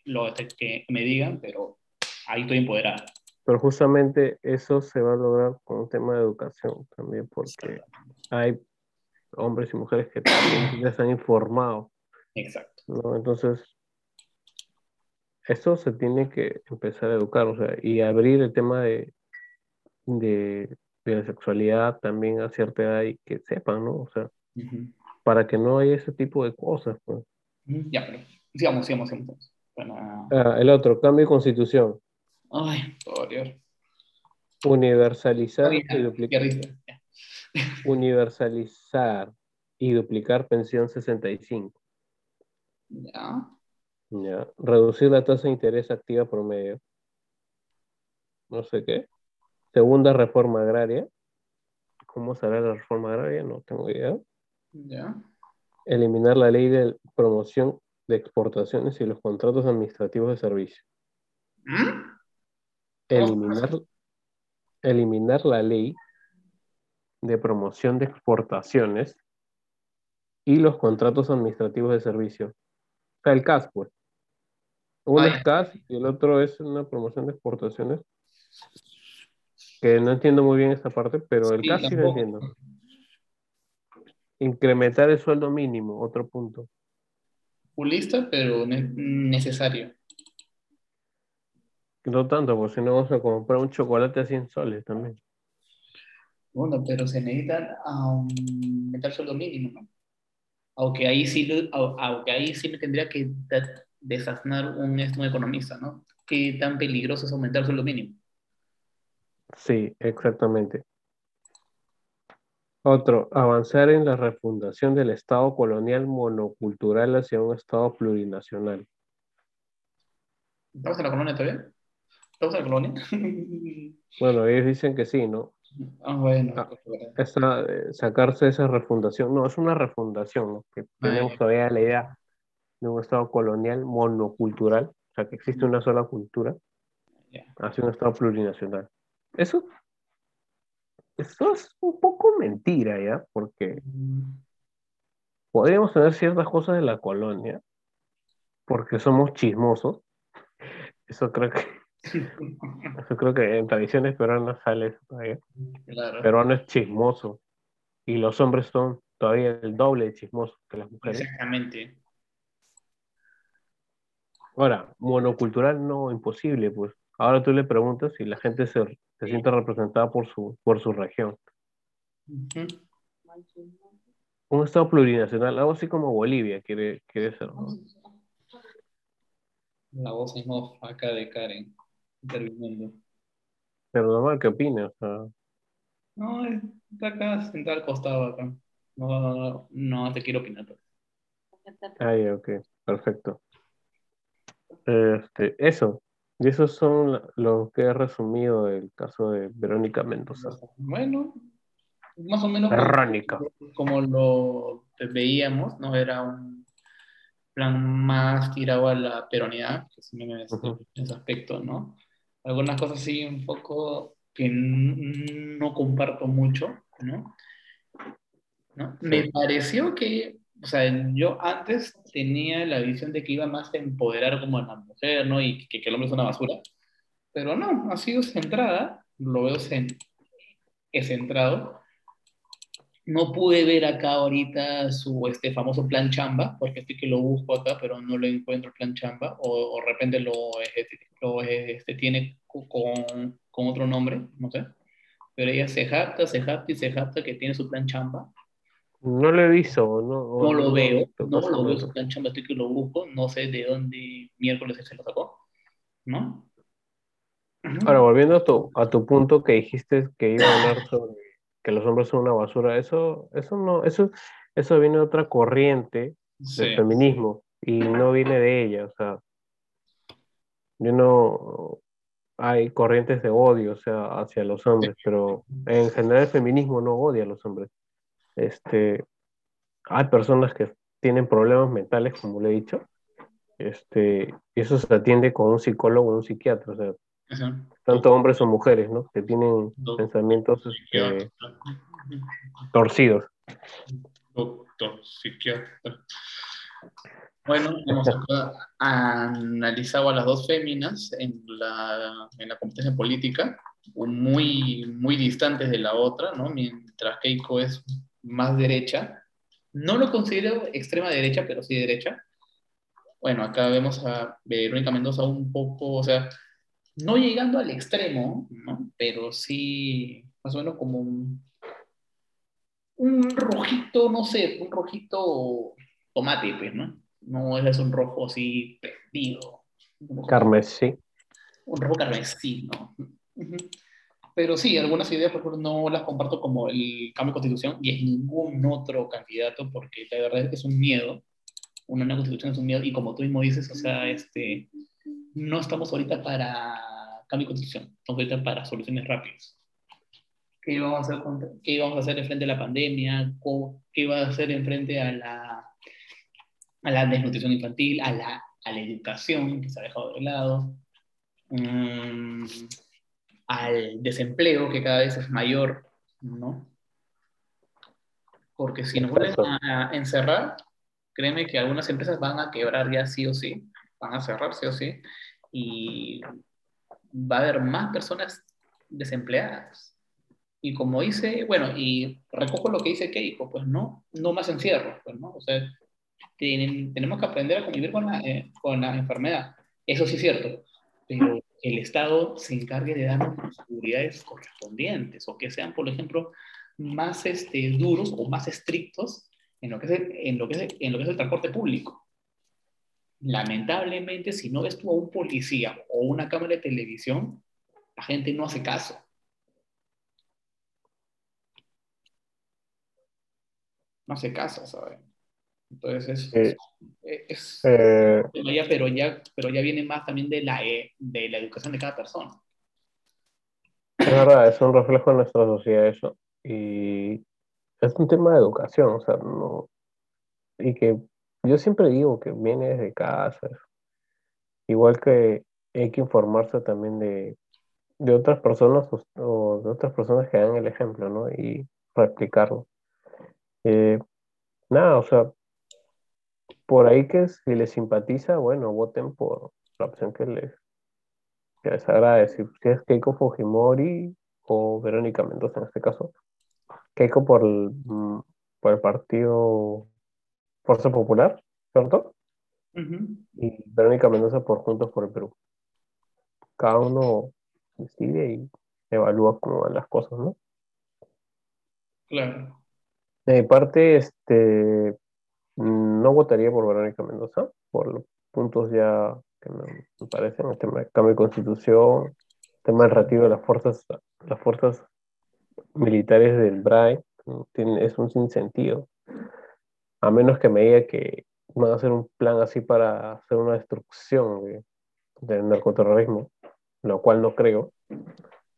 S1: lo, que me digan, pero ahí estoy empoderada.
S2: Pero justamente eso se va a lograr con un tema de educación también, porque hay hombres y mujeres que también ya están informados.
S1: Exacto.
S2: Entonces, eso se tiene que empezar a educar, o sea, y abrir el tema de, de, la sexualidad también a cierta edad y que sepan, ¿no? O sea, para que no haya ese tipo de cosas. Pues.
S1: Ya, pero sigamos, sigamos, sigamos.
S2: Ah, el otro, cambio de constitución.
S1: Ay, por Dios.
S2: Universalizar y duplicar. Universalizar y duplicar pensión 65.
S1: Ya.
S2: Ya. Reducir la tasa de interés activa promedio. No sé qué. Segunda reforma agraria. ¿Cómo será la reforma agraria? No tengo idea.
S1: Ya.
S2: Eliminar la ley de promoción de exportaciones y los contratos administrativos de servicio. ¿Mm? eliminar, eliminar la ley de promoción de exportaciones y los contratos administrativos de servicio. O sea, el CAS, pues. Uno es CAS y el otro es una promoción de exportaciones. Que no entiendo muy bien esta parte, pero el CAS sí lo entiendo. Incrementar el sueldo mínimo, otro punto.
S1: Pulista, pero necesario.
S2: No tanto, porque si no vamos a comprar un chocolate a 100 soles también.
S1: Bueno, pero se necesita aumentar el sueldo mínimo, ¿no? Aunque ahí sí, aunque ahí sí me tendría que desasnar un, un economista, ¿no? ¿Qué tan peligroso es aumentar el sueldo mínimo?
S2: Sí, exactamente. Otro, avanzar en la refundación del Estado colonial monocultural hacia un Estado plurinacional.
S1: ¿Estamos en la colonia todavía? ¿Estamos en la colonia?
S2: bueno, ellos dicen que sí, ¿no?
S1: Ah, bueno. Ah,
S2: eh, sacarse esa refundación. No, es una refundación, ¿no? Que tenemos todavía la idea de un Estado colonial monocultural, o sea, que existe una sola cultura, hacia un Estado plurinacional. Eso, eso es un poco mentira, ¿ya? Porque podríamos tener ciertas cosas de la colonia, porque somos chismosos. Eso creo que yo creo que en tradiciones peruanas sale eso todavía. Claro. Peruano es chismoso. Y los hombres son todavía el doble de chismosos que las mujeres.
S1: Exactamente.
S2: Ahora, monocultural no, imposible, pues. Ahora tú le preguntas si la gente se, siente representada por su, por su región. Un estado plurinacional, algo así como Bolivia quiere, quiere ser.
S1: La voz es más acá de Karen interviniendo.
S2: Pero normal, ¿qué opinas?
S1: No, está acá sentado al costado acá. No, no, te quiero opinar.
S2: Ay, ok, perfecto. Este, eso. Y esos son los que he resumido el caso de Verónica Mendoza.
S1: Bueno, más o menos
S2: Verónica.
S1: Como, lo veíamos, ¿no? Era un plan más tirado a la peronidad, que sí me ese aspecto, ¿no? algunas cosas sí un poco que no comparto mucho, ¿no? Me pareció que, o sea, yo antes tenía la visión de que iba más a empoderar como a la mujer, ¿no? Y que, que el hombre es una basura, pero no, ha sido centrada, lo veo es centrado. No pude ver acá ahorita su este famoso plan chamba, porque estoy que lo busco acá, pero no lo encuentro plan chamba, o, de repente lo, este, lo este, tiene con, con, otro nombre, no sé. Pero ella se jacta, se jacta y se jacta que tiene su plan chamba.
S2: No lo he visto, no.
S1: No lo veo, no, lo veo plan chamba, estoy que lo busco, no sé de dónde miércoles se lo sacó, ¿no?
S2: Ahora, volviendo a tu, a tu punto que dijiste que iba a hablar sobre que los hombres son una basura, eso, eso no, eso, eso viene de otra corriente del feminismo y no viene de ella, o sea, yo no, hay corrientes de odio, o sea, hacia los hombres, pero en general el feminismo no odia a los hombres. Este, hay personas que tienen problemas mentales, como le he dicho, este, y eso se atiende con un psicólogo o un psiquiatra, o sea, tanto hombres o mujeres, ¿no? Que tienen pensamientos este, torcidos.
S1: Doctor psiquiatra. Bueno, hemos analizado a las dos féminas en la, en la competencia política, muy, muy distantes de la otra, ¿no? Mientras Keiko es más derecha. No lo considero extrema derecha, pero sí derecha. Bueno, acá vemos a Verónica Mendoza un poco, o sea, no llegando al extremo, ¿no? Pero sí, más o menos como un, un rojito, no sé, un rojito tomate, pues, ¿no? No es un rojo así prendido.
S2: Carmesí.
S1: Un rojo carmesí, ¿no? Pero sí, algunas ideas, por ejemplo, no las comparto como el cambio de constitución y es ningún otro candidato, porque la verdad es que es un miedo. Una nueva constitución es un miedo, y como tú mismo dices, o sea, este, no estamos ahorita para cambio de constitución, estamos ahorita para soluciones rápidas. ¿Qué íbamos a hacer, qué íbamos a hacer en frente a la pandemia? ¿Qué iba a hacer en frente a la a la desnutrición infantil, a la, a la educación que se ha dejado de lado, mm, al desempleo que cada vez es mayor, ¿no? Porque si nos vuelven a, encerrar, créeme que algunas empresas van a quebrar ya sí o sí, van a cerrar sí o sí, y va a haber más personas desempleadas. Y como dice, bueno, y recojo lo que dice Keiko, pues no, no más encierro, pues no, o sea, tenemos que aprender a convivir con la, eh, con la enfermedad. Eso sí es cierto, pero el Estado se encargue de darnos las seguridades correspondientes o que sean, por ejemplo, más este, duros o más estrictos en lo, que es el, en, lo que es el transporte público. Lamentablemente, si no ves tú a un policía o una cámara de televisión, la gente no hace caso. No hace caso, ¿sabes? Entonces, es, eh, eh, pero, ya, pero ya viene más también de la, eh, de la educación de cada persona.
S2: Es verdad, es un reflejo de nuestra sociedad eso. Y es un tema de educación, o sea, no, y que yo siempre digo que viene desde casa. Igual que hay que informarse también de, de otras personas o, de otras personas que dan el ejemplo, ¿no? Y replicarlo. nada, o sea, por ahí que si les simpatiza, bueno, voten por la opción que les, que les agrade. Si, es Keiko Fujimori o Verónica Mendoza en este caso. Keiko por el, mm, por el partido Fuerza Popular, ¿cierto? Y Verónica Mendoza por Juntos por el Perú. Cada uno decide y evalúa cómo van las cosas, ¿no?
S1: Claro.
S2: De mi parte, este, no votaría por Verónica Mendoza, por los puntos ya que me, parecen, el tema de cambio de constitución, el tema del retiro de las fuerzas, las fuerzas militares del BRAE, es un sinsentido. A menos que me diga que van a hacer un plan así para hacer una destrucción del narcoterrorismo, lo cual no creo.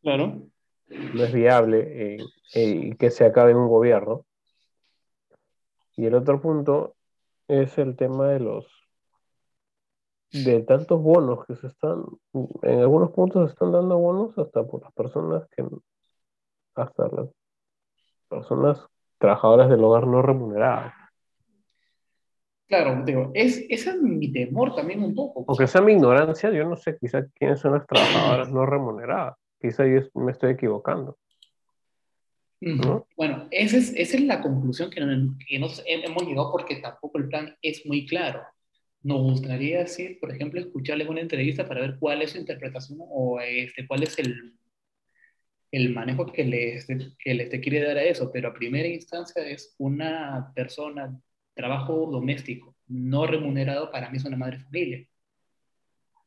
S1: Claro.
S2: No es viable eh, eh, y que se acabe en un gobierno. Y el otro punto es el tema de los de tantos bonos que se están, en algunos puntos se están dando bonos hasta por las personas que, hasta las personas trabajadoras del hogar no remuneradas.
S1: Claro, digo, es, ese es mi temor también un poco.
S2: Aunque sea mi ignorancia, yo no sé quizá quiénes son las trabajadoras no remuneradas. Quizá yo me estoy equivocando.
S1: Bueno, esa es, la conclusión que, nos hemos llegado porque tampoco el plan es muy claro. Nos gustaría, decir, por ejemplo, escucharles una entrevista para ver cuál es su interpretación o este, cuál es el, manejo que les, que les quiere dar a eso, pero a primera instancia es una persona, trabajo doméstico, no remunerado, para mí es una madre familia.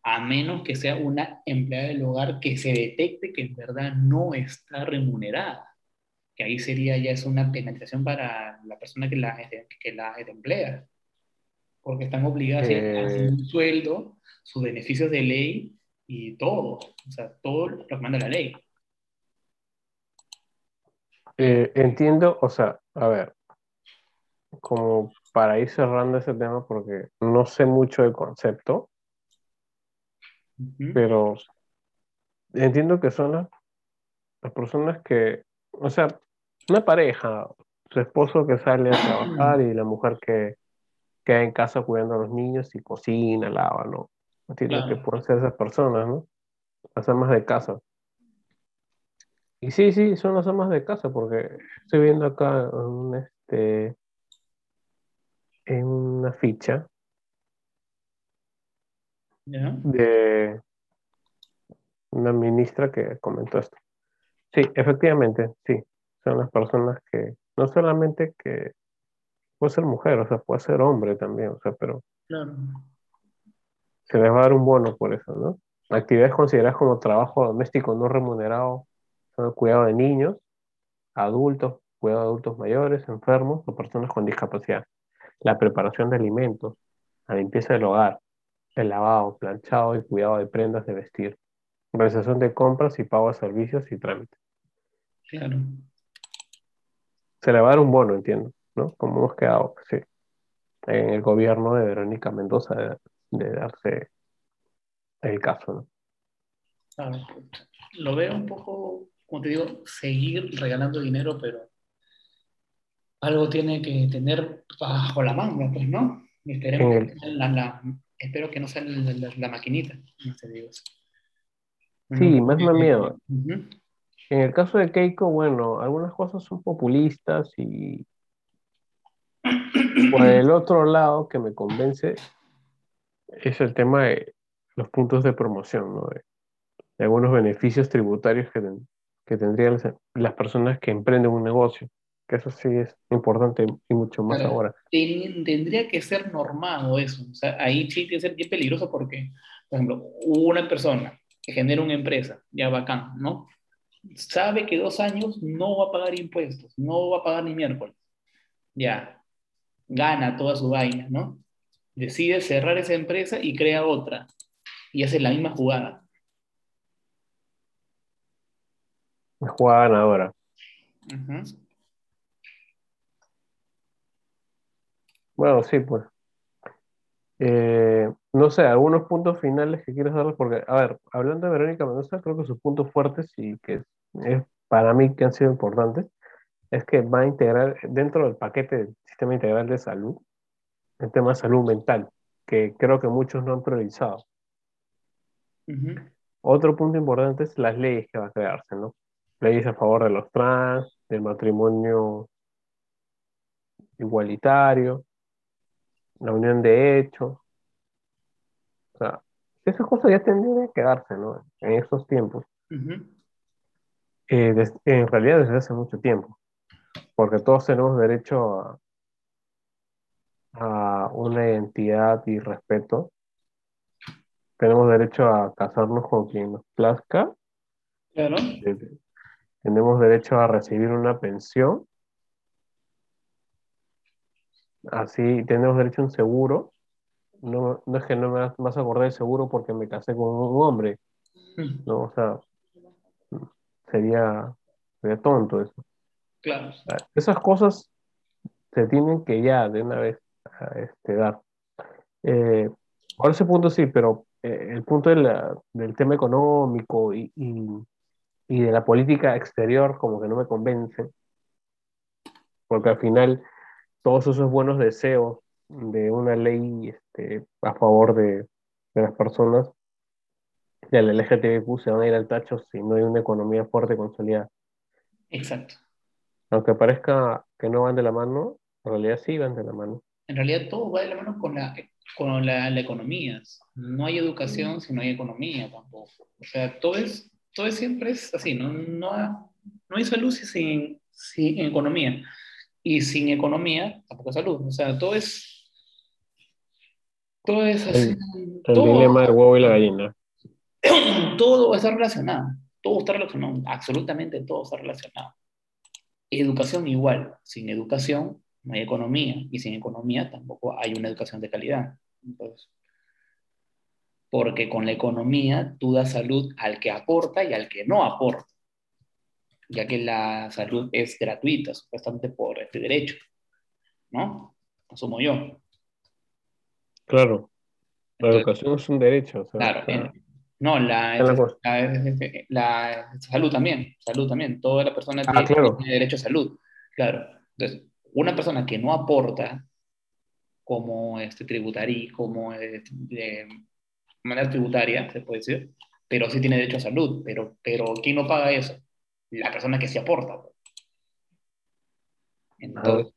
S1: A menos que sea una empleada del hogar que se detecte que en verdad no está remunerada que ahí sería ya es una penalización para la persona que la, que la emplea, porque están obligadas a eh. un sueldo, sus beneficios de ley y todo, o sea, todo lo que manda la ley.
S2: Eh, entiendo, o sea, a ver, como para ir cerrando ese tema, porque no sé mucho del concepto, pero entiendo que son las personas que o sea, una pareja, su esposo que sale a trabajar y la mujer que queda en casa cuidando a los niños y cocina, lava, ¿no? Entiendo que pueden ser esas personas, ¿no? Las amas de casa. Y sí, sí, son las amas de casa, porque estoy viendo acá un, este, en una ficha de una ministra que comentó esto. Sí, efectivamente, sí, son las personas que, no solamente que puede ser mujer, o sea, puede ser hombre también, o sea, pero se les va a dar un bono por eso, ¿no? Actividades consideradas como trabajo doméstico no remunerado son el cuidado de niños, adultos, cuidado de adultos mayores, enfermos o personas con discapacidad, la preparación de alimentos, la limpieza del hogar, el lavado, planchado y cuidado de prendas de vestir, realización de compras y pago de servicios y trámites.
S1: Claro.
S2: Se le va a dar un bono, entiendo, ¿no? Como hemos quedado, sí, en el gobierno de Verónica Mendoza de, de darse el caso, ¿no?
S1: Claro. Lo veo un poco, como te digo, seguir regalando dinero, pero algo tiene que tener bajo la manga, pues, ¿no? Esperemos que la, espero que no sea la, maquinita. No te digo
S2: sí, más me miedo. En el caso de Keiko, bueno, algunas cosas son populistas y por el otro lado que me convence es el tema de los puntos de promoción, ¿no? de, algunos beneficios tributarios que, que tendrían las personas que emprenden un negocio que eso sí es importante y mucho más ahora.
S1: tendría que ser normado eso. O sea, ahí sí tiene que ser bien peligroso porque, por ejemplo, una persona que genera una empresa, ya bacán, ¿no? Sabe que dos años no va a pagar impuestos, no va a pagar ni miércoles. Ya, gana toda su vaina, ¿no? Decide cerrar esa empresa y crea otra. Y hace la misma jugada.
S2: La jugada ganadora. Bueno, sí, pues. Eh, no sé, algunos puntos finales que quieres darles, porque, a ver, hablando de Verónica Mendoza, creo que sus puntos fuertes y que es, para mí que han sido importantes, es que va a integrar dentro del paquete del sistema integral de salud el tema de salud mental, que creo que muchos no han priorizado. Otro punto importante es las leyes que va a crearse, ¿no? Leyes a favor de los trans, del matrimonio igualitario, la unión de hechos. Sea, esas cosas ya tendrían que quedarse, ¿no? En esos tiempos. Eh, en realidad desde hace mucho tiempo, porque todos tenemos derecho a, a una identidad y respeto. Tenemos derecho a casarnos con quien nos plazca.
S1: Claro.
S2: Tenemos derecho a recibir una pensión Así tenemos derecho a un seguro. No, no es que no me vas a acordar seguro porque me casé con un hombre. Hmm. No, o sea, sería, sería tonto eso.
S1: Claro.
S2: Esas cosas se tienen que ya de una vez este, dar. Eh, por ese punto sí, pero eh, el punto del tema económico y, y, y, de la política exterior como que no me convence, porque al final todos esos buenos deseos de una ley este, a favor de, las personas del LGTBQ se van a ir al tacho si no hay una economía fuerte consolidada.
S1: Exacto.
S2: Aunque parezca que no van de la mano, en realidad sí van de la mano.
S1: En realidad todo va de la mano con la, con la, economía. No hay educación si no hay economía tampoco. O sea, todo es, todo siempre es así, no, no, no hay salud sin, sin economía y sin economía tampoco hay salud. O sea, todo es. Todo es así.
S2: El, dilema del huevo y la gallina.
S1: Todo está relacionado. Todo está relacionado. Absolutamente todo está relacionado. Educación igual. Sin educación no hay economía. Y sin economía tampoco hay una educación de calidad. Entonces, porque con la economía tú das salud al que aporta y al que no aporta ya que la salud es gratuita, supuestamente por este derecho, ¿no? Asumo yo.
S2: Claro, la educación es un derecho.
S1: claro, No, la, la, salud también, salud también. Toda la persona
S2: ah,
S1: tiene, derecho a salud. Claro. Entonces, una persona que no aporta como este tributario, como este, de manera tributaria, se puede decir, pero sí tiene derecho a salud. Pero, pero ¿quién no paga eso? La persona que sí aporta. Entonces,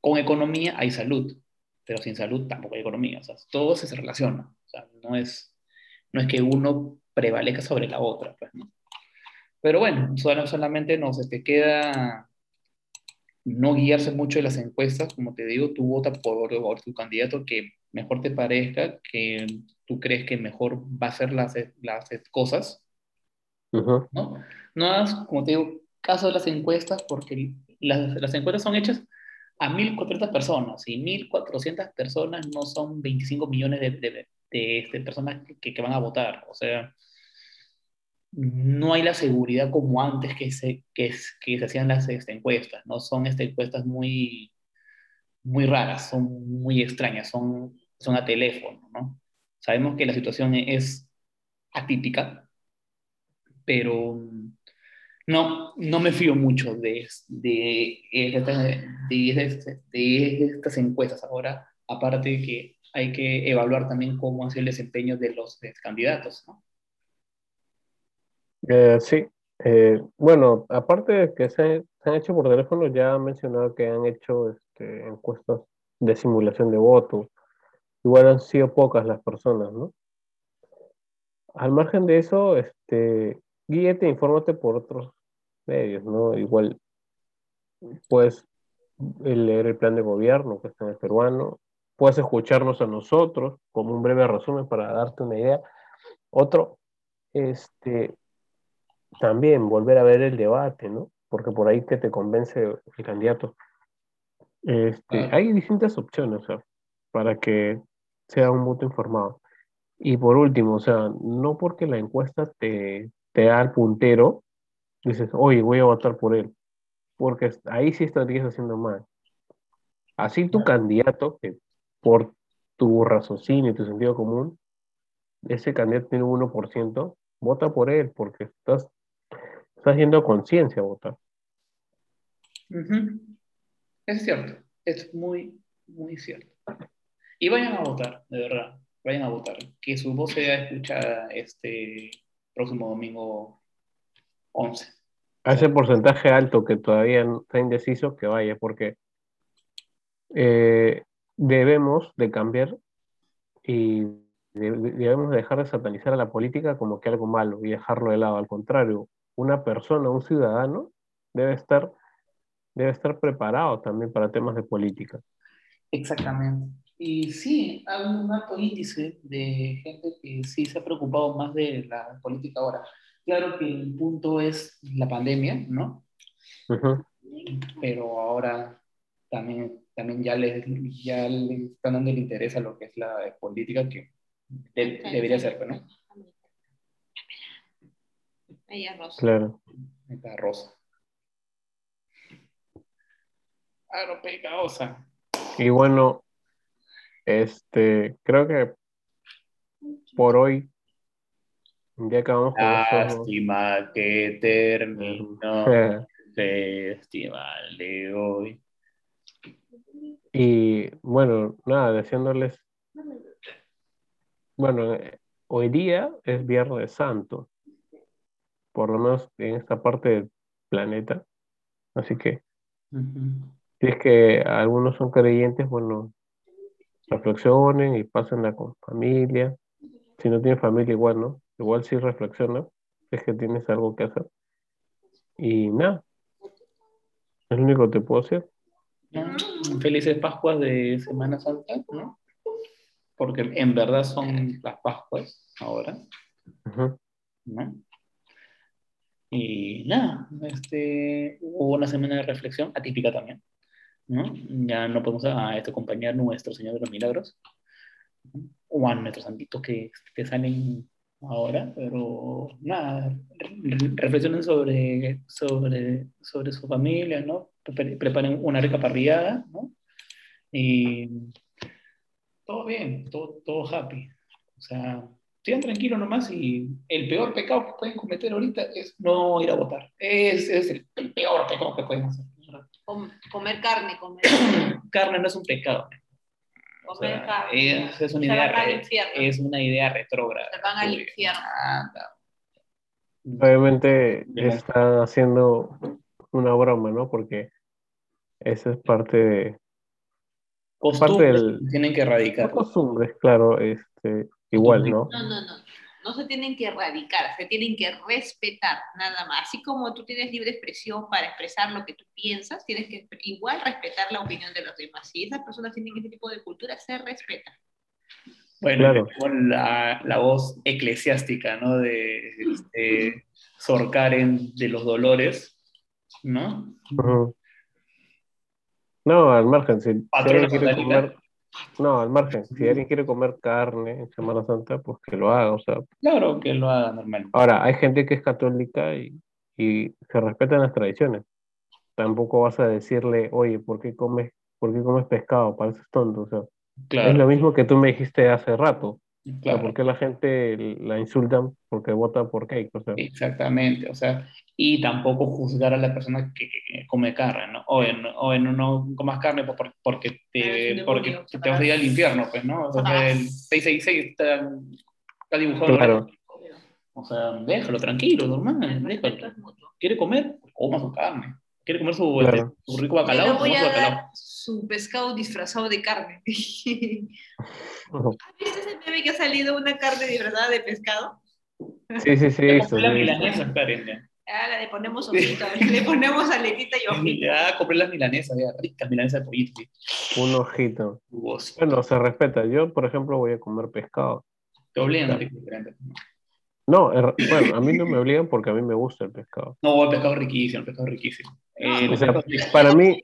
S1: con economía hay salud, pero sin salud tampoco hay economía. O sea, todo se relaciona. O sea, no es no es que uno prevalezca sobre la otra. Pues, ¿no? Pero bueno, solamente nos este, queda no guiarse mucho de las encuestas, como te digo, tú vota por, tu candidato que mejor te parezca, que tú crees que mejor va a hacer las, las cosas, ¿no? No hagas, como te digo, caso de las encuestas, porque las, las encuestas son hechas a 1.400 personas, y 1.400 personas no son 25 millones de, de, de este, personas que, que, van a votar. O sea, no hay la seguridad como antes que se, que, que se hacían las este, encuestas, ¿no? Son este, encuestas muy, muy raras, son muy extrañas, son, son a teléfono, ¿no? Sabemos que la situación es atípica, pero no, no me fío mucho de, de, de, de, de estas encuestas ahora, aparte de que hay que evaluar también cómo sido el desempeño de los candidatos, ¿no?
S2: Eh, sí. Eh, bueno, aparte de que se, han hecho por teléfono, ya han mencionado que han hecho este, encuestas de simulación de voto. Igual han sido pocas las personas, ¿no? Al margen de eso, este, guíete, infórmate por otros medios, ¿no? Igual puedes leer el plan de gobierno que está en el peruano, puedes escucharnos a nosotros como un breve resumen para darte una idea. Otro, este, también volver a ver el debate, ¿no? Porque por ahí que te convence el candidato. Este, Hay distintas opciones, o sea, para que sea un voto informado. Y por último, o sea, no porque la encuesta te, te da el puntero, dices, oye, voy a votar por él. Porque ahí sí estarías haciendo mal. Así tu candidato, que por tu raciocinio y tu sentido común, ese candidato tiene un 1%, vota por él, porque estás, estás haciendo conciencia votar.
S1: Es cierto, es muy, muy cierto. Y vayan a votar, de verdad, vayan a votar. Que su voz sea escuchada este próximo domingo 11.
S2: A ese porcentaje alto que todavía está indeciso, que vaya, porque eh, debemos de cambiar y debemos dejar de satanizar a la política como que algo malo y dejarlo de lado. Al contrario, una persona, un ciudadano, debe estar, debe estar preparado también para temas de política.
S1: Exactamente. Y sí, hay un alto índice de gente que sí se ha preocupado más de la política ahora. Claro que el punto es la pandemia, ¿no? Pero ahora también también ya le, ya le están dando el interés a lo que es la política que debería ser, ¿no?
S3: Ella Rosa.
S2: Claro.
S1: Esta Rosa. Rosa.
S2: Y bueno, este, creo que por hoy ya acabamos
S1: con Lástima que terminó. Festival de hoy.
S2: Y bueno, nada, deseándoles. Bueno, hoy día es Viernes Santo, por lo menos en esta parte del planeta. Así que, si es que algunos son creyentes, bueno, reflexionen y pásenla con familia. Si no tienen familia, igual, ¿no? Igual sí reflexiona, es que tienes algo que hacer. Y nada, es lo único que te puedo decir.
S1: Felices Pascuas de Semana Santa, ¿no? Porque en verdad son las Pascuas ahora. ¿no? Y nada, este, hubo una semana de reflexión atípica también. ¿No? Ya no podemos a acompañar nuestro Señor de los Milagros o a nuestros santitos que, que salen ahora, pero nada, reflexionen sobre, sobre, sobre su familia, ¿no? preparen una rica parrillada, ¿no? Y todo bien, todo, todo happy. O sea, sigan tranquilos nomás y el peor pecado que pueden cometer ahorita es no ir a votar. Es, es el, peor pecado que pueden hacer.
S3: Comer carne, comer
S1: carne no es un pecado. O sea, es, es, una idea, es una idea retrógrada.
S3: Se van al infierno.
S2: Obviamente están haciendo una broma, ¿no? Porque eso es parte de...
S1: Costumbres parte del, tienen que erradicar.
S2: Costumbres, claro, este, igual, ¿no?
S3: No, no, no. No se tienen que erradicar, se tienen que respetar, nada más. Así como tú tienes libre expresión para expresar lo que tú piensas, tienes que igual respetar la opinión de los demás. Si esas personas tienen ese tipo de cultura, se respetan.
S1: Bueno, la, la, voz eclesiástica, ¿no? De, este, Sor Karen de los Dolores, ¿no?
S2: No, al margen, si, alguien quiere comer, no, al margen, si alguien quiere comer carne en Semana Santa, pues que lo haga, o sea.
S1: Claro, que lo haga normal.
S2: Ahora, hay gente que es católica y, y se respetan las tradiciones. Tampoco vas a decirle, oye, ¿por qué comes, por qué comes pescado? Pareces tonto, o sea. Es lo mismo que tú me dijiste hace rato. Claro. ¿Por qué la gente la insultan porque vota por cake? O sea.
S1: Exactamente, o sea, y tampoco juzgar a la persona que, que come carne, ¿no? O en, o en no comas carne pues, porque, te, porque te vas a ir al infierno, pues, ¿no? O sea, el 666 está, está dibujado.
S2: Claro.
S1: O sea, déjalo tranquilo, normal, déjalo. ¿Quiere comer? Coma su carne. ¿Quiere comer su, claro. este, su rico bacalao?
S3: No voy a dar su pescado disfrazado de carne. ¿Has visto ese meme que ha salido una carne disfrazada de pescado?
S2: Sí, sí, sí.
S1: Eso, la milanesa, Karen.
S3: Ah, le ponemos ojito, le ponemos aletita y ojito.
S1: Ya compré las milanesas, ya, ricas milanesas de pollito.
S2: Un ojito. Bueno, se respeta. Yo, por ejemplo, voy a comer pescado.
S1: Te obligan a ti diferente.
S2: No, bueno, a mí no me obligan porque a mí me gusta el pescado.
S1: No, el pescado es riquísimo, el pescado es riquísimo.
S2: Eh, o sea, para mí,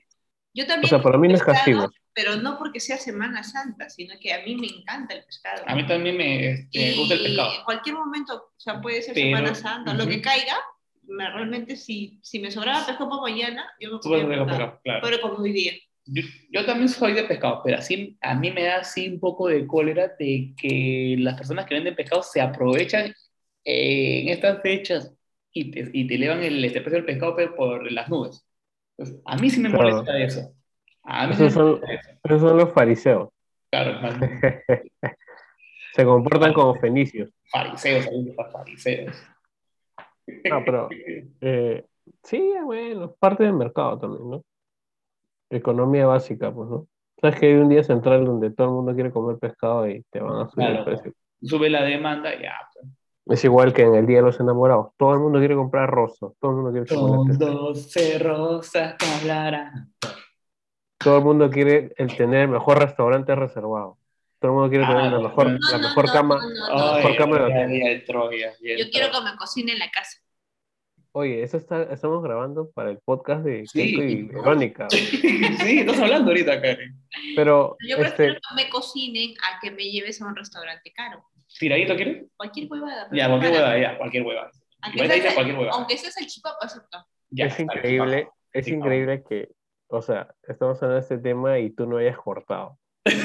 S3: yo también
S2: o sea, para mí no es castigo.
S3: Pero no porque sea Semana Santa, sino que a mí me encanta el pescado.
S1: A mí también me este, gusta el pescado.
S3: En cualquier momento, o sea, puede ser Semana Santa, uh -huh. lo que caiga, me, realmente si, si me sobraba pescado para mañana, yo me
S1: podría pescado, claro.
S3: Pero como hoy día.
S1: Yo, yo, también soy de pescado, pero así a mí me da así un poco de cólera de que las personas que venden pescado se aprovechan en estas fechas y te, y te elevan el este precio del pescado por las nubes. A mí sí me molesta claro. eso. A mí
S2: esos,
S1: sí
S2: son, eso. esos son los fariseos.
S1: Claro,
S2: se comportan como fenicios.
S1: Fariseos, fariseos.
S2: No, pero eh, sí, bueno, parte del mercado también, ¿no? Economía básica, pues, ¿no? Sabes que hay un día central donde todo el mundo quiere comer pescado y te van a subir claro, el precio.
S1: Sube la demanda y ya. Pues.
S2: Es igual que en el Día de los Enamorados. Todo el mundo quiere comprar rosas. Todo el mundo quiere
S1: Son doce rosas que hablarán.
S2: Todo el mundo quiere el tener el mejor restaurante reservado. Todo el mundo quiere tener la mejor, no, la mejor no, cama.
S3: No,
S2: la mejor cama de
S1: hotel. Troya,
S3: Yo quiero que me cocine en la casa.
S2: Oye, eso está, estamos grabando para el podcast de sí. Keiko y Verónica.
S1: sí, estás hablando ahorita, Karen.
S2: Pero,
S3: Yo prefiero este... que me cocinen a que me lleves a un restaurante caro.
S1: ¿Tiradito quieres?
S3: Cualquier huevada.
S1: Ya, cualquier huevada, ya, cualquier huevada.
S3: Aunque, sea, cualquier huevada. aunque seas el chipapa, acepto.
S2: Ya, es increíble, es sí, increíble que, o sea, estamos hablando de este tema y tú no hayas cortado.
S3: yo,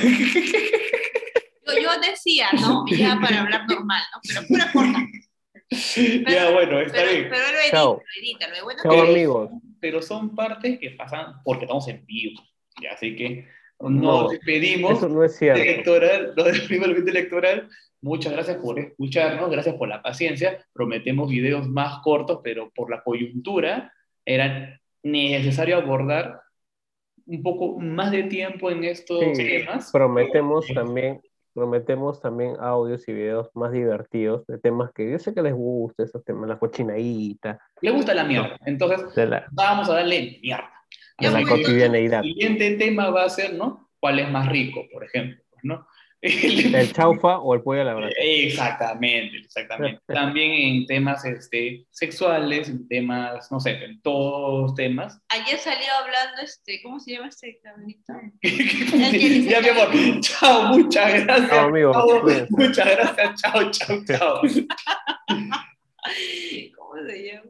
S3: yo decía, ¿no? Ya para hablar normal, ¿no? Pero pura corta.
S1: Pero, ya, bueno, está
S3: pero,
S1: bien.
S3: Pero lo edito,
S2: Chao.
S3: lo bueno
S2: Chao,
S3: que...
S2: amigos.
S1: Pero son partes que pasan porque estamos en vivo. Ya, así que nos despedimos.
S2: Eso no es cierto.
S1: Electoral, nos despedimos del electoral. Muchas gracias por escucharnos, gracias por la paciencia. Prometemos videos más cortos, pero por la coyuntura era necesario abordar un poco más de tiempo en estos
S2: sí,
S1: temas.
S2: Prometemos también, prometemos también audios y videos más divertidos de temas que yo sé que les gusta, esos temas, la cochinadita.
S1: Le gusta la mierda, entonces
S2: la,
S1: vamos a darle mierda.
S2: A la cotidianeidad.
S1: El siguiente tema va a ser, ¿no? ¿Cuál es más rico, por ejemplo? ¿no?
S2: ¿El chaufa o el pollo a la brasa?
S1: Exactamente, exactamente. También en temas este, sexuales, en temas, no sé, en todos temas.
S3: Ayer salió hablando, este, ¿cómo se llama este cabrito?
S1: ya, mi amor. Chao, muchas gracias.
S2: Chao, amigo.
S1: Chao, muchas gracias. Chao, chao, chao.
S3: ¿Cómo se llama?